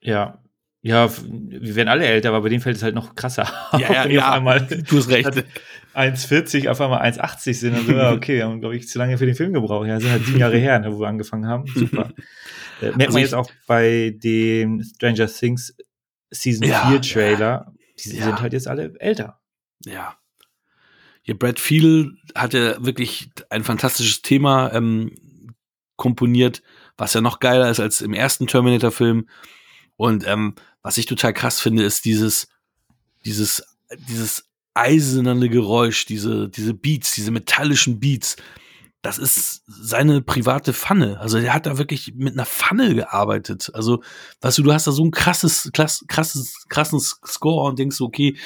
Ja, ja, wir werden alle älter, aber bei denen fällt es halt noch krasser. Ja, ja, ja einmal du hast recht. 1,40 auf einmal 1,80 sind. Also, ja, okay, wir haben, glaube ich, zu lange für den Film gebraucht. Ja, sind halt sieben Jahre her, ne, wo wir angefangen haben. Super. äh, merkt also man jetzt auch bei dem Stranger Things Season ja, 4 Trailer. Die ja. sind halt jetzt alle älter. Ja. Hier, Brad Field hatte wirklich ein fantastisches Thema ähm, komponiert, was ja noch geiler ist als im ersten Terminator-Film. Und ähm, was ich total krass finde, ist dieses, dieses, dieses eiserne Geräusch, diese, diese Beats, diese metallischen Beats. das ist seine private Pfanne. Also der hat da wirklich mit einer Pfanne gearbeitet. Also, weißt du, du hast da so ein krasses, krass, krasses, krassen Score und denkst okay,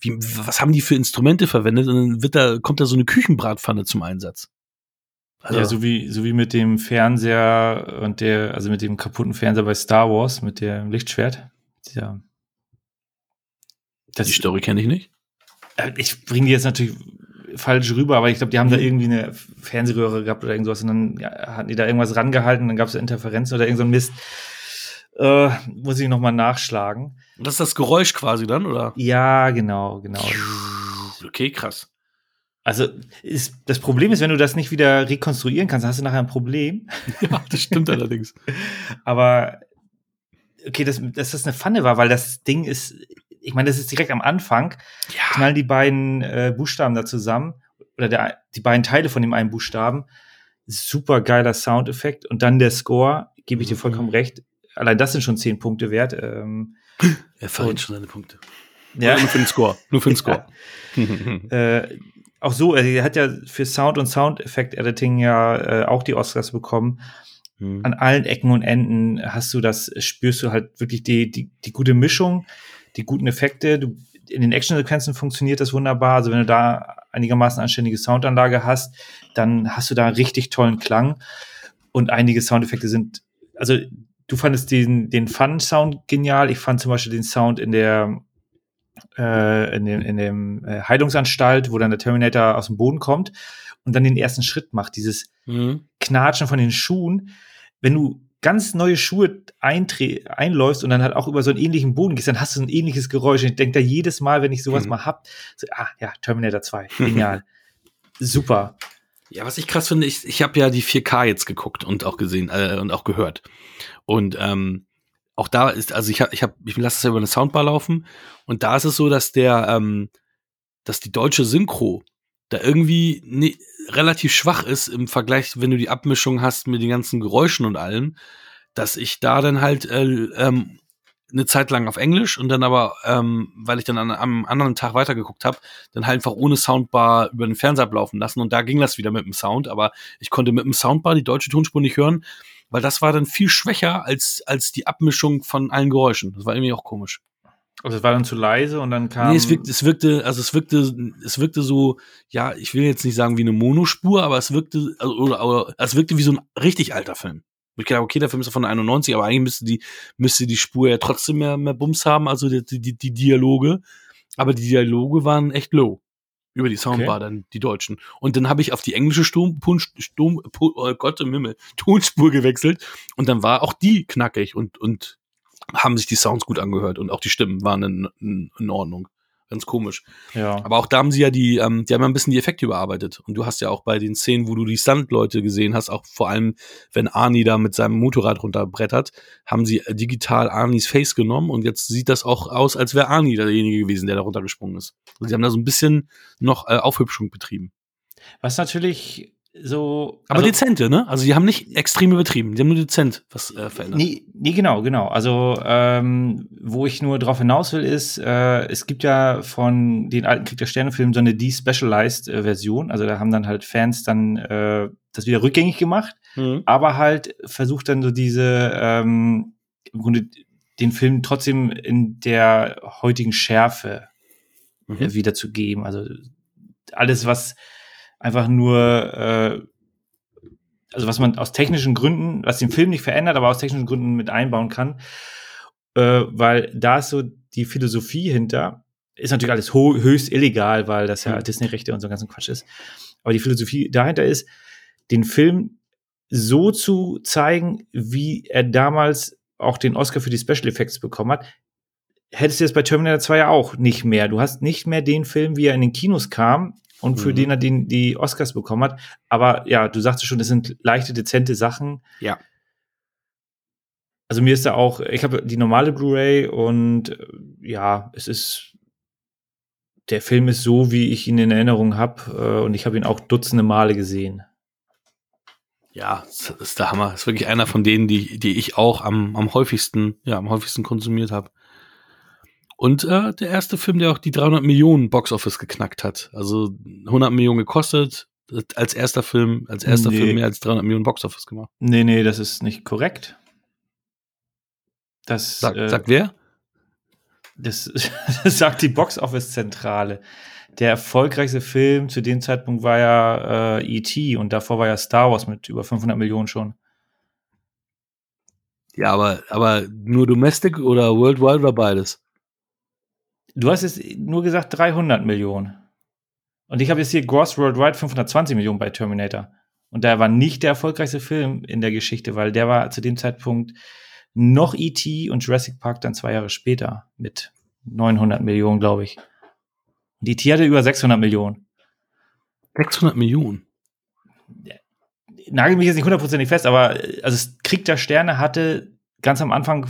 wie, was haben die für Instrumente verwendet? Und dann wird da, kommt da so eine Küchenbratpfanne zum Einsatz. Also, ja, so wie, so wie mit dem Fernseher und der, also mit dem kaputten Fernseher bei Star Wars, mit dem Lichtschwert. Ja. Das, die Story kenne ich nicht. Äh, ich bringe die jetzt natürlich falsch rüber, aber ich glaube, die haben da mhm. irgendwie eine Fernsehröhre gehabt oder irgendwas und dann ja, hatten die da irgendwas rangehalten, dann gab es Interferenzen oder irgend so ein Mist. Äh, muss ich nochmal nachschlagen. Und das ist das Geräusch quasi dann, oder? Ja, genau, genau. Okay, krass. Also ist, das Problem ist, wenn du das nicht wieder rekonstruieren kannst, hast du nachher ein Problem. Ja, das stimmt allerdings. Aber okay, dass, dass das eine Pfanne war, weil das Ding ist ich meine, das ist direkt am Anfang, ja. knallen die beiden äh, Buchstaben da zusammen oder der, die beiden Teile von dem einen Buchstaben. Super geiler Soundeffekt und dann der Score, gebe ich dir vollkommen recht. Allein das sind schon zehn Punkte wert. Ähm, er verrät schon seine Punkte. Ja. nur für den Score. Nur für den Score. äh, auch so, er hat ja für Sound und Soundeffekt-Editing ja äh, auch die Oscars bekommen. Mhm. An allen Ecken und Enden hast du das, spürst du halt wirklich die, die, die gute Mischung die guten Effekte. Du, in den Actionsequenzen funktioniert das wunderbar. Also wenn du da einigermaßen anständige Soundanlage hast, dann hast du da richtig tollen Klang. Und einige Soundeffekte sind, also du fandest den, den Fun-Sound genial. Ich fand zum Beispiel den Sound in der äh, in dem, in dem äh, Heilungsanstalt, wo dann der Terminator aus dem Boden kommt und dann den ersten Schritt macht, dieses mhm. Knatschen von den Schuhen. Wenn du ganz neue Schuhe einläufst und dann halt auch über so einen ähnlichen Boden gehst, dann hast du ein ähnliches Geräusch. Und ich denke da jedes Mal, wenn ich sowas mhm. mal hab, so, ah ja, Terminator 2, genial. Super. Ja, was ich krass finde, ich, ich habe ja die 4K jetzt geguckt und auch gesehen äh, und auch gehört. Und ähm, auch da ist, also ich habe, ich habe, ich lasse es ja über eine Soundbar laufen und da ist es so, dass der, ähm, dass die deutsche Synchro da irgendwie ne, relativ schwach ist im Vergleich, wenn du die Abmischung hast mit den ganzen Geräuschen und allem, dass ich da dann halt äh, ähm, eine Zeit lang auf Englisch und dann aber, ähm, weil ich dann an, am anderen Tag weitergeguckt habe, dann halt einfach ohne Soundbar über den Fernseher ablaufen lassen und da ging das wieder mit dem Sound, aber ich konnte mit dem Soundbar die deutsche Tonspur nicht hören, weil das war dann viel schwächer als, als die Abmischung von allen Geräuschen. Das war irgendwie auch komisch. Also es war dann zu leise und dann kam. Nee, es wirkte, es wirkte, also es wirkte, es wirkte so, ja, ich will jetzt nicht sagen wie eine Monospur, aber es wirkte, also, oder, oder es wirkte wie so ein richtig alter Film. Ich glaube, okay, der Film ist von 91, aber eigentlich müsste die, müsste die Spur ja trotzdem mehr, mehr Bums haben, also die, die, die Dialoge. Aber die Dialoge waren echt low. Über die Soundbar okay. dann, die deutschen. Und dann habe ich auf die englische Sturm, Sturm, oh Gott im Himmel, Tonspur gewechselt. Und dann war auch die knackig und, und haben sich die Sounds gut angehört und auch die Stimmen waren in, in, in Ordnung. Ganz komisch. Ja. Aber auch da haben sie ja die, ähm, die haben ja ein bisschen die Effekte überarbeitet. Und du hast ja auch bei den Szenen, wo du die Stunt-Leute gesehen hast, auch vor allem, wenn Arnie da mit seinem Motorrad runterbrettert, haben sie digital Arnies Face genommen und jetzt sieht das auch aus, als wäre Arnie derjenige gewesen, der da runtergesprungen ist. Und sie haben da so ein bisschen noch äh, Aufhübschung betrieben. Was natürlich so. Aber also, dezente, ne? Also die haben nicht extrem übertrieben, die haben nur dezent was äh, verändert. Nee, nee, genau, genau. Also ähm, wo ich nur drauf hinaus will, ist, äh, es gibt ja von den alten Krieg der Sterne-Filmen so eine Despecialized-Version. Also da haben dann halt Fans dann äh, das wieder rückgängig gemacht, mhm. aber halt versucht dann so diese ähm, im Grunde den Film trotzdem in der heutigen Schärfe mhm. äh, wiederzugeben. Also alles, was einfach nur, äh, also was man aus technischen Gründen, was den Film nicht verändert, aber aus technischen Gründen mit einbauen kann, äh, weil da ist so die Philosophie hinter, ist natürlich alles höchst illegal, weil das ja Disney-Rechte und so ganzen Quatsch ist. Aber die Philosophie dahinter ist, den Film so zu zeigen, wie er damals auch den Oscar für die Special Effects bekommen hat, hättest du jetzt bei Terminator 2 ja auch nicht mehr. Du hast nicht mehr den Film, wie er in den Kinos kam, und für mhm. den er den, die Oscars bekommen hat. Aber ja, du sagst schon, das sind leichte, dezente Sachen. Ja. Also mir ist da auch, ich habe die normale Blu-ray und äh, ja, es ist, der Film ist so, wie ich ihn in Erinnerung habe äh, und ich habe ihn auch dutzende Male gesehen. Ja, das ist der Hammer. Das ist wirklich einer von denen, die, die ich auch am, am häufigsten, ja, am häufigsten konsumiert habe. Und äh, der erste Film, der auch die 300 Millionen Box Office geknackt hat. Also 100 Millionen gekostet, als erster Film, als erster nee. Film mehr als 300 Millionen Boxoffice gemacht. Nee, nee, das ist nicht korrekt. Das Sag, äh, sagt wer? Das, das sagt die Boxoffice-Zentrale. Der erfolgreichste Film zu dem Zeitpunkt war ja äh, E.T. und davor war ja Star Wars mit über 500 Millionen schon. Ja, aber, aber nur Domestic oder Worldwide oder beides? Du hast jetzt nur gesagt 300 Millionen. Und ich habe jetzt hier Gross Worldwide 520 Millionen bei Terminator. Und der war nicht der erfolgreichste Film in der Geschichte, weil der war zu dem Zeitpunkt noch E.T. und Jurassic Park dann zwei Jahre später mit 900 Millionen, glaube ich. Und E.T. hatte über 600 Millionen. 600 Millionen? Nagel mich jetzt nicht hundertprozentig fest, aber also Krieg der Sterne hatte ganz am Anfang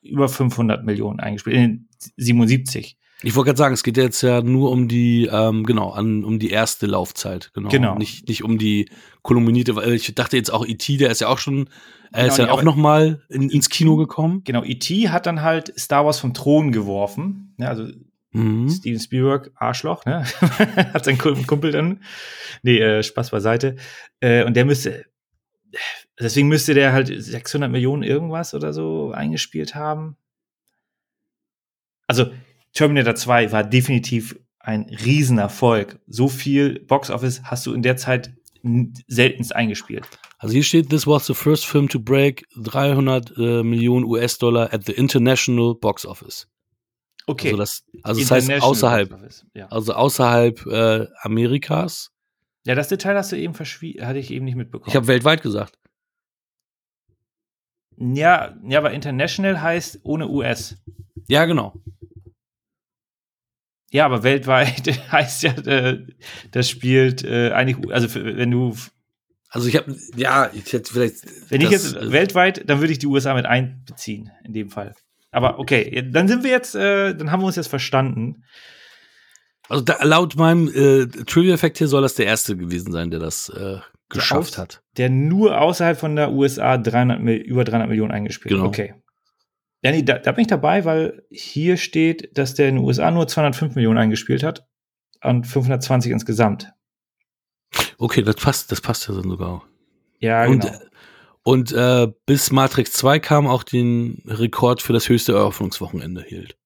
über 500 Millionen eingespielt, in 77. Ich wollte gerade sagen, es geht jetzt ja nur um die, ähm, genau, an, um die erste Laufzeit. Genau. genau. Nicht, nicht um die kolumnierte, weil ich dachte jetzt auch E.T., der ist ja auch schon, er genau, ist ja auch noch mal in, ins Kino gekommen. Genau, E.T. hat dann halt Star Wars vom Thron geworfen. Ja, also mhm. Steven Spielberg, Arschloch, ne? hat seinen Kumpel dann. Nee, äh, Spaß beiseite. Äh, und der müsste, deswegen müsste der halt 600 Millionen irgendwas oder so eingespielt haben. Also, Terminator 2 war definitiv ein Riesenerfolg. So viel Boxoffice hast du in der Zeit seltenst eingespielt. Also hier steht, this was the first film to break 300 äh, Millionen US-Dollar at the international box office. Okay. Also das, also das heißt außerhalb, ja. also außerhalb äh, Amerikas. Ja, das Detail hast du eben verschwiegen, hatte ich eben nicht mitbekommen. Ich habe weltweit gesagt. Ja, ja, aber international heißt ohne US. Ja, genau. Ja, aber weltweit heißt ja, äh, das spielt äh, eigentlich, also wenn du. Also ich habe, ja, ich hätte vielleicht. Wenn ich jetzt äh, weltweit, dann würde ich die USA mit einbeziehen, in dem Fall. Aber okay, dann sind wir jetzt, äh, dann haben wir uns jetzt verstanden. Also da, laut meinem Trivia-Effekt hier soll das der erste gewesen sein, der das geschafft der aus, hat. Der nur außerhalb von der USA 300, über 300 Millionen eingespielt hat. Genau. Okay. Ja, nee, da, da bin ich dabei, weil hier steht, dass der in den USA nur 205 Millionen eingespielt hat und 520 insgesamt. Okay, das passt, das passt ja dann sogar auch. Ja, und, genau. Und äh, bis Matrix 2 kam auch den Rekord für das höchste Eröffnungswochenende hielt.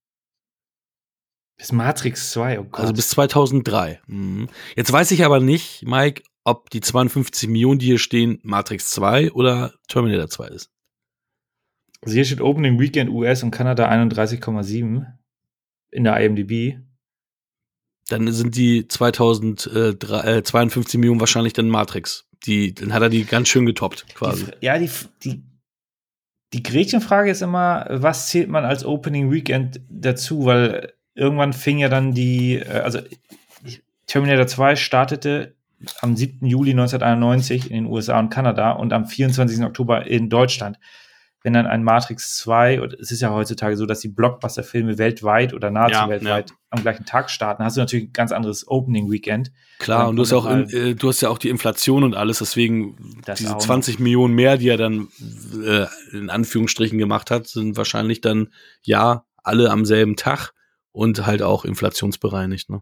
Bis Matrix 2, oh Gott. Also bis 2003. Mhm. Jetzt weiß ich aber nicht, Mike, ob die 52 Millionen, die hier stehen, Matrix 2 oder Terminator 2 ist. Also hier steht Opening Weekend US und Kanada 31,7 in der IMDb. Dann sind die 2052 äh, Millionen wahrscheinlich dann Matrix. Die, dann hat er die ganz schön getoppt, quasi. Die, ja, die, die, die Gretchenfrage ist immer, was zählt man als Opening Weekend dazu? Weil irgendwann fing ja dann die, äh, also Terminator 2 startete am 7. Juli 1991 in den USA und Kanada und am 24. Oktober in Deutschland wenn dann ein Matrix 2, und es ist ja heutzutage so, dass die Blockbuster-Filme weltweit oder nahezu ja, weltweit ja. am gleichen Tag starten, hast du natürlich ein ganz anderes Opening-Weekend. Klar, und du hast ja auch, in, äh, du hast ja auch die Inflation und alles, deswegen diese 20 noch. Millionen mehr, die er dann äh, in Anführungsstrichen gemacht hat, sind wahrscheinlich dann ja alle am selben Tag und halt auch inflationsbereinigt, ne?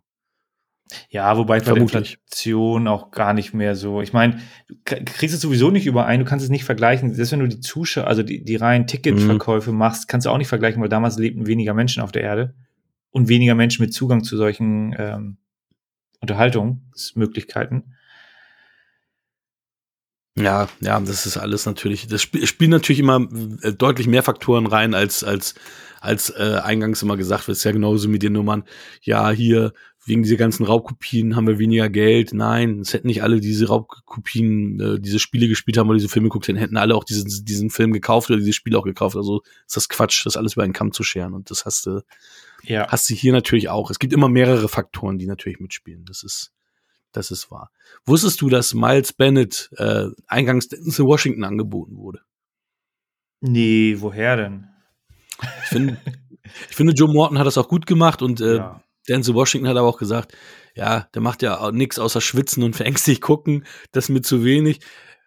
Ja, wobei bei der Inflation auch gar nicht mehr so. Ich meine, du kriegst es sowieso nicht überein, du kannst es nicht vergleichen. Selbst wenn du die Zuschauer, also die, die reinen Ticketverkäufe mhm. machst, kannst du auch nicht vergleichen, weil damals lebten weniger Menschen auf der Erde und weniger Menschen mit Zugang zu solchen ähm, Unterhaltungsmöglichkeiten. Ja, ja, das ist alles natürlich, das sp spielen natürlich immer äh, deutlich mehr Faktoren rein, als, als, als äh, eingangs immer gesagt wird. Ist ja genauso mit den Nummern, ja, hier wegen dieser ganzen Raubkopien haben wir weniger Geld. Nein, es hätten nicht alle diese Raubkopien, äh, diese Spiele gespielt haben oder diese Filme geguckt, dann hätten alle auch diesen, diesen Film gekauft oder diese Spiele auch gekauft. Also ist das Quatsch, das alles über einen Kamm zu scheren. Und das hast du, ja. hast du hier natürlich auch. Es gibt immer mehrere Faktoren, die natürlich mitspielen. Das ist, das ist wahr. Wusstest du, dass Miles Bennett äh, eingangs in Washington angeboten wurde? Nee, woher denn? Ich finde, ich finde, Joe Morton hat das auch gut gemacht und äh, ja Denzel Washington hat aber auch gesagt, ja, der macht ja nichts außer schwitzen und verängstigt gucken, das ist mir zu wenig.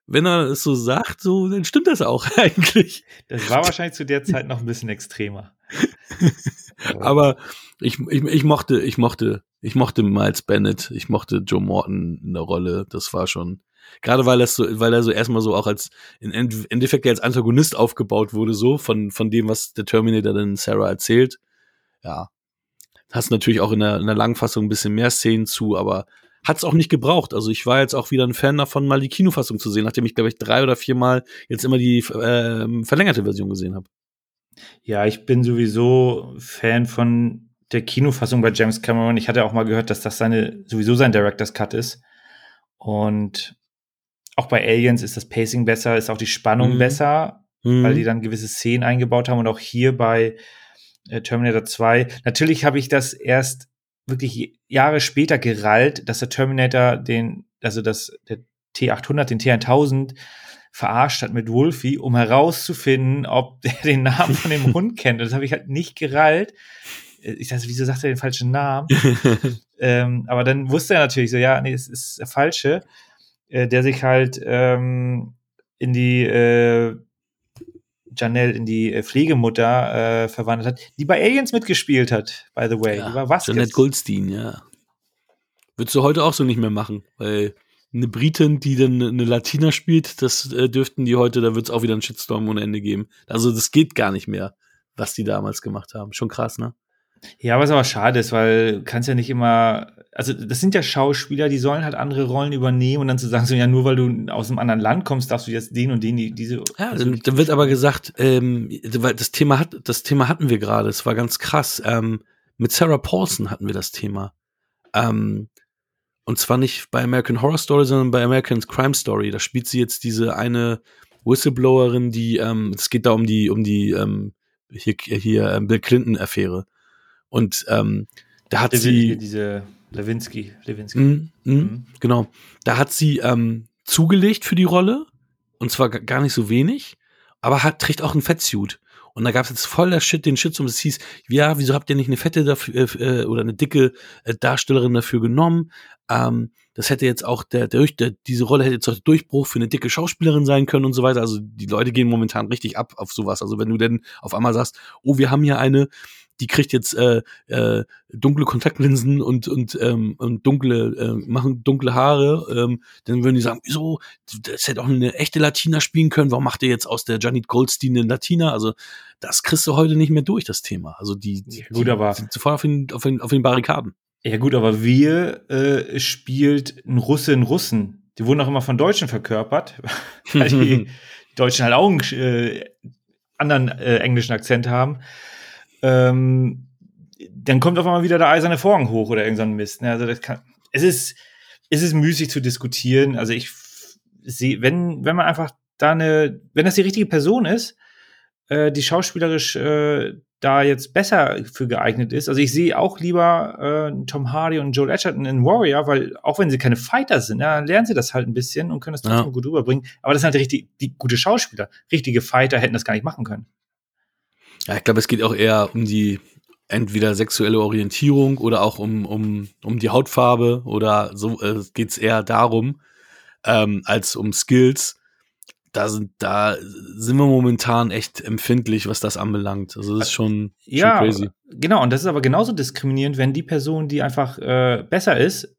Wenn er es so sagt, so, dann stimmt das auch eigentlich. Das war wahrscheinlich zu der Zeit noch ein bisschen extremer. aber ich, ich, ich mochte, ich mochte, Ich mochte Miles Bennett, ich mochte Joe Morton in der Rolle. Das war schon, gerade weil er so, weil er so erstmal so auch als, in Endeffekt als Antagonist aufgebaut wurde, so von, von dem, was der Terminator dann Sarah erzählt. Ja. Hast natürlich auch in der, in der Langfassung ein bisschen mehr Szenen zu, aber hat es auch nicht gebraucht. Also ich war jetzt auch wieder ein Fan davon, mal die Kinofassung zu sehen, nachdem ich, glaube ich, drei oder vier Mal jetzt immer die äh, verlängerte Version gesehen habe. Ja, ich bin sowieso Fan von der Kinofassung bei James Cameron. Ich hatte auch mal gehört, dass das seine sowieso sein Director's Cut ist. Und auch bei Aliens ist das Pacing besser, ist auch die Spannung mhm. besser, mhm. weil die dann gewisse Szenen eingebaut haben. Und auch hier bei äh, Terminator 2. Natürlich habe ich das erst wirklich Jahre später gerallt, dass der Terminator den, also das, der T800, den T1000 verarscht hat mit Wolfie, um herauszufinden, ob der den Namen von dem Hund kennt. Und das habe ich halt nicht gerallt. Ich dachte, wieso sagt er den falschen Namen? ähm, aber dann wusste er natürlich so, ja, nee, es ist der falsche, äh, der sich halt ähm, in die äh, Janelle in die äh, Pflegemutter äh, verwandelt hat, die bei Aliens mitgespielt hat, by the way. Ja, die war was? Janette Goldstein, ja. Würdest du heute auch so nicht mehr machen, weil eine Britin, die dann eine Latina spielt, das äh, dürften die heute, da wird es auch wieder einen Shitstorm ohne Ende geben. Also das geht gar nicht mehr, was die damals gemacht haben. Schon krass, ne? Ja, was aber schade ist, weil du kannst ja nicht immer, also das sind ja Schauspieler, die sollen halt andere Rollen übernehmen und dann zu sagen, so ja, nur weil du aus einem anderen Land kommst, darfst du jetzt den und den, die, diese. Ja, dann, dann wird aber gesagt, ähm, weil das Thema hat, das Thema hatten wir gerade, es war ganz krass. Ähm, mit Sarah Paulson hatten wir das Thema. Ähm, und zwar nicht bei American Horror Story, sondern bei American Crime Story. Da spielt sie jetzt diese eine Whistleblowerin, die, ähm, es geht da um die, um die, ähm, hier, hier ähm, Bill Clinton-Affäre. Und ähm, da hat Le sie. Diese Lewinsky. Lewinsky. Mm, mm, mhm. Genau. Da hat sie ähm, zugelegt für die Rolle. Und zwar gar nicht so wenig. Aber hat, trägt auch einen Fettsuit. Und da gab es jetzt voll der Shit, den Shitstorm. Es hieß, ja, wieso habt ihr nicht eine fette dafür, äh, äh, oder eine dicke äh, Darstellerin dafür genommen? Ähm, das hätte jetzt auch der, der, der, diese Rolle hätte jetzt auch der Durchbruch für eine dicke Schauspielerin sein können und so weiter. Also die Leute gehen momentan richtig ab auf sowas. Also wenn du denn auf einmal sagst, oh, wir haben hier eine, die kriegt jetzt äh, äh, dunkle Kontaktlinsen und und ähm, und dunkle äh, machen dunkle Haare, ähm, dann würden die sagen, wieso, das hätte auch eine echte Latina spielen können, warum macht ihr jetzt aus der Janet Goldstein eine Latina? Also das kriegst du heute nicht mehr durch, das Thema. Also die, die, ja, gut, aber sind sofort auf den, auf den, auf den Barrikaden. Ja gut, aber wir äh, spielt ein Russe in Russen. Die wurden auch immer von Deutschen verkörpert, weil die Deutschen halt auch einen äh, anderen äh, englischen Akzent haben ähm, dann kommt auf einmal wieder der eiserne Vorhang hoch oder irgendein Mist. Ne? Also das kann, es ist, es ist müßig zu diskutieren. Also ich sehe, wenn, wenn man einfach da eine, wenn das die richtige Person ist, äh, die schauspielerisch äh, da jetzt besser für geeignet ist. Also ich sehe auch lieber äh, Tom Hardy und Joel Edgerton in Warrior, weil auch wenn sie keine Fighter sind, ja, lernen sie das halt ein bisschen und können das trotzdem ja. gut rüberbringen. Aber das sind halt richtig, die gute Schauspieler. Richtige Fighter hätten das gar nicht machen können. Ja, ich glaube, es geht auch eher um die entweder sexuelle Orientierung oder auch um, um, um die Hautfarbe oder so äh, geht es eher darum, ähm, als um Skills. Da sind, da sind wir momentan echt empfindlich, was das anbelangt. Also das ist schon, ja, schon crazy. Genau, und das ist aber genauso diskriminierend, wenn die Person, die einfach äh, besser ist,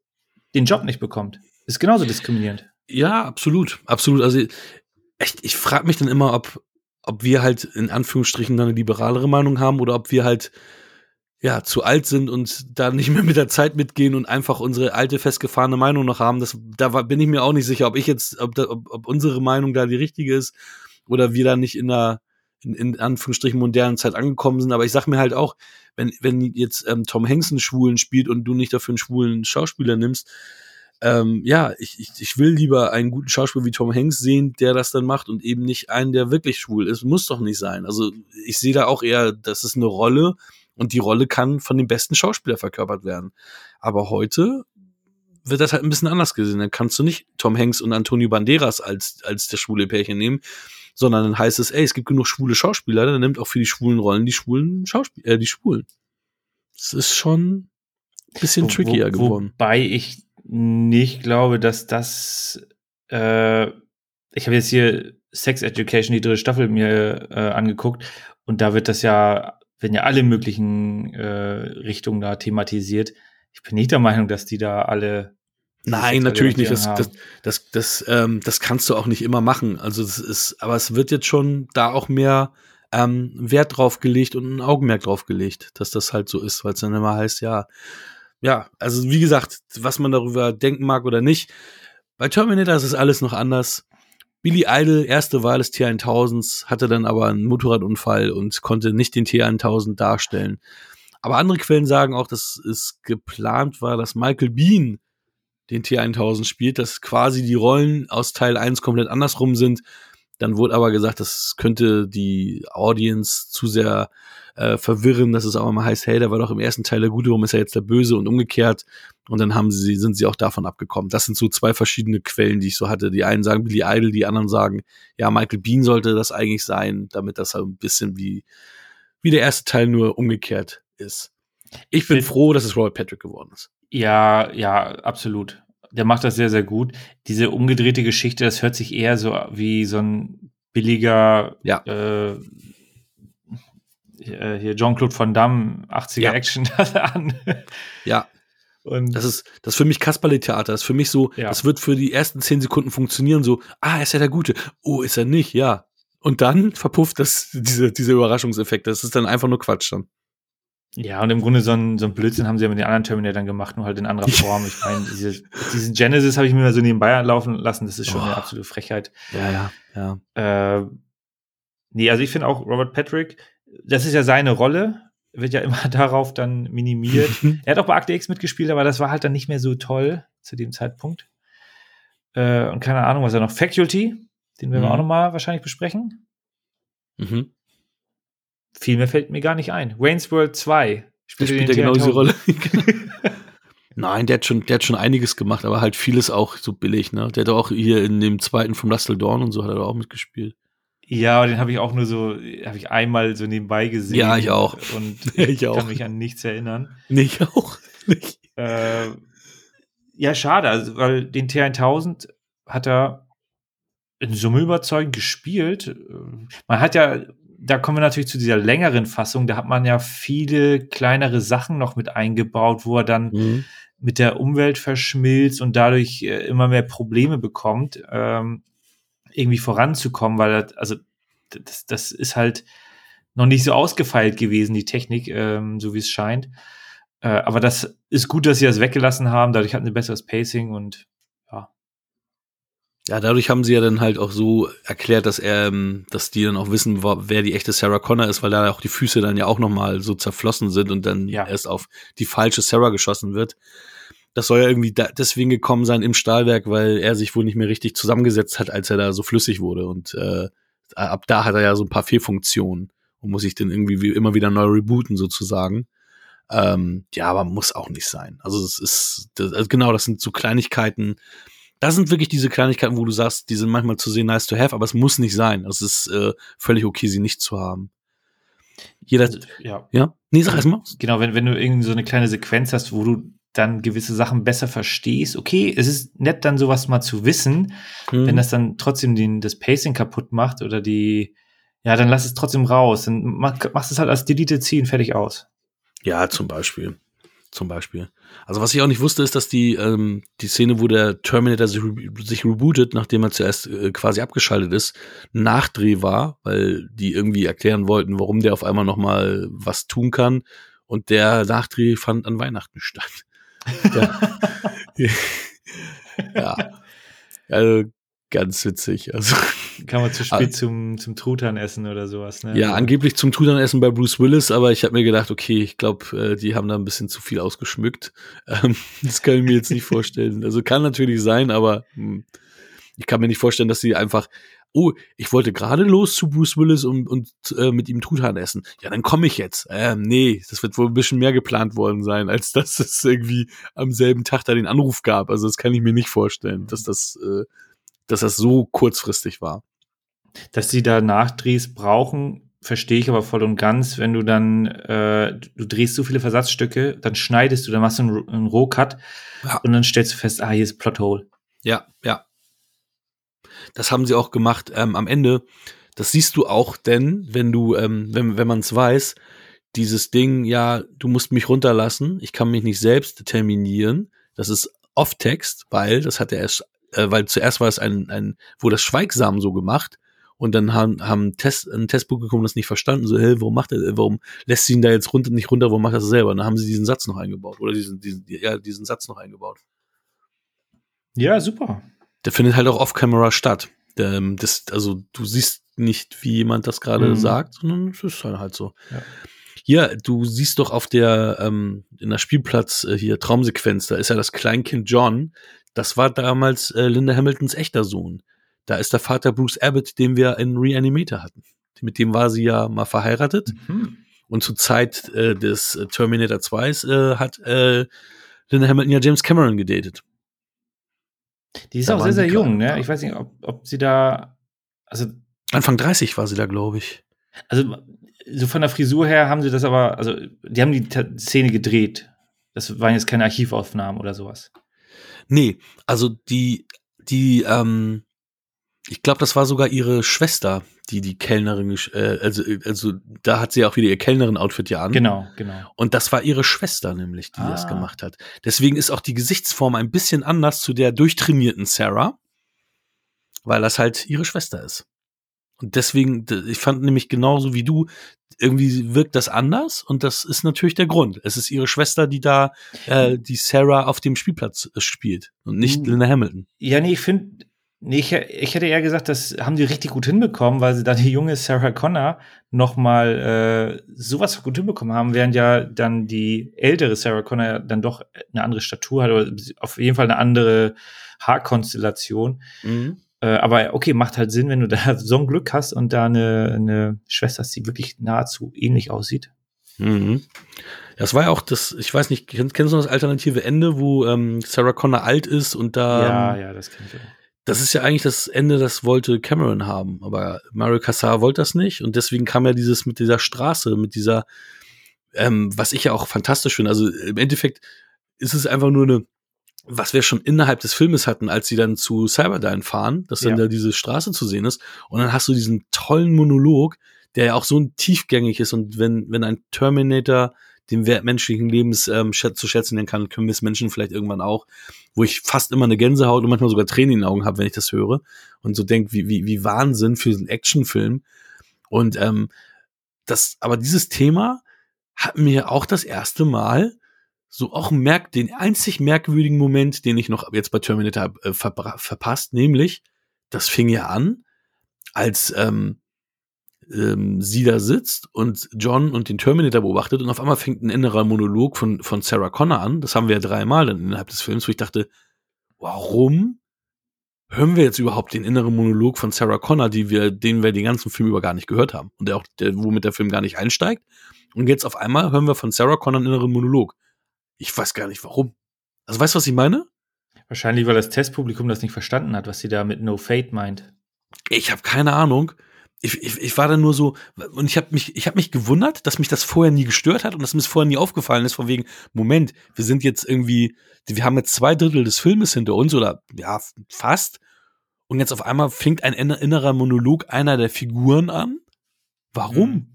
den Job nicht bekommt. Ist genauso diskriminierend. Ja, absolut, absolut. Also echt, ich frage mich dann immer, ob, ob wir halt in Anführungsstrichen eine liberalere Meinung haben oder ob wir halt ja zu alt sind und da nicht mehr mit der Zeit mitgehen und einfach unsere alte festgefahrene Meinung noch haben. Das, da bin ich mir auch nicht sicher, ob ich jetzt, ob, da, ob, ob unsere Meinung da die richtige ist oder wir da nicht in einer in, in Anführungsstrichen modernen Zeit angekommen sind. Aber ich sag mir halt auch, wenn wenn jetzt ähm, Tom Hanks einen Schwulen spielt und du nicht dafür einen schwulen Schauspieler nimmst, ähm, ja, ich, ich, ich will lieber einen guten Schauspieler wie Tom Hanks sehen, der das dann macht und eben nicht einen, der wirklich schwul ist. Muss doch nicht sein. Also ich sehe da auch eher, das ist eine Rolle und die Rolle kann von dem besten Schauspieler verkörpert werden. Aber heute wird das halt ein bisschen anders gesehen. Dann kannst du nicht Tom Hanks und Antonio Banderas als, als der schwule Pärchen nehmen, sondern dann heißt es, ey, es gibt genug schwule Schauspieler, dann nimmt auch für die schwulen Rollen die schwulen Schauspieler, äh, die Schwulen. Das ist schon ein bisschen wo, trickier wo, geworden. Wobei ich nicht glaube, dass das. Äh, ich habe jetzt hier Sex Education, die dritte Staffel, mir äh, angeguckt und da wird das ja, werden ja alle möglichen äh, Richtungen da thematisiert. Ich bin nicht der Meinung, dass die da alle. Nein, natürlich nicht. Das, das, das, das, ähm, das kannst du auch nicht immer machen. Also das ist, aber es wird jetzt schon da auch mehr ähm, Wert drauf gelegt und ein Augenmerk drauf gelegt, dass das halt so ist, weil es dann immer heißt, ja, ja, also wie gesagt, was man darüber denken mag oder nicht. Bei Terminator ist es alles noch anders. Billy Idol, erste Wahl des T1000s, hatte dann aber einen Motorradunfall und konnte nicht den T1000 darstellen. Aber andere Quellen sagen auch, dass es geplant war, dass Michael Bean den T1000 spielt, dass quasi die Rollen aus Teil 1 komplett andersrum sind. Dann wurde aber gesagt, das könnte die Audience zu sehr äh, verwirren, dass es auch mal heißt, hey, der war doch im ersten Teil der Gute, warum ist er jetzt der Böse und umgekehrt. Und dann haben sie, sind sie auch davon abgekommen. Das sind so zwei verschiedene Quellen, die ich so hatte. Die einen sagen Billy Idol, die anderen sagen, ja, Michael Bean sollte das eigentlich sein, damit das halt ein bisschen wie, wie der erste Teil nur umgekehrt ist. Ich bin froh, dass es Robert Patrick geworden ist. Ja, ja, absolut. Der macht das sehr, sehr gut. Diese umgedrehte Geschichte, das hört sich eher so wie so ein billiger ja. äh, äh, hier Jean-Claude Van Damme 80er ja. Action an. Ja. Und das ist, das ist für mich Kasperle-Theater. Das ist für mich so, ja. das wird für die ersten zehn Sekunden funktionieren, so, ah, ist er der Gute. Oh, ist er nicht, ja. Und dann verpufft das, diese, dieser Überraschungseffekt. Das ist dann einfach nur Quatsch dann. Ja, und im Grunde so ein, so ein Blödsinn haben sie ja mit den anderen Terminatoren gemacht, nur halt in anderer Form. Ich meine, diese, diesen Genesis habe ich mir mal so nebenbei laufen lassen. Das ist schon oh. eine absolute Frechheit. Ja, ja, ja. Äh, nee, also ich finde auch Robert Patrick, das ist ja seine Rolle, wird ja immer darauf dann minimiert. er hat auch bei Akte X mitgespielt, aber das war halt dann nicht mehr so toll zu dem Zeitpunkt. Äh, und keine Ahnung, was er noch. Faculty, den werden mhm. wir auch nochmal wahrscheinlich besprechen. Mhm. Viel mehr fällt mir gar nicht ein. Wayne's World 2. Spielt, spielt er genau diese Rolle. Nein, der hat schon, der hat schon einiges gemacht, aber halt vieles auch so billig, ne? Der hat auch hier in dem zweiten vom Russell Dawn und so hat er auch mitgespielt. Ja, den habe ich auch nur so, habe ich einmal so nebenbei gesehen. Ja, ich auch. Und ich, ich kann mich an nichts erinnern. Nee, ich auch nicht. Äh, ja, schade, also, weil den T1000 hat er in Summe überzeugend gespielt. Man hat ja, da kommen wir natürlich zu dieser längeren Fassung, da hat man ja viele kleinere Sachen noch mit eingebaut, wo er dann mhm. mit der Umwelt verschmilzt und dadurch äh, immer mehr Probleme bekommt. Ähm, irgendwie voranzukommen, weil das, also das, das ist halt noch nicht so ausgefeilt gewesen, die Technik, ähm, so wie es scheint. Äh, aber das ist gut, dass sie das weggelassen haben. Dadurch hatten sie besseres Pacing und ja. Ja, dadurch haben sie ja dann halt auch so erklärt, dass er, ähm, dass die dann auch wissen, wer die echte Sarah Connor ist, weil da auch die Füße dann ja auch noch mal so zerflossen sind und dann ja. erst auf die falsche Sarah geschossen wird das soll ja irgendwie da deswegen gekommen sein im Stahlwerk, weil er sich wohl nicht mehr richtig zusammengesetzt hat, als er da so flüssig wurde. Und äh, ab da hat er ja so ein paar Fehlfunktionen und muss sich dann irgendwie wie immer wieder neu rebooten sozusagen. Ähm, ja, aber muss auch nicht sein. Also es ist das, also genau, das sind so Kleinigkeiten. Das sind wirklich diese Kleinigkeiten, wo du sagst, die sind manchmal zu sehen, nice to have, aber es muss nicht sein. Es ist äh, völlig okay, sie nicht zu haben. Jeder, ja. ja? Nee, sag erst mal. Genau, wenn, wenn du irgendwie so eine kleine Sequenz hast, wo du dann gewisse Sachen besser verstehst. Okay, es ist nett, dann sowas mal zu wissen. Mhm. Wenn das dann trotzdem den, das Pacing kaputt macht oder die, ja, dann lass es trotzdem raus. Dann mach, machst es halt als Deleted ziehen, fertig aus. Ja, zum Beispiel. Zum Beispiel. Also was ich auch nicht wusste, ist, dass die, ähm, die Szene, wo der Terminator sich, sich rebootet, nachdem er zuerst äh, quasi abgeschaltet ist, Nachdreh war, weil die irgendwie erklären wollten, warum der auf einmal noch mal was tun kann. Und der Nachdreh fand an Weihnachten statt ja. Also ganz witzig. Also kann man zu spät zum, zum Truthahn essen oder sowas, ne? Ja, angeblich zum Truthahn essen bei Bruce Willis, aber ich habe mir gedacht, okay, ich glaube, äh, die haben da ein bisschen zu viel ausgeschmückt. Ähm, das kann ich mir jetzt nicht vorstellen. Also kann natürlich sein, aber hm, ich kann mir nicht vorstellen, dass sie einfach oh, ich wollte gerade los zu Bruce Willis und, und äh, mit ihm Truthahn essen. Ja, dann komme ich jetzt. Ähm, nee, das wird wohl ein bisschen mehr geplant worden sein, als dass es irgendwie am selben Tag da den Anruf gab. Also das kann ich mir nicht vorstellen, dass das, äh, dass das so kurzfristig war. Dass sie da Nachdrehs brauchen, verstehe ich aber voll und ganz, wenn du dann, äh, du drehst so viele Versatzstücke, dann schneidest du, dann machst du einen, einen Rohcut ja. und dann stellst du fest, ah, hier ist Plothole. Ja, ja. Das haben sie auch gemacht ähm, am Ende. Das siehst du auch, denn wenn du, ähm, wenn, wenn man es weiß, dieses Ding, ja, du musst mich runterlassen, ich kann mich nicht selbst determinieren, das ist Off-Text, weil das hat er erst, äh, weil zuerst war es ein, ein, wo das schweigsam so gemacht und dann haben, haben Test, ein Testpublikum das nicht verstanden, so, hey, warum macht er, warum lässt sie ihn da jetzt runter, nicht runter, warum macht er das selber? Und dann haben sie diesen Satz noch eingebaut oder diesen, diesen, ja, diesen Satz noch eingebaut. Ja, super. Der findet halt auch off-camera statt. Der, das, also du siehst nicht, wie jemand das gerade mhm. sagt, sondern es ist halt, halt so. Ja. Hier, du siehst doch auf der, ähm, in der Spielplatz äh, hier Traumsequenz, da ist ja das Kleinkind John. Das war damals äh, Linda Hamiltons echter Sohn. Da ist der Vater Bruce Abbott, den wir in Reanimator hatten. Mit dem war sie ja mal verheiratet. Mhm. Und zur Zeit äh, des Terminator 2 äh, hat äh, Linda Hamilton ja James Cameron gedatet. Die ist da auch sehr, sehr jung, ne? Ich weiß nicht, ob, ob sie da, also. Anfang 30 war sie da, glaube ich. Also, so von der Frisur her haben sie das aber, also, die haben die Szene gedreht. Das waren jetzt keine Archivaufnahmen oder sowas. Nee, also die, die, ähm, ich glaube, das war sogar ihre Schwester, die die Kellnerin, äh, also, also da hat sie auch wieder ihr Kellnerin-Outfit ja an. Genau, genau. Und das war ihre Schwester nämlich, die ah. das gemacht hat. Deswegen ist auch die Gesichtsform ein bisschen anders zu der durchtrainierten Sarah, weil das halt ihre Schwester ist. Und deswegen, ich fand nämlich genauso wie du, irgendwie wirkt das anders und das ist natürlich der Grund. Es ist ihre Schwester, die da äh, die Sarah auf dem Spielplatz äh, spielt und nicht hm. Linda Hamilton. Ja, nee, ich finde, Nee, ich, ich hätte eher gesagt, das haben die richtig gut hinbekommen, weil sie da die junge Sarah Connor noch mal äh, sowas gut hinbekommen haben, während ja dann die ältere Sarah Connor dann doch eine andere Statur hat oder auf jeden Fall eine andere Haarkonstellation. Mhm. Äh, aber okay, macht halt Sinn, wenn du da so ein Glück hast und da eine, eine Schwester hast, die wirklich nahezu ähnlich aussieht. Mhm. Das war ja auch das, ich weiß nicht, kennst du das alternative Ende, wo ähm, Sarah Connor alt ist und da. Ja, ähm, ja, das kenn ich auch das ist ja eigentlich das Ende, das wollte Cameron haben, aber Mario Cassar wollte das nicht und deswegen kam ja dieses mit dieser Straße, mit dieser, ähm, was ich ja auch fantastisch finde. Also im Endeffekt ist es einfach nur eine, was wir schon innerhalb des Filmes hatten, als sie dann zu Cyberdyne fahren, dass dann ja. da diese Straße zu sehen ist und dann hast du diesen tollen Monolog, der ja auch so ein tiefgängig ist und wenn, wenn ein Terminator den Wert menschlichen Lebens ähm, zu schätzen lernen kann, können wir es Menschen vielleicht irgendwann auch, wo ich fast immer eine Gänsehaut und manchmal sogar Tränen in den Augen habe, wenn ich das höre und so denke, wie, wie, wie Wahnsinn für diesen Actionfilm. Und ähm, das, aber dieses Thema hat mir auch das erste Mal so auch merkt den einzig merkwürdigen Moment, den ich noch jetzt bei Terminator äh, ver verpasst, nämlich das fing ja an, als ähm, ähm, sie da sitzt und John und den Terminator beobachtet und auf einmal fängt ein innerer Monolog von, von Sarah Connor an. Das haben wir ja dreimal dann innerhalb des Films, wo ich dachte, warum hören wir jetzt überhaupt den inneren Monolog von Sarah Connor, die wir, den wir den ganzen Film über gar nicht gehört haben und der auch, der, womit der Film gar nicht einsteigt. Und jetzt auf einmal hören wir von Sarah Connor einen inneren Monolog. Ich weiß gar nicht warum. Also weißt du, was ich meine? Wahrscheinlich, weil das Testpublikum das nicht verstanden hat, was sie da mit No Fate meint. Ich habe keine Ahnung ich, ich, ich war dann nur so und ich habe mich ich habe mich gewundert, dass mich das vorher nie gestört hat und dass mir das vorher nie aufgefallen ist von wegen Moment, wir sind jetzt irgendwie wir haben jetzt zwei Drittel des Filmes hinter uns oder ja fast und jetzt auf einmal fängt ein innerer Monolog einer der Figuren an. Warum? Mhm.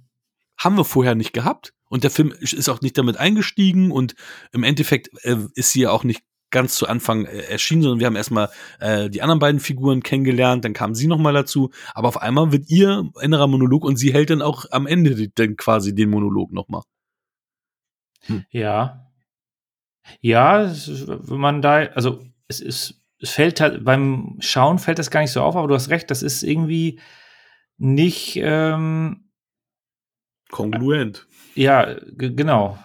Haben wir vorher nicht gehabt und der Film ist auch nicht damit eingestiegen und im Endeffekt äh, ist sie ja auch nicht ganz zu Anfang äh, erschienen, sondern wir haben erstmal äh, die anderen beiden Figuren kennengelernt, dann kam sie nochmal dazu, aber auf einmal wird ihr innerer Monolog und sie hält dann auch am Ende dann quasi den Monolog nochmal. Hm. Ja. Ja, wenn man da, also es ist, es fällt halt, beim Schauen fällt das gar nicht so auf, aber du hast recht, das ist irgendwie nicht ähm, kongruent. Ja, genau.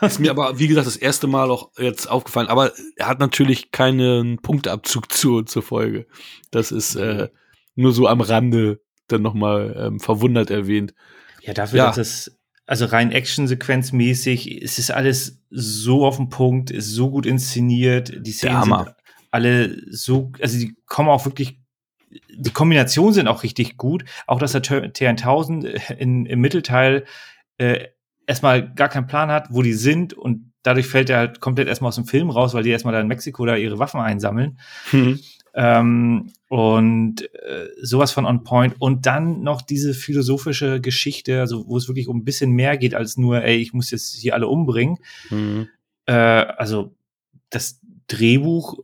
Ist mir aber, wie gesagt, das erste Mal auch jetzt aufgefallen. Aber er hat natürlich keinen Punktabzug zu, zur Folge. Das ist äh, nur so am Rande dann nochmal ähm, verwundert erwähnt. Ja, dafür, ja. dass es, also rein Action-Sequenz-mäßig, es ist alles so auf den Punkt, ist so gut inszeniert. Die Szenen sind alle so, also die kommen auch wirklich die Kombinationen sind auch richtig gut. Auch dass der T1000 in, im Mittelteil äh, erstmal gar keinen Plan hat, wo die sind und dadurch fällt er halt komplett erstmal aus dem Film raus, weil die erstmal da in Mexiko da ihre Waffen einsammeln. Mhm. Ähm, und äh, sowas von on point. Und dann noch diese philosophische Geschichte, also wo es wirklich um ein bisschen mehr geht als nur, ey, ich muss jetzt hier alle umbringen. Mhm. Äh, also das Drehbuch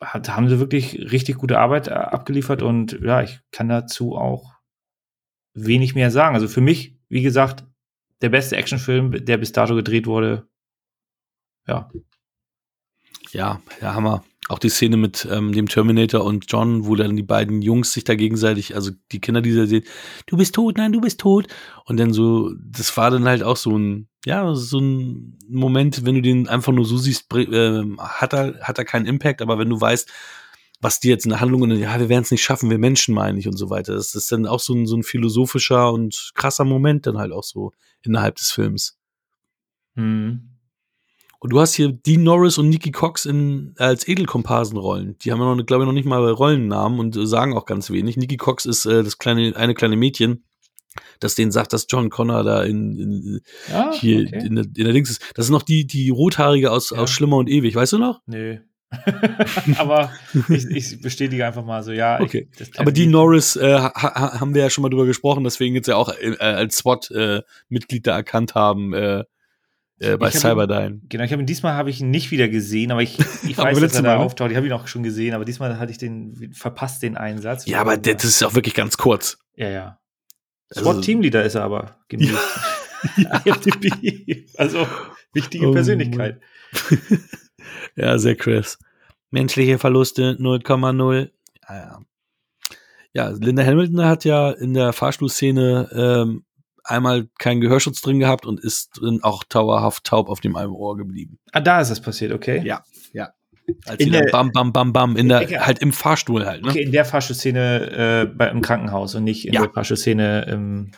da haben sie wirklich richtig gute Arbeit äh, abgeliefert und ja, ich kann dazu auch wenig mehr sagen. Also für mich, wie gesagt, der beste Actionfilm, der bis dato gedreht wurde. Ja. Ja, der Hammer. Auch die Szene mit ähm, dem Terminator und John, wo dann die beiden Jungs sich da gegenseitig, also die Kinder, die da sehen, du bist tot, nein, du bist tot. Und dann so, das war dann halt auch so ein, ja, so ein Moment, wenn du den einfach nur so siehst, äh, hat er, hat er keinen Impact, aber wenn du weißt, was die jetzt in der Handlung und ja, wir werden es nicht schaffen, wir Menschen meine ich und so weiter. Das ist dann auch so ein, so ein philosophischer und krasser Moment dann halt auch so innerhalb des Films. Mhm. Und du hast hier Dean Norris und Nikki Cox in, als Edelkomparsenrollen. Die haben ja noch, glaube ich, noch nicht mal Rollennamen und sagen auch ganz wenig. Nikki Cox ist äh, das kleine, eine kleine Mädchen, das denen sagt, dass John Connor da in, in ah, hier okay. in, der, in der Dings ist. Das ist noch die, die rothaarige aus, ja. aus Schlimmer und Ewig, weißt du noch? Nee. Aber ich, ich, bestätige einfach mal so, ja. Okay. Ich, Aber Dean Norris äh, ha, haben wir ja schon mal drüber gesprochen, deswegen jetzt ja auch äh, als SWAT-Mitglied äh, da erkannt haben. Äh, äh, bei Cyberdyne. Ihn, genau, ich habe ihn diesmal habe ich ihn nicht wieder gesehen, aber ich, ich weiß, dass er da auftaucht. Ich habe ihn auch schon gesehen, aber diesmal hatte ich den verpasst den Einsatz. Ja, aber das ist auch wirklich ganz kurz. Ja, ja. Also, Spot Teamleader ist er aber genießt. Ja. also wichtige oh, Persönlichkeit. Ja, sehr Chris. Menschliche Verluste 0,0. Ja, ja. ja, Linda Hamilton hat ja in der Fahrstuhlszene ähm, einmal keinen Gehörschutz drin gehabt und ist drin auch dauerhaft taub auf dem einen Ohr geblieben. Ah, da ist das passiert, okay. Ja, ja. Als in der, bam, bam, bam, bam, in der, okay, halt im Fahrstuhl halt, ne? Okay, in der Fahrstuhlszene äh, bei, im Krankenhaus und nicht in ja. der Fahrstuhlszene im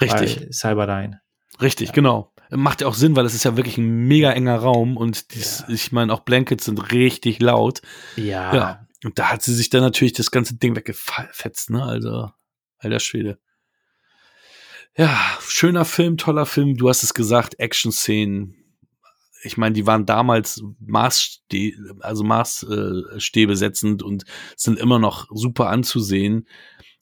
Richtig. Cyberdyne. Richtig, ja. genau. Macht ja auch Sinn, weil es ist ja wirklich ein mega enger Raum und dies, ja. ich meine, auch Blankets sind richtig laut. Ja. ja. Und da hat sie sich dann natürlich das ganze Ding weggefetzt, ne? Also, alter Schwede. Ja, schöner Film, toller Film. Du hast es gesagt, Action-Szenen. Ich meine, die waren damals Maßste also Maßstäbe setzend und sind immer noch super anzusehen.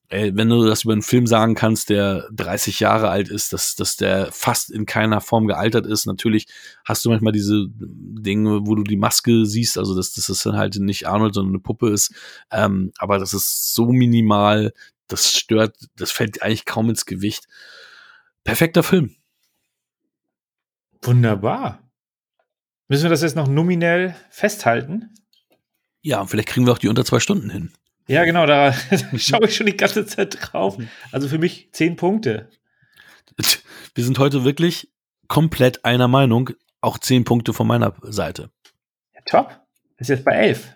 Äh, wenn du das über einen Film sagen kannst, der 30 Jahre alt ist, dass, dass der fast in keiner Form gealtert ist. Natürlich hast du manchmal diese Dinge, wo du die Maske siehst, also dass, dass das dann halt nicht Arnold, sondern eine Puppe ist. Ähm, aber das ist so minimal, das stört, das fällt eigentlich kaum ins Gewicht. Perfekter Film. Wunderbar. Müssen wir das jetzt noch nominell festhalten? Ja, vielleicht kriegen wir auch die unter zwei Stunden hin. Ja, genau, da schaue ich schon die ganze Zeit drauf. Also für mich zehn Punkte. Wir sind heute wirklich komplett einer Meinung. Auch zehn Punkte von meiner Seite. Ja, top. Ist jetzt bei elf.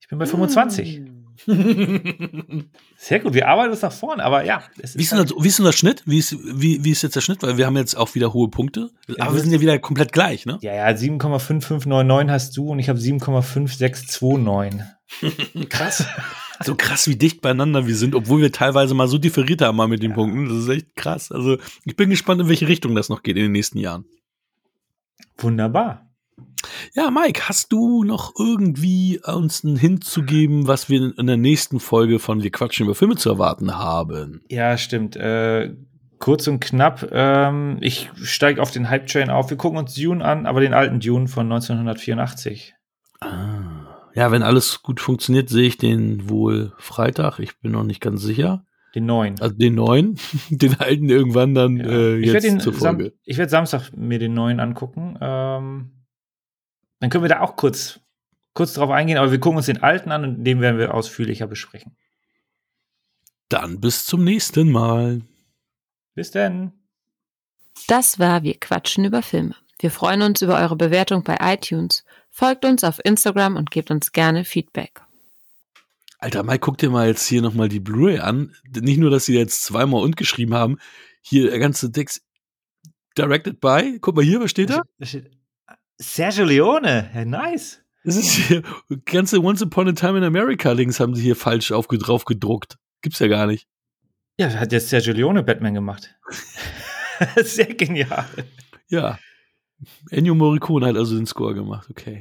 Ich bin bei 25. Sehr gut, wir arbeiten uns nach vorne, aber ja. Wie ist, halt das, wie ist denn der Schnitt? Wie ist, wie, wie ist jetzt der Schnitt? Weil wir haben jetzt auch wieder hohe Punkte. Aber wir sind ja wieder komplett gleich, ne? Ja, ja, 7,5599 hast du und ich habe 7,5629. krass. so krass, wie dicht beieinander wir sind, obwohl wir teilweise mal so differiert haben mal mit den ja. Punkten. Das ist echt krass. Also ich bin gespannt, in welche Richtung das noch geht in den nächsten Jahren. Wunderbar. Ja, Mike, hast du noch irgendwie uns einen Hint zu geben, was wir in der nächsten Folge von Wir quatschen über Filme zu erwarten haben? Ja, stimmt. Äh, kurz und knapp, ähm, ich steige auf den Hype-Train auf. Wir gucken uns Dune an, aber den alten Dune von 1984. Ah. Ja, wenn alles gut funktioniert, sehe ich den wohl Freitag. Ich bin noch nicht ganz sicher. Den neuen. Also den neuen, den alten irgendwann dann ja. äh, jetzt ich zur Folge. Sam ich werde Samstag mir den neuen angucken. Ähm, dann können wir da auch kurz, kurz drauf eingehen, aber wir gucken uns den alten an und den werden wir ausführlicher besprechen. Dann bis zum nächsten Mal. Bis denn. Das war Wir quatschen über Filme. Wir freuen uns über eure Bewertung bei iTunes. Folgt uns auf Instagram und gebt uns gerne Feedback. Alter, Mike, guck dir mal jetzt hier nochmal die Blu-ray an. Nicht nur, dass sie jetzt zweimal und geschrieben haben. Hier der ganze Text directed by. Guck mal hier, was steht da? Da steht Sergio Leone, ja, nice. Das ist hier, ganze Once Upon a Time in America Links haben sie hier falsch auf, drauf gedruckt. Gibt's ja gar nicht. Ja, hat jetzt Sergio Leone Batman gemacht. Sehr genial. Ja. Ennio Morricone hat also den Score gemacht, okay.